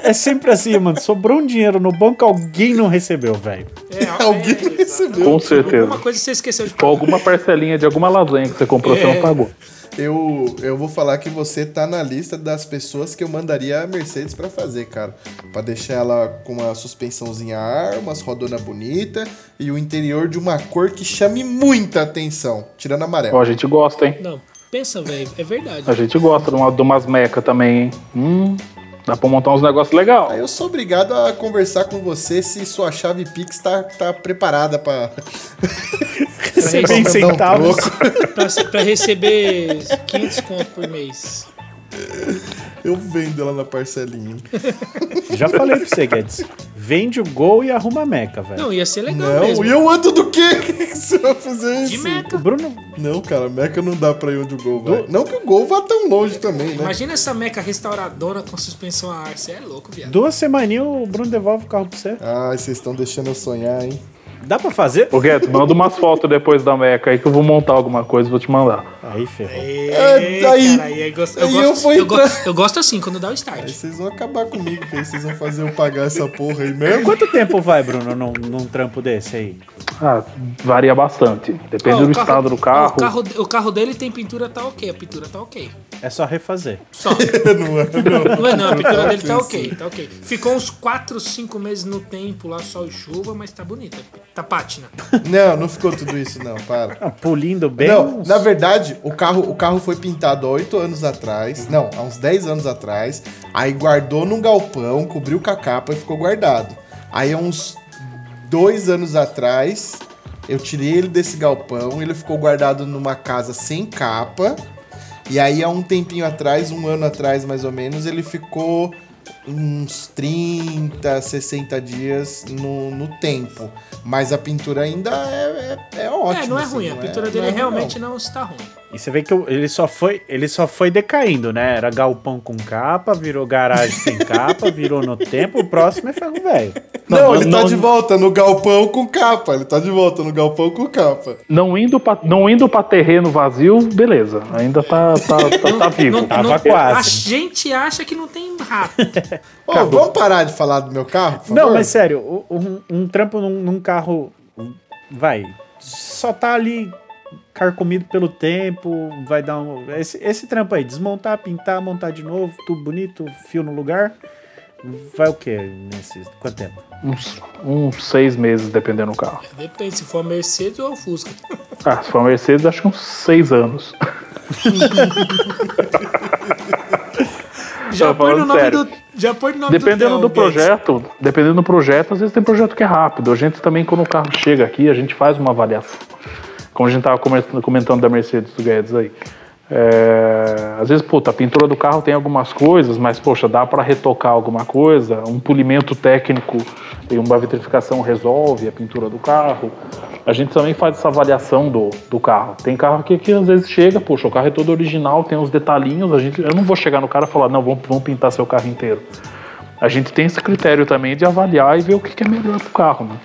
É sempre assim, mano. Sobrou um dinheiro no banco, alguém não recebeu, velho. É, Alguém é, recebeu. Com certeza. Alguma coisa você esqueceu de Com pagar. alguma parcelinha de alguma lasanha que você comprou, você É. não pagou. Eu, eu vou falar que você tá na lista das pessoas que eu mandaria a Mercedes pra fazer, cara. Pra deixar ela com uma suspensãozinha a ar, umas rodonas bonitas e o interior de uma cor que chame muita atenção, tirando amarelo. Ó, a gente gosta, hein? Não, pensa, velho. É verdade. A gente gosta de, uma, de umas mecas também, hein? Hum, dá pra montar uns negócios legais. Aí eu sou obrigado a conversar com você se sua chave Pix tá, tá preparada pra. Receber um centavos. Pra, pra receber 500 conto por mês. Eu vendo ela na parcelinha. Já falei pra você, Guedes. Vende o gol e arruma a meca, velho. Não, ia ser legal Não, mesmo. e eu ando do quê? Que você vai fazer De isso? O meca. Bruno. Não, cara, Meca não dá pra ir onde o gol vai. Não que o gol vá tão longe também, né? Imagina essa meca restauradora com suspensão a ar. Você é louco, viado. Duas semaninhas o Bruno devolve o carro pra você. Ai, vocês estão deixando eu sonhar, hein? Dá pra fazer? Ô, Guedes, manda umas fotos depois da meca aí que eu vou montar alguma coisa e vou te mandar. Aí, ferrou. É, aí- cara, aí eu gosto, eu, aí eu gosto, vou eu, go- entrar- eu gosto assim, quando dá o Aí start. vocês vão acabar comigo, que aí vocês vão fazer eu pagar essa porra aí mesmo. Quanto tempo vai, Bruno, num, num trampo desse aí? Ah, varia bastante. Depende Ó, o do estado do carro. O carro, o carro dele tem pintura, tá ok. A pintura tá ok. É só refazer. Só. não é, não. Não é não, a pintura dele tá ok, tá ok. Ficou uns 4, 5 meses no tempo lá, sol e chuva, mas tá bonita. Tá pátina. Não, não ficou tudo isso, não, para. Ah, Pulindo bem. Não, uns- na verdade, o carro, o carro foi pintado há 8 anos atrás. Não, há uns 10 anos atrás. Aí guardou num galpão, cobriu com a capa e ficou guardado. Aí há uns dois anos atrás, eu tirei ele desse galpão, ele ficou guardado numa casa sem capa. E aí há um tempinho atrás, um ano atrás mais ou menos, ele ficou uns 30, 60 dias no, no tempo. Mas a pintura ainda é, é, é ótima. é, não é assim, ruim. A não pintura é- dele é realmente não. não está ruim. E você vê que ele só foi, ele só foi decaindo, né? Era galpão com capa, virou garagem sem capa, virou no tempo, o próximo é ferro velho. Não, ele tá de volta no galpão com capa. Ele tá de volta no galpão com capa. Não indo pra, não indo pra terreno vazio, beleza. Ainda tá, tá, tá, tá vivo. Não- Tava não- quase. A gente acha que não tem rato. Ô, vamos parar de falar do meu carro, por Não, favor? mas sério, um, um trampo num, num carro, vai, só tá ali carcomido pelo tempo, vai dar um... Esse, esse trampo aí, desmontar, pintar, montar de novo, tudo bonito, fio no lugar, vai o quê nesse... Quanto tempo? Uns, uns seis meses, dependendo do carro. Depende se for a Mercedes ou a Fusca. Ah, se for uma Mercedes, acho que uns seis anos. Já põe no nome do. Já põe no nome Dependendo do do, projeto, dependendo do projeto, às vezes tem projeto que é rápido. A gente também, quando o carro chega aqui, a gente faz uma avaliação. Como a gente tava comentando, comentando da Mercedes do Guedes aí. É, às vezes, puta, a pintura do carro tem algumas coisas, mas, poxa, dá para retocar alguma coisa. Um polimento técnico e uma vitrificação resolve a pintura do carro. A gente também faz essa avaliação do, do carro. Tem carro aqui que às vezes chega, poxa, o carro é todo original, tem uns detalhinhos. A gente, eu não vou chegar no cara e falar, não, vamos, vamos pintar seu carro inteiro. A gente tem esse critério também de avaliar e ver o que, que é melhor pro carro, né?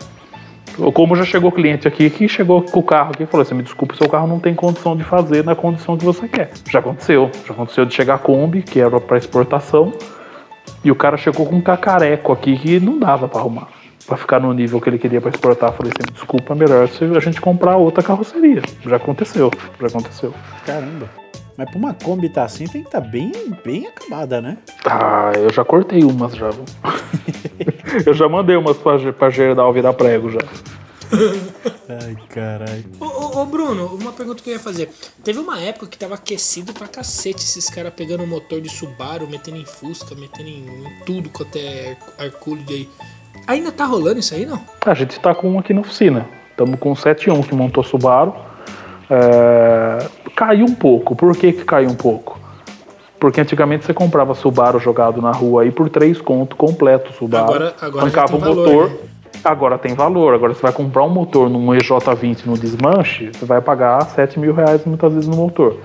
Como já chegou cliente aqui que chegou com o carro aqui e falou assim: me desculpe, seu carro não tem condição de fazer na condição que você quer. Já aconteceu. Já aconteceu de chegar a Kombi, que era para exportação, e o cara chegou com um cacareco aqui que não dava para arrumar. Para ficar no nível que ele queria para exportar. Falei assim: desculpa, melhor se a gente comprar outra carroceria. Já aconteceu. Já aconteceu. Caramba. Mas pra uma Kombi tá assim, tem que estar tá bem, bem acabada, né? Ah, eu já cortei umas já. eu já mandei umas pra, pra Gerdau virar prego já. Ai, caralho. Ô, ô, ô, Bruno, uma pergunta que eu ia fazer. Teve uma época que tava aquecido pra cacete esses caras pegando o motor de Subaru, metendo em Fusca, metendo em, em tudo quanto é Hercule aí. Ainda tá rolando isso aí, não? A gente tá com um aqui na oficina. Estamos com o 71 que montou Subaru. É, Caiu um pouco. Por que, que caiu um pouco? Porque antigamente você comprava Subaru jogado na rua aí por 3 conto completo Subaru. Agora- agora arrancava o valor, motor. né? Agora tem valor. Agora você vai comprar um motor num EJ20 no desmanche, você vai pagar 7 mil reais muitas vezes no motor.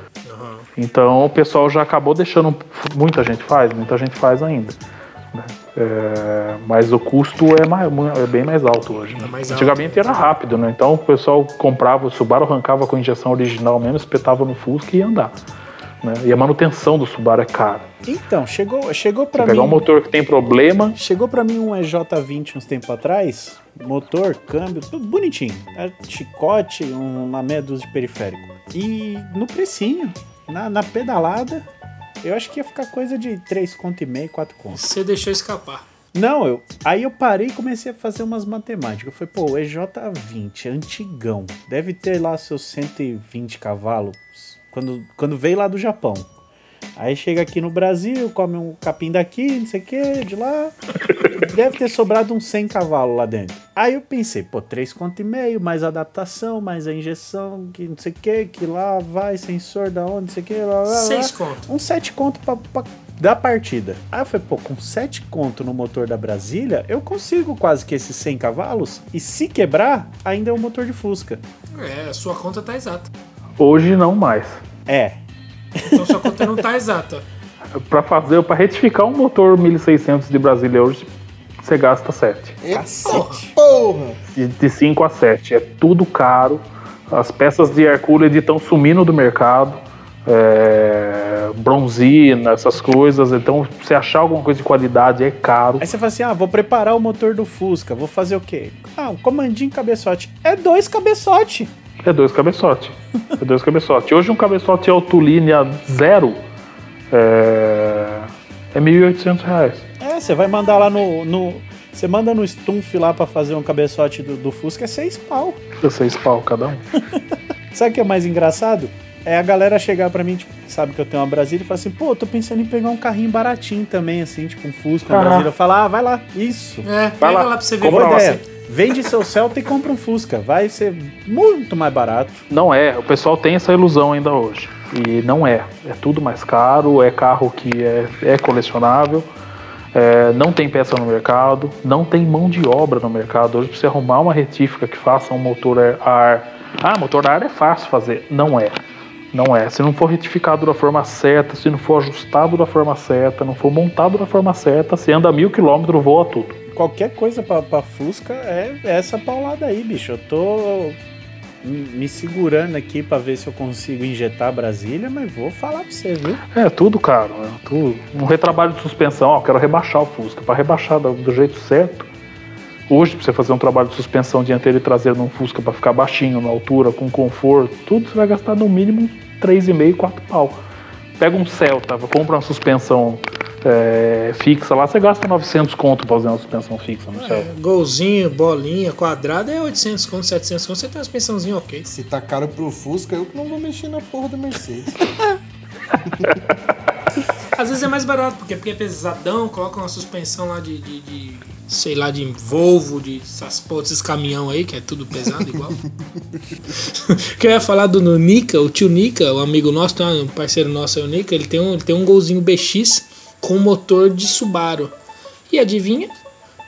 Então o pessoal já acabou deixando. Muita gente faz, muita gente faz ainda. Né? É, mas o custo é, mais- é bem mais alto hoje. né? É mais Antigamente era rápido, né? Então o pessoal comprava o Subaru, arrancava com injeção original mesmo, espetava no Fusca e ia andar. né? E a manutenção do Subaru é cara. Então, chegou, chegou pra Você pegar mim. um motor que tem problema, Chegou pra mim um EJ20 uns tempos atrás, motor, câmbio, tudo bonitinho. É, Chicote, um- uma meia dúzia de periférico. E no precinho, na, na pedalada, eu acho que ia ficar coisa de 3 conto e meio, 4 conto. Você deixou escapar. Não, eu, aí eu parei e comecei a fazer umas matemáticas. Eu falei, pô, o EJ20, antigão, deve ter lá seus 120 cavalos, quando, quando veio lá do Japão. Aí chega aqui no Brasil, come um capim daqui, não sei o que, de lá. Deve ter sobrado uns 100 cavalos lá dentro. Aí eu pensei, pô, 3 conto e meio, mais adaptação, mais a injeção, que não sei o que, que lá vai, sensor da onde, não sei o que, lá, lá, lá. Seis conto. Uns 7 conto pra, pra- da partida. Aí eu falei, pô, com 7 conto no motor da Brasília, eu consigo quase que esses 100 cavalos. E se quebrar, ainda é um motor de Fusca. É, a sua conta tá exata. hoje não mais. É, Então sua conta não tá exata. Para fazer, para retificar um motor 1600 de Brasília hoje, você gasta 7. Cacete, porra! De, de 5 a 7. É tudo caro. As peças de Hercules estão sumindo do mercado. É, bronzina, essas coisas. Então, se achar alguma coisa de qualidade é caro. Aí você fala assim: ah, vou preparar o motor do Fusca, vou fazer o quê? Ah, um comandinho cabeçote. É dois cabeçote. É dois cabeçote. É dois cabeçote. Hoje um cabeçote autolinha zero é, é 1.800 reais. É, você vai mandar lá no. no você manda no Stumpf lá pra fazer um cabeçote do, do Fusca, é seis pau. Seis pau cada um. Sabe o que é mais engraçado? É a galera chegar pra mim, tipo, sabe que eu tenho uma Brasília e falar assim, pô, eu tô pensando em pegar um carrinho baratinho também, assim, tipo um Fusca, uma Ah. Brasília. Eu falo, ah, vai lá, isso. É, pega lá. lá, pra você ver. Lá, ideia. Vende seu Celta e compra um Fusca. Vai ser muito mais barato. Não é, o pessoal tem essa ilusão ainda hoje. E não é. É tudo mais caro, é carro que é, é colecionável, é, não tem peça no mercado, não tem mão de obra no mercado. Hoje, pra você arrumar uma retífica que faça um motor a ar. Ah, motor a ar é fácil fazer. Não é. Não é. Se não for retificado da forma certa, se não for ajustado da forma certa, não for montado da forma certa, se anda mil quilômetros, voa tudo. Qualquer coisa pra, pra Fusca é essa paulada aí, bicho. Eu tô me segurando aqui pra ver se eu consigo injetar Brasília, mas vou falar pra você, viu? É, tudo caro, né? Tudo. Um retrabalho de suspensão, ó, quero rebaixar o Fusca. Para rebaixar do, do jeito certo, hoje, pra você fazer um trabalho de suspensão dianteira e traseira num Fusca para ficar baixinho, na altura, com conforto, tudo você vai gastar no mínimo 3,5, 4 pau. Pega um Celta, compra uma suspensão é, fixa lá, você gasta 900 conto pra fazer uma suspensão fixa no Celta. É, golzinho, bolinha, quadrada é 800 conto, 700 conto, você tem uma suspensãozinha ok. Se tá caro pro Fusca, eu que não vou mexer na porra da Mercedes. Às vezes é mais barato, porque, porque é pesadão, coloca uma suspensão lá de, de, de sei lá, de Volvo, de essas porra, esses caminhão aí, que é tudo pesado igual. que eu ia falar do no Nika, o tio Nika, o amigo nosso, um parceiro nosso, é o Nika, ele tem um, ele tem um golzinho BX com motor de Subaru. E adivinha?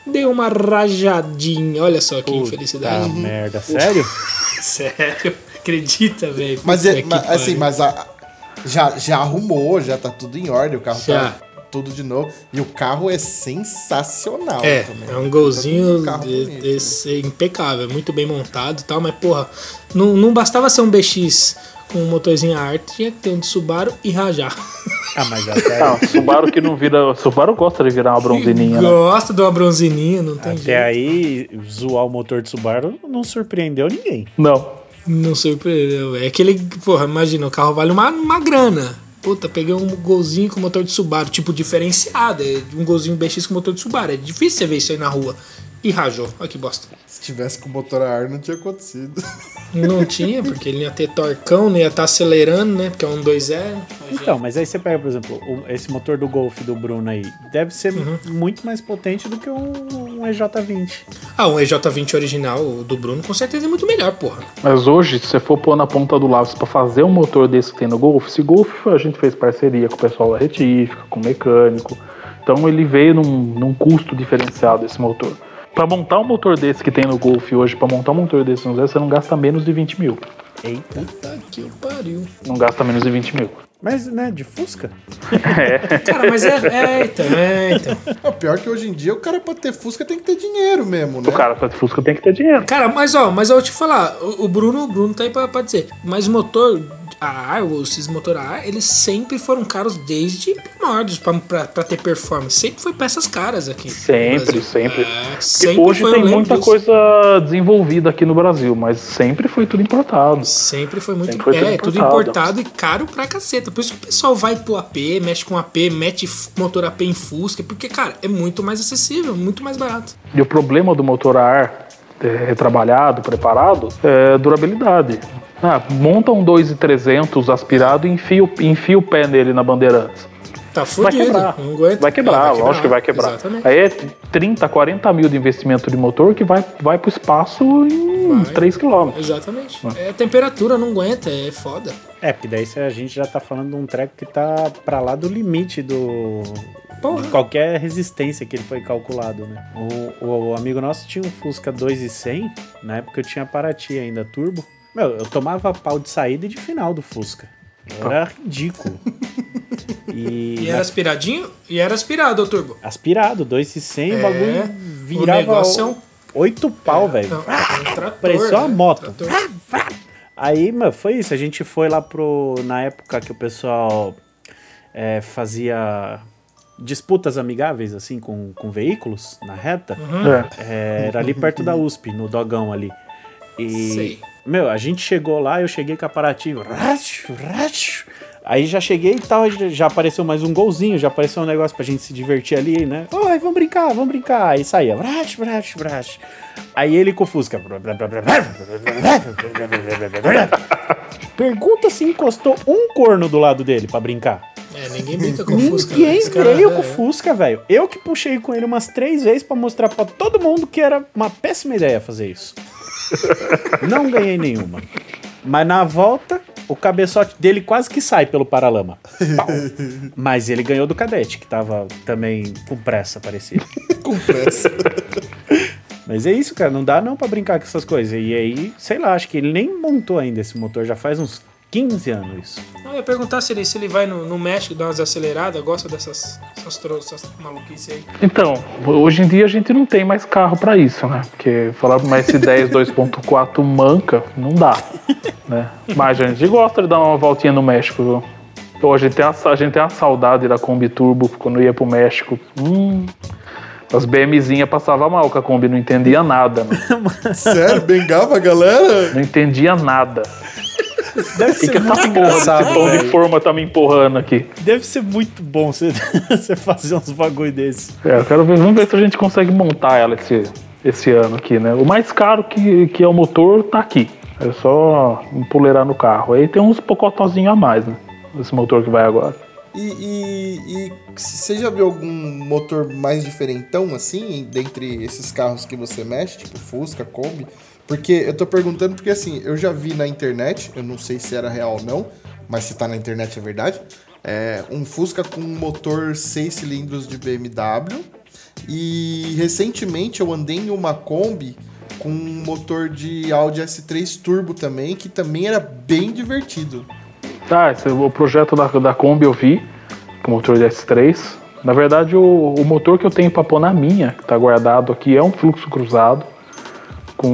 Deu uma rajadinha. Olha só que Puta infelicidade. merda, sério? Sério? Acredita, velho? Mas, é, mas, assim, mas a- já, já arrumou, já tá tudo em ordem, o carro Já. tá tudo de novo. E o carro é sensacional É, também. é um golzinho Tá um carro de- bonito, desse impecável, muito bem montado e tal, mas porra, não, não bastava ser um BX com um motorzinho a ar, tinha que ter um de Subaru e rajar. Ah, mas até, Não, Subaru que não vira. Subaru gosta de virar uma bronzininha, né? Gosta de uma bronzininha, não tem até jeito. aí, zoar o motor de Subaru não surpreendeu ninguém. Não. Não surpreendeu. É aquele, porra, imagina, o carro vale uma, uma grana. Puta, peguei um golzinho com motor de Subaru, tipo diferenciado, é um golzinho BX com motor de Subaru. É difícil você ver isso aí na rua. E rajou. Olha que bosta. Se tivesse com motor a ar, não tinha acontecido. Não tinha, porque ele ia ter torcão, não ia estar acelerando, né? Porque é um 2.0. Então, mas aí você pega, por exemplo, o- esse motor do Golf do Bruno aí, deve ser muito mais potente do que um, um EJ20. Ah, um EJ20 original o do Bruno com certeza é muito melhor, porra. Mas hoje, se você for pôr na ponta do lápis pra fazer um motor desse que tem no Golf, esse Golf a gente fez parceria com o pessoal da retífica, com o mecânico. Então ele veio num, num custo diferenciado esse motor. Pra montar um motor desse que tem no Golf hoje, pra montar um motor desse no Zé, você não gasta menos de 20 mil. Eita. Puta que pariu. Não gasta menos de 20 mil. Mas, né, de Fusca? Cara, mas é. É, então, é, então. O pior que hoje em dia o cara pra ter Fusca tem que ter dinheiro mesmo, né? O cara pra Fusca tem que ter dinheiro. Cara, mas ó, mas eu vou te falar, o, o Bruno, o Bruno tá aí pra, pra dizer. Mas motor a ar, ou esses motor a ar, eles sempre foram caros desde primórdios pra ter performance. Sempre foi peças caras aqui. Sempre, sempre. É, sempre hoje foi, tem muita disso. coisa desenvolvida aqui no Brasil, mas sempre foi tudo importado. Sempre foi muito. Sempre foi é, tudo tudo importado. importado e caro pra caceta. Por isso que o pessoal vai pro AP, mexe com AP, mete motor AP em Fusca. Porque, cara, é muito mais acessível, muito mais barato. E o problema do motor a ar é, retrabalhado, preparado, é durabilidade. Ah, monta um 2,300 aspirado e enfia, o- enfia o pé nele na Bandeirantes. Tá Vai fudido. quebrar. Não aguenta. Vai quebrar, É, lógico que vai quebrar. Exatamente. Aí é 30, 40 mil de investimento de motor que vai, vai pro espaço em Vai. 3 km. Exatamente. É, temperatura não aguenta, é foda. É, porque daí a gente já tá falando de um treco que tá pra lá do limite do. Porra. De qualquer resistência que ele foi calculado, né? O, o- o amigo nosso tinha um Fusca 2100, na época eu tinha Paraty ainda, turbo. Meu, eu tomava pau de saída e de final do Fusca. Era ridículo. E, E era aspiradinho? E era aspirado, ô Turbo. aspirado, 2100, É, o bagulho o virava negócio é um- oito pau, velho. Não, é um trator, Parecia uma né? moto. Trator. Aí, mano, foi isso. A gente foi lá pro. Na época que o pessoal é, fazia disputas amigáveis, assim, com, com veículos na reta. Uhum. É. É, era ali perto da USP, no dogão ali. E. Sei. Meu, a gente chegou lá, eu cheguei com a Paraty. racho, racho. Aí já cheguei e tal, já- apareceu mais um golzinho, já apareceu um negócio pra gente se divertir ali, né? Oi, vamos brincar, vamos brincar. Aí saía, vrash, vrash, vrash. Aí ele com o Fusca. Pergunta se encostou um corno do lado dele pra brincar. É, ninguém brinca com Fusca. né? Ninguém veio é, com o Fusca, velho. Eu que puxei com ele umas três vezes pra mostrar pra todo mundo que era uma péssima ideia fazer isso. Não ganhei nenhuma. Mas na volta, o cabeçote dele quase que sai pelo paralama. Pau. Mas ele ganhou do cadete, que tava também com pressa, parecia. Com pressa. Mas é isso, cara. Não dá não pra brincar com essas coisas. E aí, sei lá, acho que ele nem montou ainda esse motor. Já faz uns 15 anos eu ia perguntar se ele, se ele vai no, no México dar umas aceleradas, gosta dessas essas, tro- essas maluquices aí. Então, hoje em dia a gente não tem mais carro pra isso, né? Porque falar pra uma S10 2.4 manca, não dá. Né? Mas a gente gosta de dar uma voltinha no México, viu? Pô, a, gente tem uma, a gente tem uma saudade da Kombi Turbo quando ia pro México. Hum, as BMzinhas passavam mal com a Kombi, não entendia nada, mano. Sério, bengava a galera? Não entendia nada. Deve O que, ser que essa muito porra engraçado, desse pão de forma tá me empurrando aqui? Deve ser muito bom você, você fazer uns bagulho desse. É, eu quero ver, vamos ver se a gente consegue montar ela esse, esse ano aqui, né? O mais caro que, que é o motor tá aqui. É só empoleirar no carro. Aí tem uns pocotozinhos a mais, né? Esse motor que vai agora. E, e, e você já viu algum motor mais diferentão, assim, dentre esses carros que você mexe, tipo Fusca, Kombi? Porque eu tô perguntando porque, assim, eu já vi na internet, eu não sei se era real ou não, mas se tá na internet é verdade, é um Fusca com motor 6 cilindros de BMW. E recentemente eu andei em uma Kombi com um motor de Audi S3 Turbo também, que também era bem divertido. Tá, esse, o projeto da, da Kombi eu vi, com motor de S3. Na verdade, o, o motor que eu tenho para pôr na minha, que tá guardado aqui, é um fluxo cruzado, com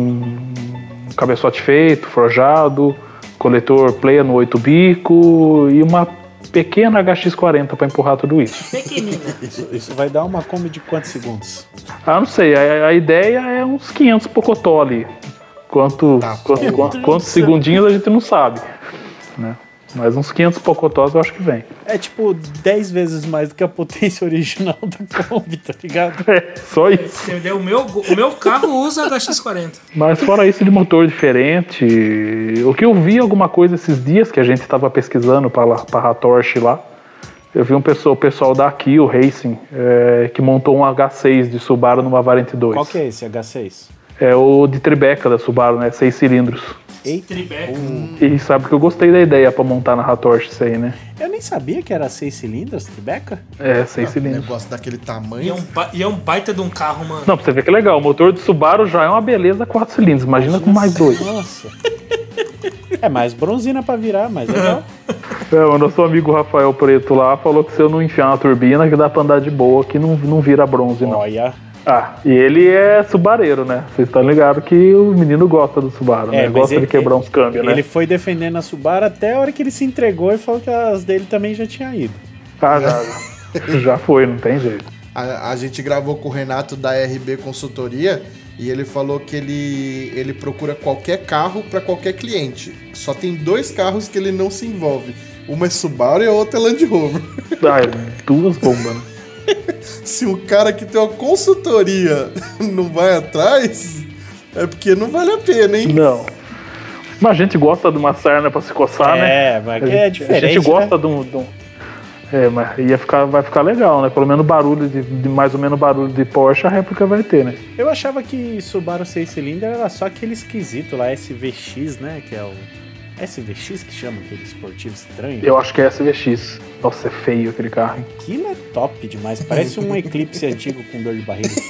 um cabeçote feito, forjado, coletor pleno 8 bico e uma pequena HX40 para empurrar tudo isso. Pequenina. Isso, isso vai dar uma Kombi de quantos segundos? Ah, não sei, a, a ideia é uns 500 pocotó ali. Quanto, Tá quanto- quanto- quantos segundinhos a gente não sabe, né? Mas uns 500 pocotós eu acho que vem. É tipo 10 vezes mais do que a potência original da Kombi, tá ligado? É, só isso. Entendeu? O meu, o meu carro usa HX40. Mas fora isso de motor diferente, o que eu vi alguma coisa esses dias que a gente estava pesquisando para a Torch lá, eu vi um pessoal, o pessoal da Kiel Racing é, que montou um H6 de Subaru numa Variante 2. Qual que é esse H6? É o de Tribeca da Subaru, né? Seis cilindros. Eita, Tribeca. E sabe que eu gostei da ideia para montar na Torch isso aí, né? eu nem sabia que era 6 cilindros, Tribeca? É, seis Um cilindros. negócio daquele E é, tamanho. um, e é um baita de um carro, mano. Não, pra você ver que é legal, o motor de Subaru já é uma beleza quatro cilindros, imagina com mais dois. Nossa. É mais bronzina pra virar, mas legal. É, o nosso amigo Rafael Preto lá falou que se eu não enfiar uma turbina, que dá pra andar de boa, que não, não vira bronze, não. Olha. Ah, e ele é subareiro, né? Vocês estão ligados que o menino gosta do Subaru, É, né? Gosta ele- de quebrar uns câmbios, né? Ele foi defendendo a Subaru até a hora que ele se entregou e falou que as dele também já tinha ido. Ah, já, já. já foi, não tem jeito. A, a gente gravou com o Renato da RB Consultoria e ele falou que ele, ele procura qualquer carro para qualquer cliente. Só tem dois carros que ele não se envolve. Uma é Subaru e a outra é Land Rover. Ah, é duas bombas, né? Se o cara que tem uma consultoria não vai atrás, é porque não vale a pena, hein? Não. Mas a gente gosta de uma sarna pra se coçar, né? é, mas A é gente- diferente. A gente gosta né? de um. de um- É, mas ia ficar, vai ficar legal, né? Pelo menos barulho de, de mais ou menos barulho de Porsche a réplica vai ter, né? Eu achava que Subaru 6 cilindros era só aquele esquisito lá, SVX, né? Que é o. SVX que chama aquele esportivo estranho. Eu acho que é SVX. Nossa, é feio aquele carro, hein? Aquilo é top demais. Parece um Eclipse antigo com dor de barriga.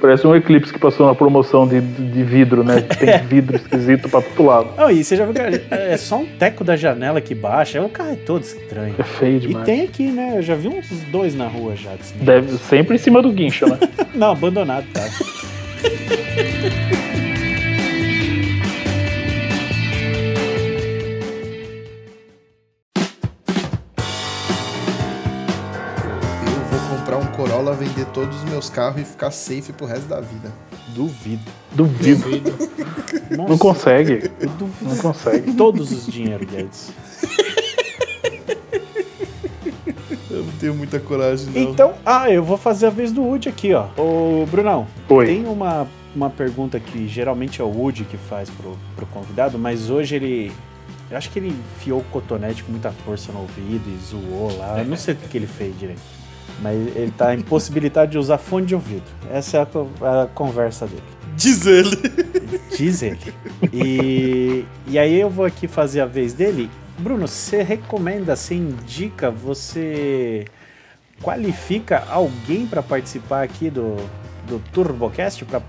Parece um Eclipse que passou na promoção de, de vidro, né? Tem vidro esquisito pra todo lado. Não, e você já viu que é só um teco da janela que baixa. O carro é todo estranho. É feio E demais. tem aqui, né? Eu já vi uns dois na rua já. Deve, sempre em cima do guincho, né? Não, abandonado, tá? Corolla, vender todos os meus carros e ficar safe pro resto da vida. Duvido. Duvido. Nossa, Não consegue. duvido Não consegue. todos os dinheiros, Guedes. Eu não tenho muita coragem, não. Então, ah, eu vou fazer a vez do Woody aqui, ó. Ô, Brunão, Oi. tem uma, uma pergunta que geralmente é o Woody que faz pro, pro convidado, mas hoje ele. Eu acho que ele enfiou o cotonete com muita força no ouvido e zoou lá. Eu não sei o que, que ele fez direito. Mas ele tá impossibilitado de usar fone de ouvido. Essa é a, co- a conversa dele. Diz ele. Diz ele. E, e aí eu vou aqui fazer a vez dele. Bruno, você recomenda, você indica, você qualifica alguém para participar aqui do, do TurboCast para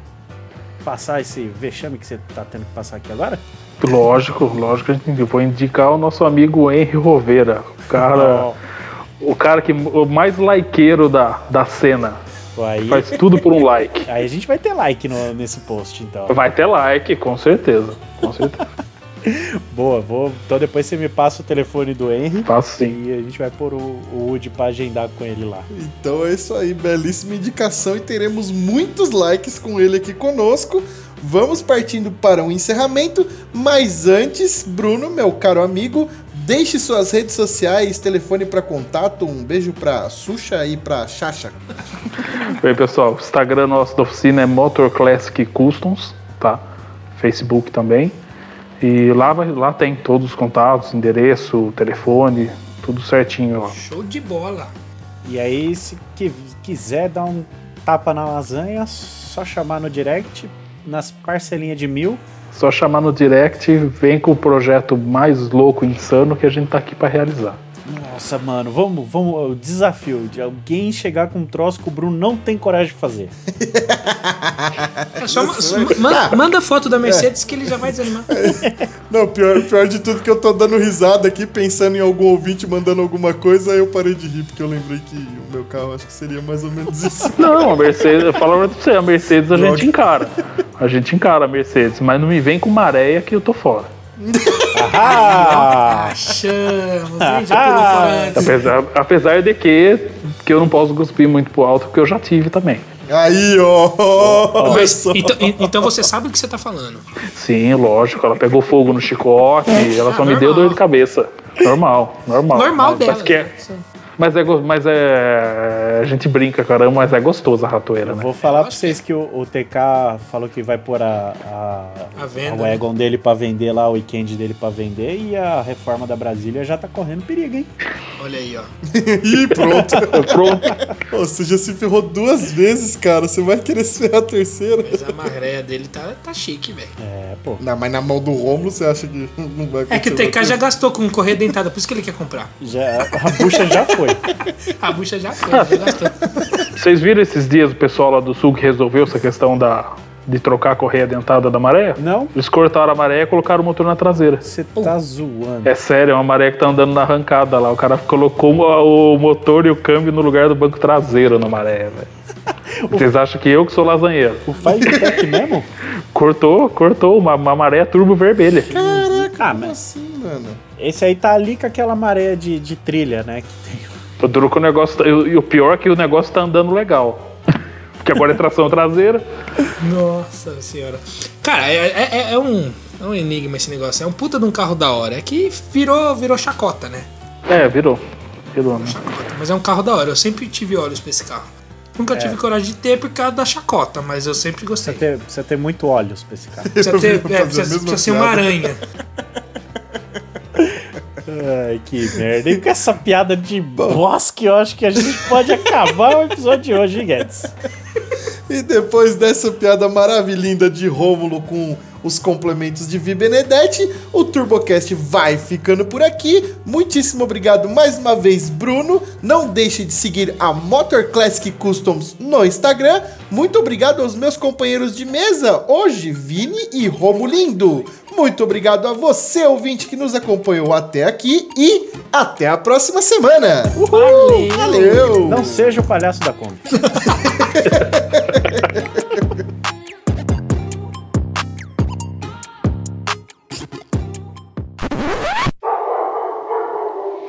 passar esse vexame que você tá tendo que passar aqui agora? Lógico, lógico que a gente eu vou indicar o nosso amigo Henry Rovera. O cara, o cara que o mais likeiro da, da cena. Aí, Faz tudo por um like. aí a gente vai ter like no- nesse post, então. Vai ter like, com certeza. Com certeza. Boa, vou. Então depois você me passa o telefone do Henry. Faço sim. E a gente vai pôr o, o Woody pra agendar com ele lá. Então é isso aí, belíssima indicação e teremos muitos likes com ele aqui conosco. Vamos partindo para um encerramento, mas antes, Bruno, meu caro amigo, deixe suas redes sociais, telefone para contato, um beijo para Xuxa e para Chacha. Oi, pessoal. O Instagram nosso da oficina é Motor Classic Customs, tá? Facebook também. E lá, vai, lá tem todos os contatos, endereço, telefone, tudo certinho, ó. Show de bola. E aí, se qui- quiser dar um tapa na lasanha, só chamar no direct, nas parcelinhas de mil. Só chamar no direct, vem com o projeto mais louco, insano que a gente tá aqui pra realizar. Nossa, mano, vamos, vamos. O desafio de alguém chegar com um troço que o Bruno não tem coragem de fazer. É só ma- Isso, ma- vai- ma- Ah. manda foto da Mercedes que ele já vai desanimar. Não, pior, pior de tudo que eu tô dando risada aqui, pensando em algum ouvinte mandando alguma coisa, aí eu parei de rir, porque eu lembrei que o meu carro acho que seria mais ou menos isso. Não, a Mercedes, eu falo pra você, a Mercedes a Droga. gente encara. A gente encara a Mercedes, mas não me vem com maréia que eu tô fora. Ah! Achamos, hein? Já pulou fora antes. Apesar, apesar de que, que eu não posso cuspir muito pro alto, porque eu já tive também. Aí, ó. Mas, só. então, então você sabe o que você tá falando. Sim, lógico, ela pegou fogo no chicote, ela só Ah, me deu dor de cabeça. Normal, normal. Normal mas, dela. Mas, que é- mas, é, mas é. A gente brinca, caramba, mas é gostoso a ratoeira, Eu né? vou falar pra vocês que o, o TK falou que vai pôr a, a, A venda, o wagon dele pra vender lá, o weekend dele pra vender, e a reforma da Brasília já tá correndo perigo, hein? Olha aí, ó. Ih, pronto. Pronto. Pô, você já se ferrou duas vezes, cara. Você vai querer se ferrar a terceira? Mas a marreia dele tá, tá chique, velho. É, pô. Não, mas na mão do Rômulo você acha que não vai É que o TK já gastou com correia dentada, por isso que ele quer comprar. Já, a bucha já foi. A bucha já foi, já gastou. Vocês viram esses dias o pessoal lá do sul que resolveu essa questão da, de trocar a correia dentada da maré? Não? Eles cortaram a maré e colocaram o motor na traseira. Você tá zoando. É sério, é uma maré que tá andando na arrancada lá. O cara colocou o motor e o câmbio no lugar do banco traseiro na maré, velho. Vocês acham que eu que sou lasanheiro? O Firetech mesmo? Cortou, cortou uma, uma maré turbo vermelha. Caraca, Ah, como mas- assim, mano? Esse aí tá ali com aquela maré de, de trilha, né? Que tem. O duro que o negócio. tá- E o pior é que o negócio tá andando legal. Porque agora é tração traseira. Nossa senhora. Cara, é, é- é um, é um enigma esse negócio. É um puta de um carro da hora. É que virou, virou chacota, né? É, virou. Virou, né? Chacota. Mas é um carro da hora. Eu sempre tive olhos pra esse carro. Nunca tive coragem de ter por causa da chacota, mas eu sempre gostei. Precisa ter, precisa ter muito olhos pra esse carro. Precisa, ter, é, precisa, precisa ser uma aranha. Ai, que merda. E com essa piada de bosque, eu acho que a gente pode acabar o episódio de hoje, hein, Guedes? E depois dessa piada maravilhinda de Rômulo com os complementos de Vi Benedetti, o TurboCast vai ficando por aqui. Muitíssimo obrigado mais uma vez, Bruno. Não deixe de seguir a Motor Classic Customs no Instagram. Muito obrigado aos meus companheiros de mesa, hoje, Vini e Romulindo. Muito obrigado a você, ouvinte, que nos acompanhou até aqui e até a próxima semana. Uhul, Valeu. valeu. Não seja o palhaço da conta.